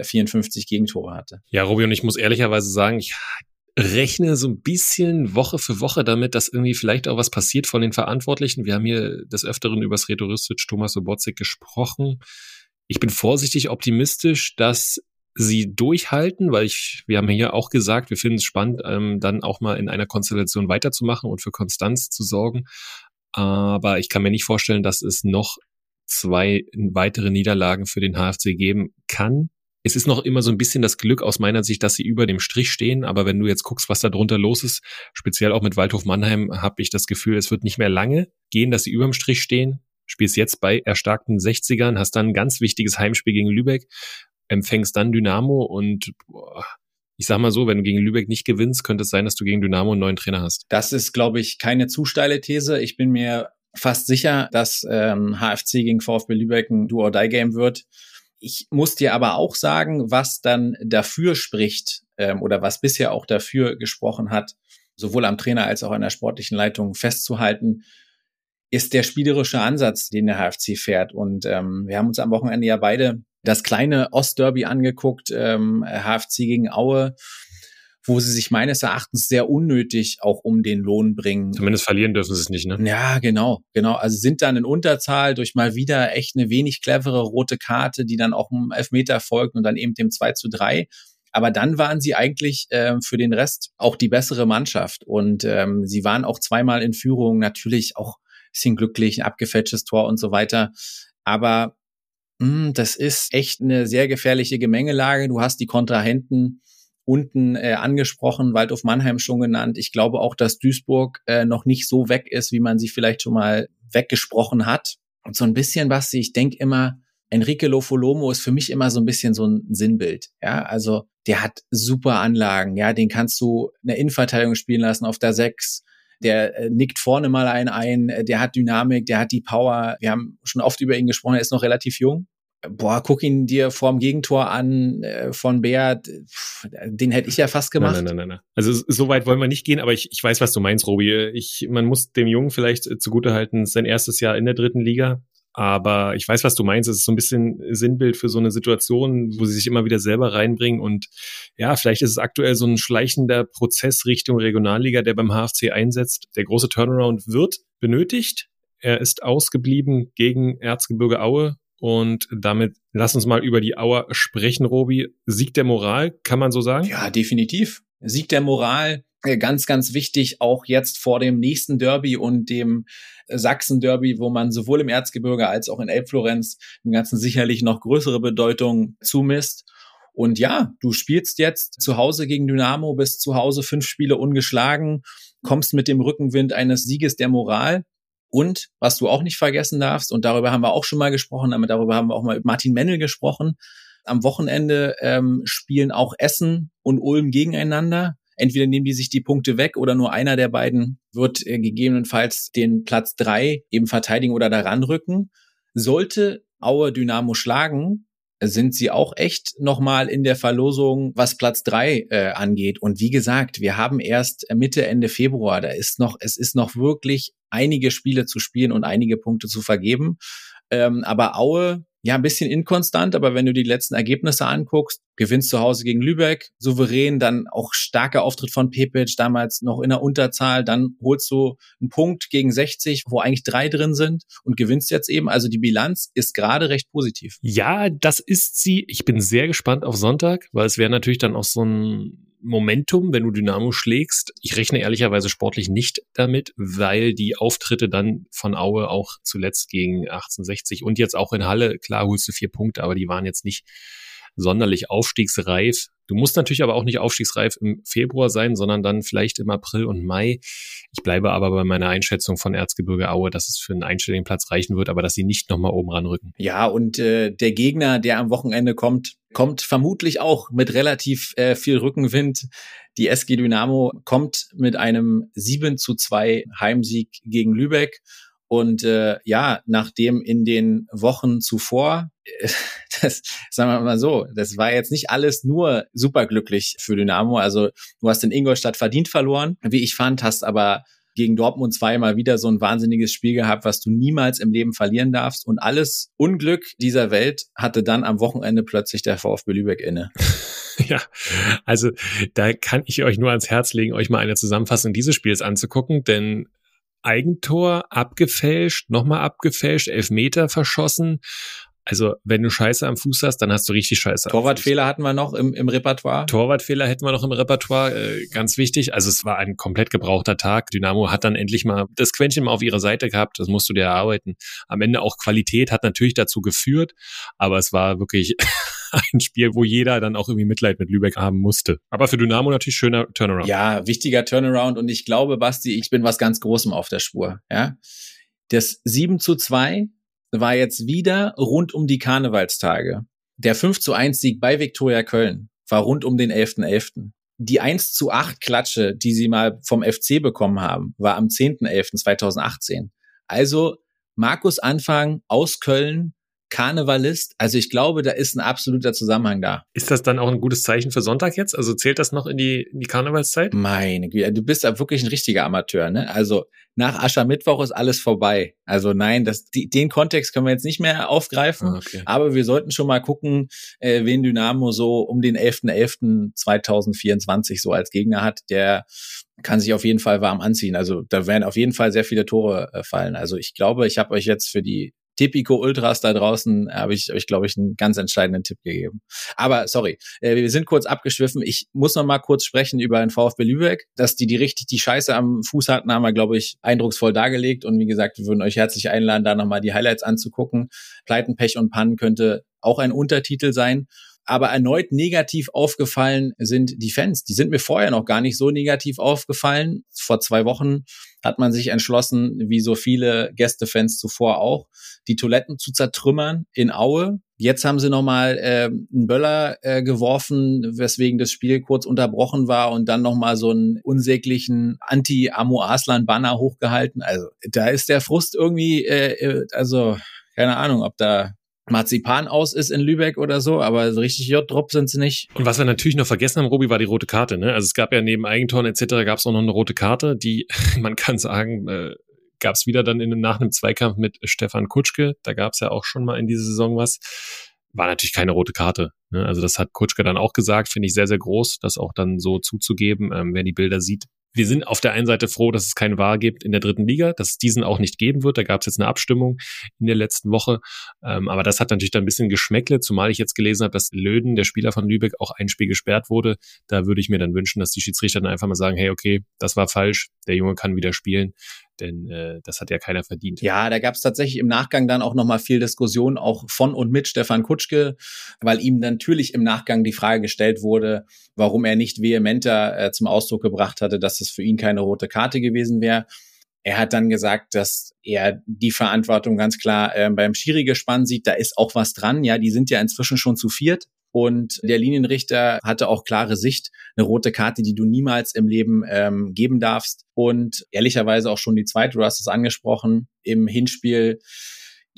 Speaker 5: 54 Gegentore hatte.
Speaker 4: Ja, Robi, und ich muss ehrlicherweise sagen, ich rechne so ein bisschen Woche für Woche damit, dass irgendwie vielleicht auch was passiert von den Verantwortlichen. Wir haben hier des Öfteren über das Rhetoristisch Thomas Sobotzig gesprochen. Ich bin vorsichtig optimistisch, dass sie durchhalten, weil ich, wir haben hier auch gesagt, wir finden es spannend, ähm, dann auch mal in einer Konstellation weiterzumachen und für Konstanz zu sorgen. Aber ich kann mir nicht vorstellen, dass es noch zwei weitere Niederlagen für den HFC geben kann es ist noch immer so ein bisschen das Glück aus meiner Sicht, dass sie über dem Strich stehen. Aber wenn du jetzt guckst, was da drunter los ist, speziell auch mit Waldhof Mannheim, habe ich das Gefühl, es wird nicht mehr lange gehen, dass sie über dem Strich stehen. Spielst jetzt bei erstarkten 60ern, hast dann ein ganz wichtiges Heimspiel gegen Lübeck, empfängst dann Dynamo und boah, ich sag mal so, wenn du gegen Lübeck nicht gewinnst, könnte es sein, dass du gegen Dynamo einen neuen Trainer hast.
Speaker 5: Das ist, glaube ich, keine zu steile These. Ich bin mir fast sicher, dass ähm, HFC gegen VfB Lübeck ein Do-or-Die-Game wird. Ich muss dir aber auch sagen, was dann dafür spricht ähm, oder was bisher auch dafür gesprochen hat, sowohl am Trainer als auch an der sportlichen Leitung festzuhalten, ist der spielerische Ansatz, den der HFC fährt. Und ähm, wir haben uns am Wochenende ja beide das kleine Ostderby angeguckt, ähm, HFC gegen Aue wo sie sich meines Erachtens sehr unnötig auch um den Lohn bringen.
Speaker 4: Zumindest verlieren dürfen sie es nicht, ne?
Speaker 5: Ja, genau, genau. Also sind dann in Unterzahl durch mal wieder echt eine wenig clevere rote Karte, die dann auch im Elfmeter folgt und dann eben dem 2 zu 3. Aber dann waren sie eigentlich äh, für den Rest auch die bessere Mannschaft. Und ähm, sie waren auch zweimal in Führung, natürlich auch bisschen glücklich, ein abgefälschtes Tor und so weiter. Aber mh, hm, das ist echt eine sehr gefährliche Gemengelage. Du hast die Kontrahenten unten äh, angesprochen, Waldhof Mannheim schon genannt. Ich glaube auch, dass Duisburg äh, noch nicht so weg ist, wie man sie vielleicht schon mal weggesprochen hat. Und so ein bisschen, was ich denke immer, Enrique Lofolomo ist für mich immer so ein bisschen so ein Sinnbild. Ja, also der hat super Anlagen. Ja, den kannst du in der Innenverteidigung spielen lassen auf der Sechs. Der äh, nickt vorne mal einen ein. Der hat Dynamik, der hat die Power. Wir haben schon oft über ihn gesprochen. Er ist noch relativ jung boah, guck ihn dir vorm Gegentor an äh, von Beat, den hätte ich ja fast gemacht.
Speaker 4: Nein, nein, nein, nein. Also so weit wollen wir nicht gehen, aber ich, ich weiß, was du meinst, Robi. Ich, man muss dem Jungen vielleicht äh, zugutehalten, sein erstes Jahr in der dritten Liga. Aber ich weiß, was du meinst. Es ist so ein bisschen Sinnbild für so eine Situation, wo sie sich immer wieder selber reinbringen. Und ja, vielleicht ist es aktuell so ein schleichender Prozess Richtung Regionalliga, der beim HFC einsetzt. Der große Turnaround wird benötigt. Er ist ausgeblieben gegen Erzgebirge Aue und damit lass uns mal über die Auer sprechen, Robi. Sieg der Moral, kann man so sagen?
Speaker 5: Ja, definitiv. Sieg der Moral, ganz, ganz wichtig, auch jetzt vor dem nächsten Derby und dem Sachsen-Derby, wo man sowohl im Erzgebirge als auch in Elbflorenz im Ganzen sicherlich noch größere Bedeutung zumisst. Und ja, du spielst jetzt zu Hause gegen Dynamo, bist zu Hause fünf Spiele ungeschlagen, kommst mit dem Rückenwind eines Sieges der Moral und was du auch nicht vergessen darfst, und darüber haben wir auch schon mal gesprochen, darüber haben wir auch mal mit Martin Mennel gesprochen. Am Wochenende ähm, spielen auch Essen und Ulm gegeneinander. Entweder nehmen die sich die Punkte weg oder nur einer der beiden wird äh, gegebenenfalls den Platz drei eben verteidigen oder daran rücken. Sollte Aue Dynamo schlagen, sind sie auch echt nochmal in der Verlosung, was Platz drei äh, angeht. Und wie gesagt, wir haben erst Mitte, Ende Februar. Da ist noch, es ist noch wirklich einige Spiele zu spielen und einige Punkte zu vergeben. Ähm, aber Aue ja, ein bisschen inkonstant, aber wenn du die letzten Ergebnisse anguckst, gewinnst zu Hause gegen Lübeck, souverän, dann auch starker Auftritt von Pepic, damals noch in der Unterzahl, dann holst du einen Punkt gegen 60, wo eigentlich drei drin sind und gewinnst jetzt eben. Also die Bilanz ist gerade recht positiv.
Speaker 4: Ja, das ist sie. Ich bin sehr gespannt auf Sonntag, weil es wäre natürlich dann auch so ein Momentum, wenn du Dynamo schlägst. Ich rechne ehrlicherweise sportlich nicht damit, weil die Auftritte dann von Aue auch zuletzt gegen 1860 und jetzt auch in Halle, klar holst du vier Punkte, aber die waren jetzt nicht sonderlich aufstiegsreif. Du musst natürlich aber auch nicht aufstiegsreif im Februar sein, sondern dann vielleicht im April und Mai. Ich bleibe aber bei meiner Einschätzung von Erzgebirge Aue, dass es für einen einstelligen Platz reichen wird, aber dass sie nicht nochmal oben ranrücken.
Speaker 5: Ja, und äh, der Gegner, der am Wochenende kommt, kommt vermutlich auch mit relativ äh, viel Rückenwind. Die SG Dynamo kommt mit einem 7 zu 2 Heimsieg gegen Lübeck. Und äh, ja, nachdem in den Wochen zuvor, <laughs> das sagen wir mal so, das war jetzt nicht alles nur superglücklich für Dynamo. Also du hast in Ingolstadt verdient verloren, wie ich fand, hast aber gegen Dortmund zweimal wieder so ein wahnsinniges Spiel gehabt, was du niemals im Leben verlieren darfst. Und alles Unglück dieser Welt hatte dann am Wochenende plötzlich der VfB Lübeck inne. <laughs>
Speaker 4: Ja, also da kann ich euch nur ans Herz legen, euch mal eine Zusammenfassung dieses Spiels anzugucken, denn Eigentor abgefälscht, nochmal abgefälscht, Elfmeter verschossen. Also, wenn du Scheiße am Fuß hast, dann hast du richtig Scheiße.
Speaker 5: Torwartfehler hatten wir noch im, im Repertoire.
Speaker 4: Torwartfehler hätten wir noch im Repertoire, äh, ganz wichtig. Also, es war ein komplett gebrauchter Tag. Dynamo hat dann endlich mal das Quäntchen mal auf ihrer Seite gehabt. Das musst du dir erarbeiten. Am Ende auch Qualität hat natürlich dazu geführt, aber es war wirklich <laughs> ein Spiel, wo jeder dann auch irgendwie Mitleid mit Lübeck haben musste. Aber für Dynamo natürlich schöner Turnaround.
Speaker 5: Ja, wichtiger Turnaround. Und ich glaube, Basti, ich bin was ganz Großem auf der Spur. Ja, das 7 zu 2 war jetzt wieder rund um die Karnevalstage. Der 5 zu 1 Sieg bei Viktoria Köln war rund um den 11.11. .11. Die 1 zu 8 Klatsche, die sie mal vom FC bekommen haben, war am 10.11.2018. Also Markus Anfang aus Köln Karnevalist. Also ich glaube, da ist ein absoluter Zusammenhang da.
Speaker 4: Ist das dann auch ein gutes Zeichen für Sonntag jetzt? Also zählt das noch in die, in die Karnevalszeit?
Speaker 5: Meine Güte, du bist da wirklich ein richtiger Amateur, ne? Also nach Aschermittwoch ist alles vorbei. Also nein, das, die, den Kontext können wir jetzt nicht mehr aufgreifen. Ah, okay. Aber wir sollten schon mal gucken, äh, wen Dynamo so um den 11.11.2024 so als Gegner hat. Der kann sich auf jeden Fall warm anziehen. Also da werden auf jeden Fall sehr viele Tore äh, fallen. Also ich glaube, ich habe euch jetzt für die Tipico Ultras da draußen habe ich euch, glaube ich, einen ganz entscheidenden Tipp gegeben. Aber sorry, äh, wir sind kurz abgeschwiffen. Ich muss noch mal kurz sprechen über den VfB Lübeck. Dass die die richtig die Scheiße am Fuß hatten, haben wir, glaube ich, eindrucksvoll dargelegt. Und wie gesagt, wir würden euch herzlich einladen, da noch mal die Highlights anzugucken. Pleiten, Pech und Pannen könnte auch ein Untertitel sein. Aber erneut negativ aufgefallen sind die Fans. Die sind mir vorher noch gar nicht so negativ aufgefallen. Vor zwei Wochen hat man sich entschlossen, wie so viele Gästefans zuvor auch, die Toiletten zu zertrümmern in Aue. Jetzt haben sie nochmal äh, einen Böller äh, geworfen, weswegen das Spiel kurz unterbrochen war und dann nochmal so einen unsäglichen Anti-Amo-Aslan-Banner hochgehalten. Also da ist der Frust irgendwie, äh, äh also keine Ahnung, ob da Marzipan aus ist in Lübeck oder so, aber so richtig J-Drop sind sie nicht.
Speaker 4: Und was wir natürlich noch vergessen haben, Robi, war die rote Karte. Ne? Also es gab ja neben Eigentoren etc. gab es auch noch eine rote Karte, die, <laughs> man kann sagen, äh, gab es wieder dann in, nach einem Zweikampf mit Stefan Kutschke. Da gab es ja auch schon mal in dieser Saison was. War natürlich keine rote Karte. Ne? Also das hat Kutschke dann auch gesagt, finde ich sehr, sehr groß, das auch dann so zuzugeben. Ähm, wer die Bilder sieht, wir sind auf der einen Seite froh, dass es keine Wahl gibt in der dritten Liga, dass es diesen auch nicht geben wird. Da gab es jetzt eine Abstimmung in der letzten Woche. Ähm, aber das hat natürlich dann ein bisschen Geschmäckle, zumal ich jetzt gelesen habe, dass Löden, der Spieler von Lübeck, auch ein Spiel gesperrt wurde. Da würde ich mir dann wünschen, dass die Schiedsrichter dann einfach mal sagen, hey, okay, das war falsch, der Junge kann wieder spielen denn äh, das hat ja keiner verdient.
Speaker 5: Ja, da gab es tatsächlich im Nachgang dann auch nochmal viel Diskussion, auch von und mit Stefan Kutschke, weil ihm natürlich im Nachgang die Frage gestellt wurde, warum er nicht vehementer äh, zum Ausdruck gebracht hatte, dass es für ihn keine rote Karte gewesen wäre. Er hat dann gesagt, dass er die Verantwortung ganz klar äh, beim Schiri gespannt sieht. Da ist auch was dran. Ja, die sind ja inzwischen schon zu viert. Und der Linienrichter hatte auch klare Sicht, eine rote Karte, die du niemals im Leben ähm, geben darfst. Und ehrlicherweise auch schon die zweite, du hast es angesprochen, im Hinspiel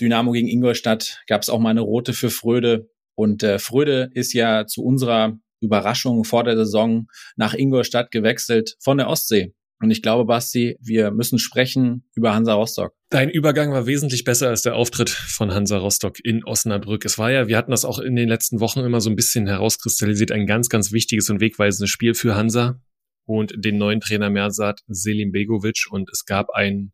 Speaker 5: Dynamo gegen Ingolstadt gab es auch mal eine rote für Fröde. Und äh, Fröde ist ja zu unserer Überraschung vor der Saison nach Ingolstadt gewechselt von der Ostsee. Und ich glaube, Basti, wir müssen sprechen über Hansa Rostock.
Speaker 4: Dein Übergang war wesentlich besser als der Auftritt von Hansa Rostock in Osnabrück. Es war ja, wir hatten das auch in den letzten Wochen immer so ein bisschen herauskristallisiert, ein ganz, ganz wichtiges und wegweisendes Spiel für Hansa und den neuen Trainer Mersat Selim Begovic. Und es gab einen,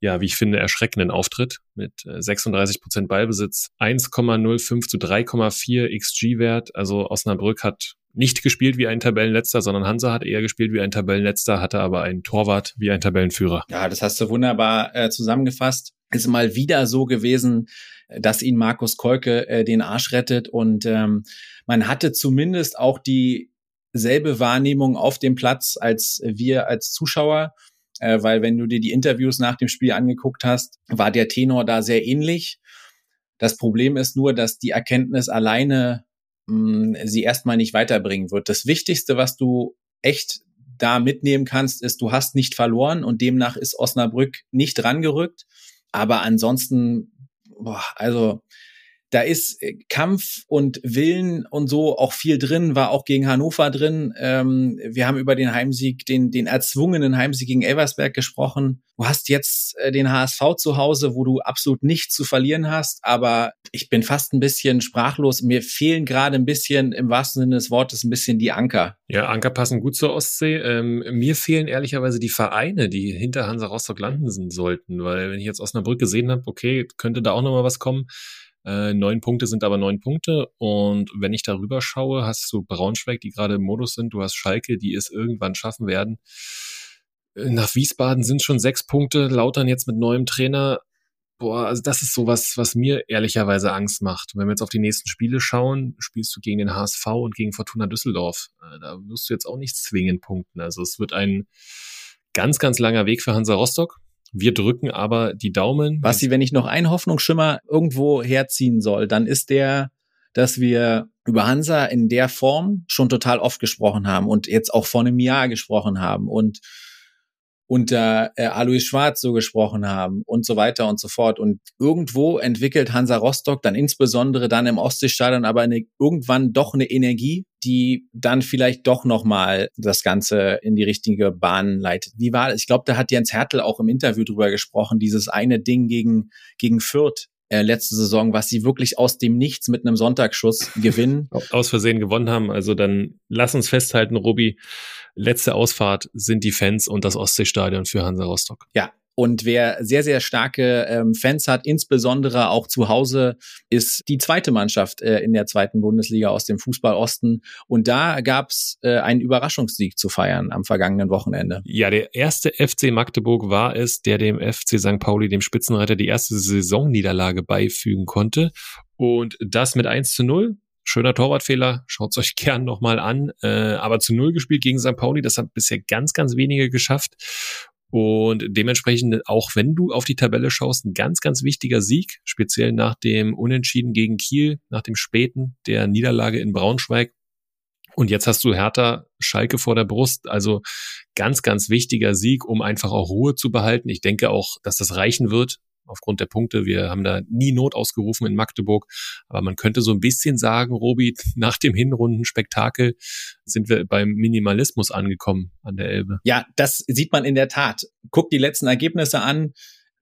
Speaker 4: ja, wie ich finde, erschreckenden Auftritt mit 36 äh, Prozent Ballbesitz, 1,05 zu 3,4 XG-Wert. Also Osnabrück hat nicht gespielt wie ein Tabellenletzter, sondern Hansa hat eher gespielt wie ein Tabellenletzter, hatte aber einen Torwart wie ein Tabellenführer.
Speaker 5: Ja, das hast du wunderbar äh, zusammengefasst. Ist mal wieder so gewesen, dass ihn Markus Kolke äh, den Arsch rettet. Und ähm, man hatte zumindest auch dieselbe Wahrnehmung auf dem Platz als wir als Zuschauer. Äh, weil wenn du dir die Interviews nach dem Spiel angeguckt hast, war der Tenor da sehr ähnlich. Das Problem ist nur, dass die Erkenntnis alleine mh, hm, sie erstmal nicht weiterbringen wird. Das Wichtigste, was du echt da mitnehmen kannst, ist, du hast nicht verloren und demnach ist Osnabrück nicht rangerückt. Aber ansonsten, boah, also da ist äh, Kampf und Willen und so auch viel drin, war auch gegen Hannover drin. Ähm, wir haben über den Heimsieg, den, den erzwungenen Heimsieg gegen Elversberg gesprochen. Du hast jetzt äh, den HSV zu Hause, wo du absolut nichts zu verlieren hast, aber ich bin fast ein bisschen sprachlos. Mir fehlen gerade ein bisschen, im wahrsten Sinne des Wortes, ein bisschen die Anker.
Speaker 4: Ja, Anker passen gut zur Ostsee. Ähm, mir fehlen ehrlicherweise die Vereine, die hinter Hansa Rostock landen sollten, weil wenn ich jetzt Osnabrück gesehen habe, okay, könnte da auch noch mal was kommen äh, neun Punkte sind aber neun Punkte. Und wenn ich darüber schaue, hast du Braunschweig, die gerade im Modus sind. Du hast Schalke, die es irgendwann schaffen werden. Äh, nach Wiesbaden sind schon sechs Punkte. Lautern jetzt mit neuem Trainer. Boah, also das ist sowas, was mir ehrlicherweise Angst macht. Wenn wir jetzt auf die nächsten Spiele schauen, spielst du gegen den HSV und gegen Fortuna Düsseldorf. Äh, da wirst du jetzt auch nicht zwingend punkten. Also es wird ein ganz, ganz langer Weg für Hansa Rostock. Wir drücken aber die Daumen.
Speaker 5: Basti, wenn ich noch einen Hoffnungsschimmer irgendwo herziehen soll, dann ist der, dass wir über Hansa in der Form schon total oft gesprochen haben und jetzt auch vor einem Jahr gesprochen haben und unter äh, Alois Schwarz so gesprochen haben und so weiter und so fort. Und irgendwo entwickelt Hansa Rostock dann insbesondere dann im Ostseestadion aber eine, irgendwann doch eine Energie, die dann vielleicht doch nochmal das Ganze in die richtige Bahn leitet. Wie war? Ich glaube, da hat Jens Hertel auch im Interview drüber gesprochen, dieses eine Ding gegen, gegen Fürth, äh, letzte Saison, was sie wirklich aus dem Nichts mit einem Sonntagsschuss <laughs> gewinnen.
Speaker 4: Aus Versehen gewonnen haben. Also dann lass uns festhalten, Robi, letzte Ausfahrt sind die Fans und das Ostseestadion für Hansa Rostock.
Speaker 5: Ja, und wer sehr, sehr starke ähm, Fans hat, insbesondere auch zu Hause, ist die zweite Mannschaft äh, in der zweiten Bundesliga aus dem Fußball Osten. Und da gab's äh, einen Überraschungssieg zu feiern am vergangenen Wochenende.
Speaker 4: Ja, der erste FC Magdeburg war es, der dem FC St. Pauli, dem Spitzenreiter, die erste Saisonniederlage beifügen konnte. Und das mit 1 zu 0 schöner Torwartfehler, schaut's euch <laughs> gern nochmal an. Äh, aber zu null gespielt gegen St. Pauli, das hat bisher ganz, ganz wenige geschafft. Und dementsprechend, auch wenn du auf die Tabelle schaust, ein ganz, ganz wichtiger Sieg, speziell nach dem Unentschieden gegen Kiel, nach dem späten der Niederlage in Braunschweig. Und jetzt hast du Hertha Schalke vor der Brust. Also ganz, ganz wichtiger Sieg, um einfach auch Ruhe zu behalten. Ich denke auch, dass das reichen wird aufgrund der Punkte. Wir haben da nie Not ausgerufen in Magdeburg. Aber man könnte so ein bisschen sagen, Robi, <laughs> nach dem Hinrundenspektakel sind wir beim Minimalismus angekommen an der Elbe.
Speaker 5: Ja, das sieht man in der Tat. Guck die letzten Ergebnisse an.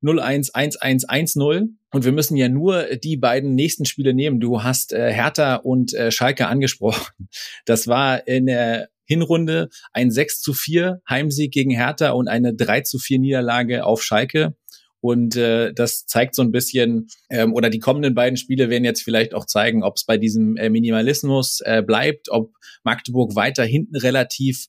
Speaker 5: 0-1, 1-1, 1-0. Und wir müssen ja nur die beiden nächsten Spiele nehmen. Du hast äh, Hertha und äh, Schalke angesprochen. <laughs> Das war in der Hinrunde ein 6 zu 4 Heimsieg gegen Hertha und eine 3 zu 4 Niederlage auf Schalke. Und äh, das zeigt so ein bisschen, ähm, oder die kommenden beiden Spiele werden jetzt vielleicht auch zeigen, ob es bei diesem äh, Minimalismus äh, bleibt, ob Magdeburg weiter hinten relativ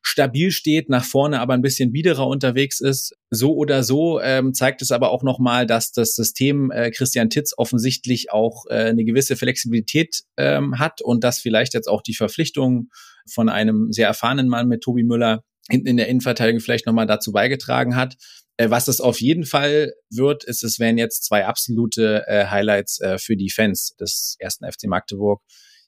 Speaker 5: stabil steht, nach vorne aber ein bisschen biederer unterwegs ist. So oder so ähm, zeigt es aber auch nochmal, dass das System äh, Christian Titz offensichtlich auch äh, eine gewisse Flexibilität ähm, hat und dass vielleicht jetzt auch die Verpflichtung von einem sehr erfahrenen Mann mit Tobi Müller hinten in der Innenverteidigung vielleicht nochmal dazu beigetragen hat. Äh, was es auf jeden Fall wird, ist, es wären jetzt zwei absolute äh, Highlights äh, für die Fans des ersten FC Magdeburg.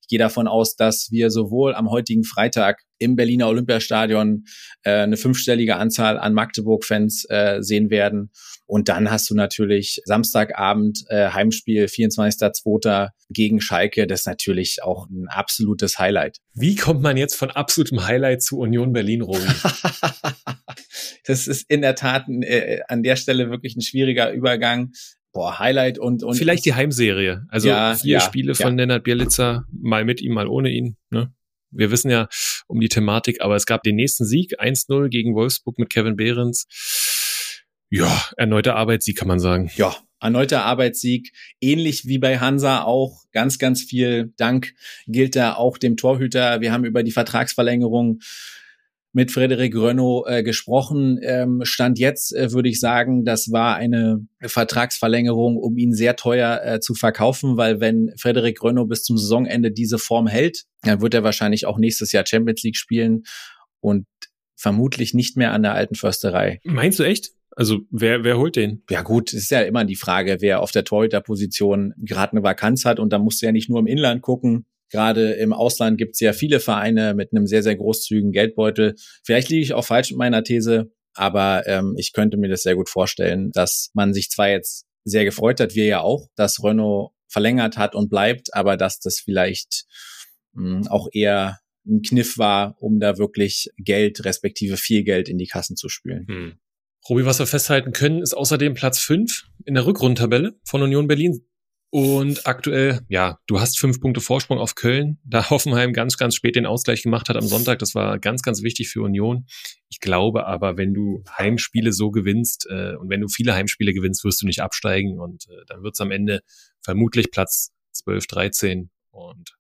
Speaker 5: Ich gehe davon aus, dass wir sowohl am heutigen Freitag im Berliner Olympiastadion äh, eine fünfstellige Anzahl an Magdeburg-Fans äh, sehen werden. Und dann hast du natürlich Samstagabend äh, Heimspiel 24.02. gegen Schalke. Das ist natürlich auch ein absolutes Highlight.
Speaker 4: Wie kommt man jetzt von absolutem Highlight zu Union Berlin, Robi? <laughs>
Speaker 5: das ist in der Tat äh, an der Stelle wirklich ein schwieriger Übergang boah, Highlight und, und
Speaker 4: vielleicht die Heimserie. Also ja, vier ja, Spiele von ja. Lennart Bielitzer, mal mit ihm, mal ohne ihn. Ne? Wir wissen ja um die Thematik, aber es gab den nächsten Sieg, 1-0 gegen Wolfsburg mit Kevin Behrens. Ja, erneuter Arbeitssieg kann man sagen.
Speaker 5: Ja, erneuter Arbeitssieg. Ähnlich wie bei Hansa auch. Ganz, ganz viel Dank gilt da auch dem Torhüter. Wir haben über die Vertragsverlängerung mit Frederik Renault äh, gesprochen. Ähm, Stand jetzt äh, würde ich sagen, das war eine Vertragsverlängerung, um ihn sehr teuer äh, zu verkaufen, weil wenn Frederik Renault bis zum Saisonende diese Form hält, dann wird er wahrscheinlich auch nächstes Jahr Champions League spielen und vermutlich nicht mehr an der alten Försterei.
Speaker 4: Meinst du echt? Also wer, wer holt den?
Speaker 5: Ja gut, es ist ja immer die Frage, wer auf der Torhüterposition gerade eine Vakanz hat und da musst du ja nicht nur im Inland gucken. Gerade im Ausland gibt es ja viele Vereine mit einem sehr, sehr großzügigen Geldbeutel. Vielleicht liege ich auch falsch mit meiner These, aber ähm, ich könnte mir das sehr gut vorstellen, dass man sich zwar jetzt sehr gefreut hat, wir ja auch, dass Renault verlängert hat und bleibt, aber dass das vielleicht mh, hm, auch eher ein Kniff war, um da wirklich Geld, respektive viel Geld in die Kassen zu spülen. Hm.
Speaker 4: Robi, was wir festhalten können, ist außerdem Platz fünf in der Rückrundentabelle von Union Berlin. Und aktuell, ja, du hast fünf Punkte Vorsprung auf Köln, da <laughs> Hoffenheim ganz, ganz spät den Ausgleich gemacht hat am Sonntag. Das war ganz, ganz wichtig für Union. Ich glaube aber, wenn du Heimspiele so gewinnst äh, und wenn du viele Heimspiele gewinnst, wirst du nicht absteigen und äh, dann wird es am Ende vermutlich Platz 12, 13 und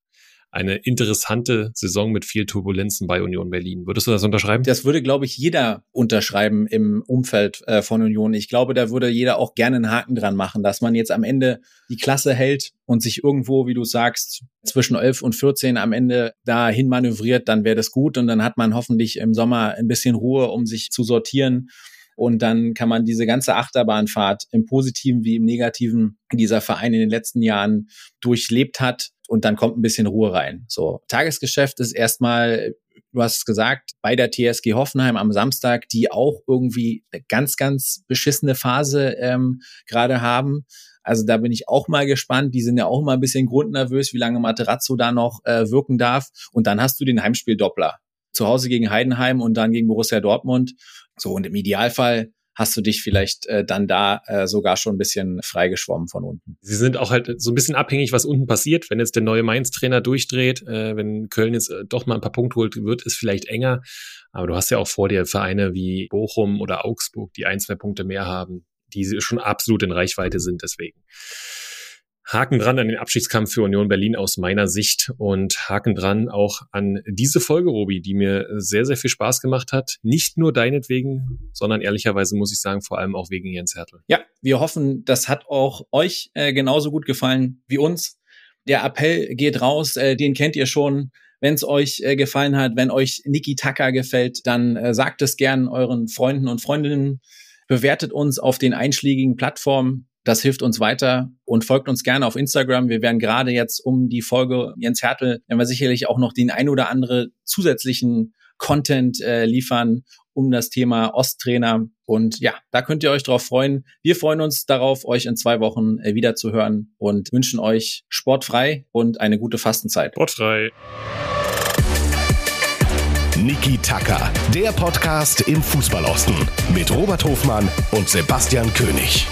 Speaker 4: eine interessante Saison mit viel Turbulenzen bei Union Berlin. Würdest du das unterschreiben?
Speaker 5: Das würde, glaube ich, jeder unterschreiben im Umfeld äh, von Union. Ich glaube, da würde jeder auch gerne einen Haken dran machen, dass man jetzt am Ende die Klasse hält und sich irgendwo, wie du sagst, zwischen 11 und 14 am Ende dahin manövriert, dann wäre das gut und dann hat man hoffentlich im Sommer ein bisschen Ruhe, um sich zu sortieren. Und dann kann man diese ganze Achterbahnfahrt im Positiven wie im Negativen dieser Verein in den letzten Jahren durchlebt hat, und dann kommt ein bisschen Ruhe rein. So, Tagesgeschäft ist erstmal, du hast es gesagt, bei der TSG Hoffenheim am Samstag, die auch irgendwie eine ganz, ganz beschissene Phase ähm, gerade haben. Also da bin ich auch mal gespannt. Die sind ja auch immer ein bisschen grundnervös, wie lange Materazzo da noch äh, wirken darf. Und dann hast du den Heimspiel-Doppler. Zu Hause gegen Heidenheim und dann gegen Borussia Dortmund. So, und im Idealfall hast du dich vielleicht äh, dann da äh, sogar schon ein bisschen freigeschwommen von unten.
Speaker 4: Sie sind auch halt so ein bisschen abhängig, was unten passiert. Wenn jetzt der neue Mainz-Trainer durchdreht, äh, wenn Köln jetzt äh, doch mal ein paar Punkte holt, wird es vielleicht enger. Aber du hast ja auch vor dir Vereine wie Bochum oder Augsburg, die ein, zwei Punkte mehr haben, die schon absolut in Reichweite sind deswegen. Haken dran an den Abschiedskampf für Union Berlin aus meiner Sicht und Haken dran auch an diese Folge, Robi, die mir sehr, sehr viel Spaß gemacht hat. Nicht nur deinetwegen, sondern ehrlicherweise muss ich sagen, vor allem auch wegen Jens Hertel.
Speaker 5: Ja, wir hoffen, das hat auch euch äh, genauso gut gefallen wie uns. Der Appell geht raus, äh, den kennt ihr schon. Wenn es euch äh, gefallen hat, wenn euch Niki Taka gefällt, dann äh, sagt es gern euren Freunden und Freundinnen. Bewertet uns auf den einschlägigen Plattformen das hilft uns weiter und folgt uns gerne auf Instagram. Wir werden gerade jetzt um die Folge Jens Hertel, werden wir sicherlich auch noch den ein oder andere zusätzlichen Content äh, liefern um das Thema Osttrainer. Und ja, da könnt ihr euch drauf freuen. Wir freuen uns darauf, euch in zwei Wochen äh, wieder zu hören und wünschen euch sportfrei und eine gute Fastenzeit.
Speaker 4: Sportfrei.
Speaker 3: Niki Tacker, der Podcast im Fußballosten mit Robert Hofmann und Sebastian König.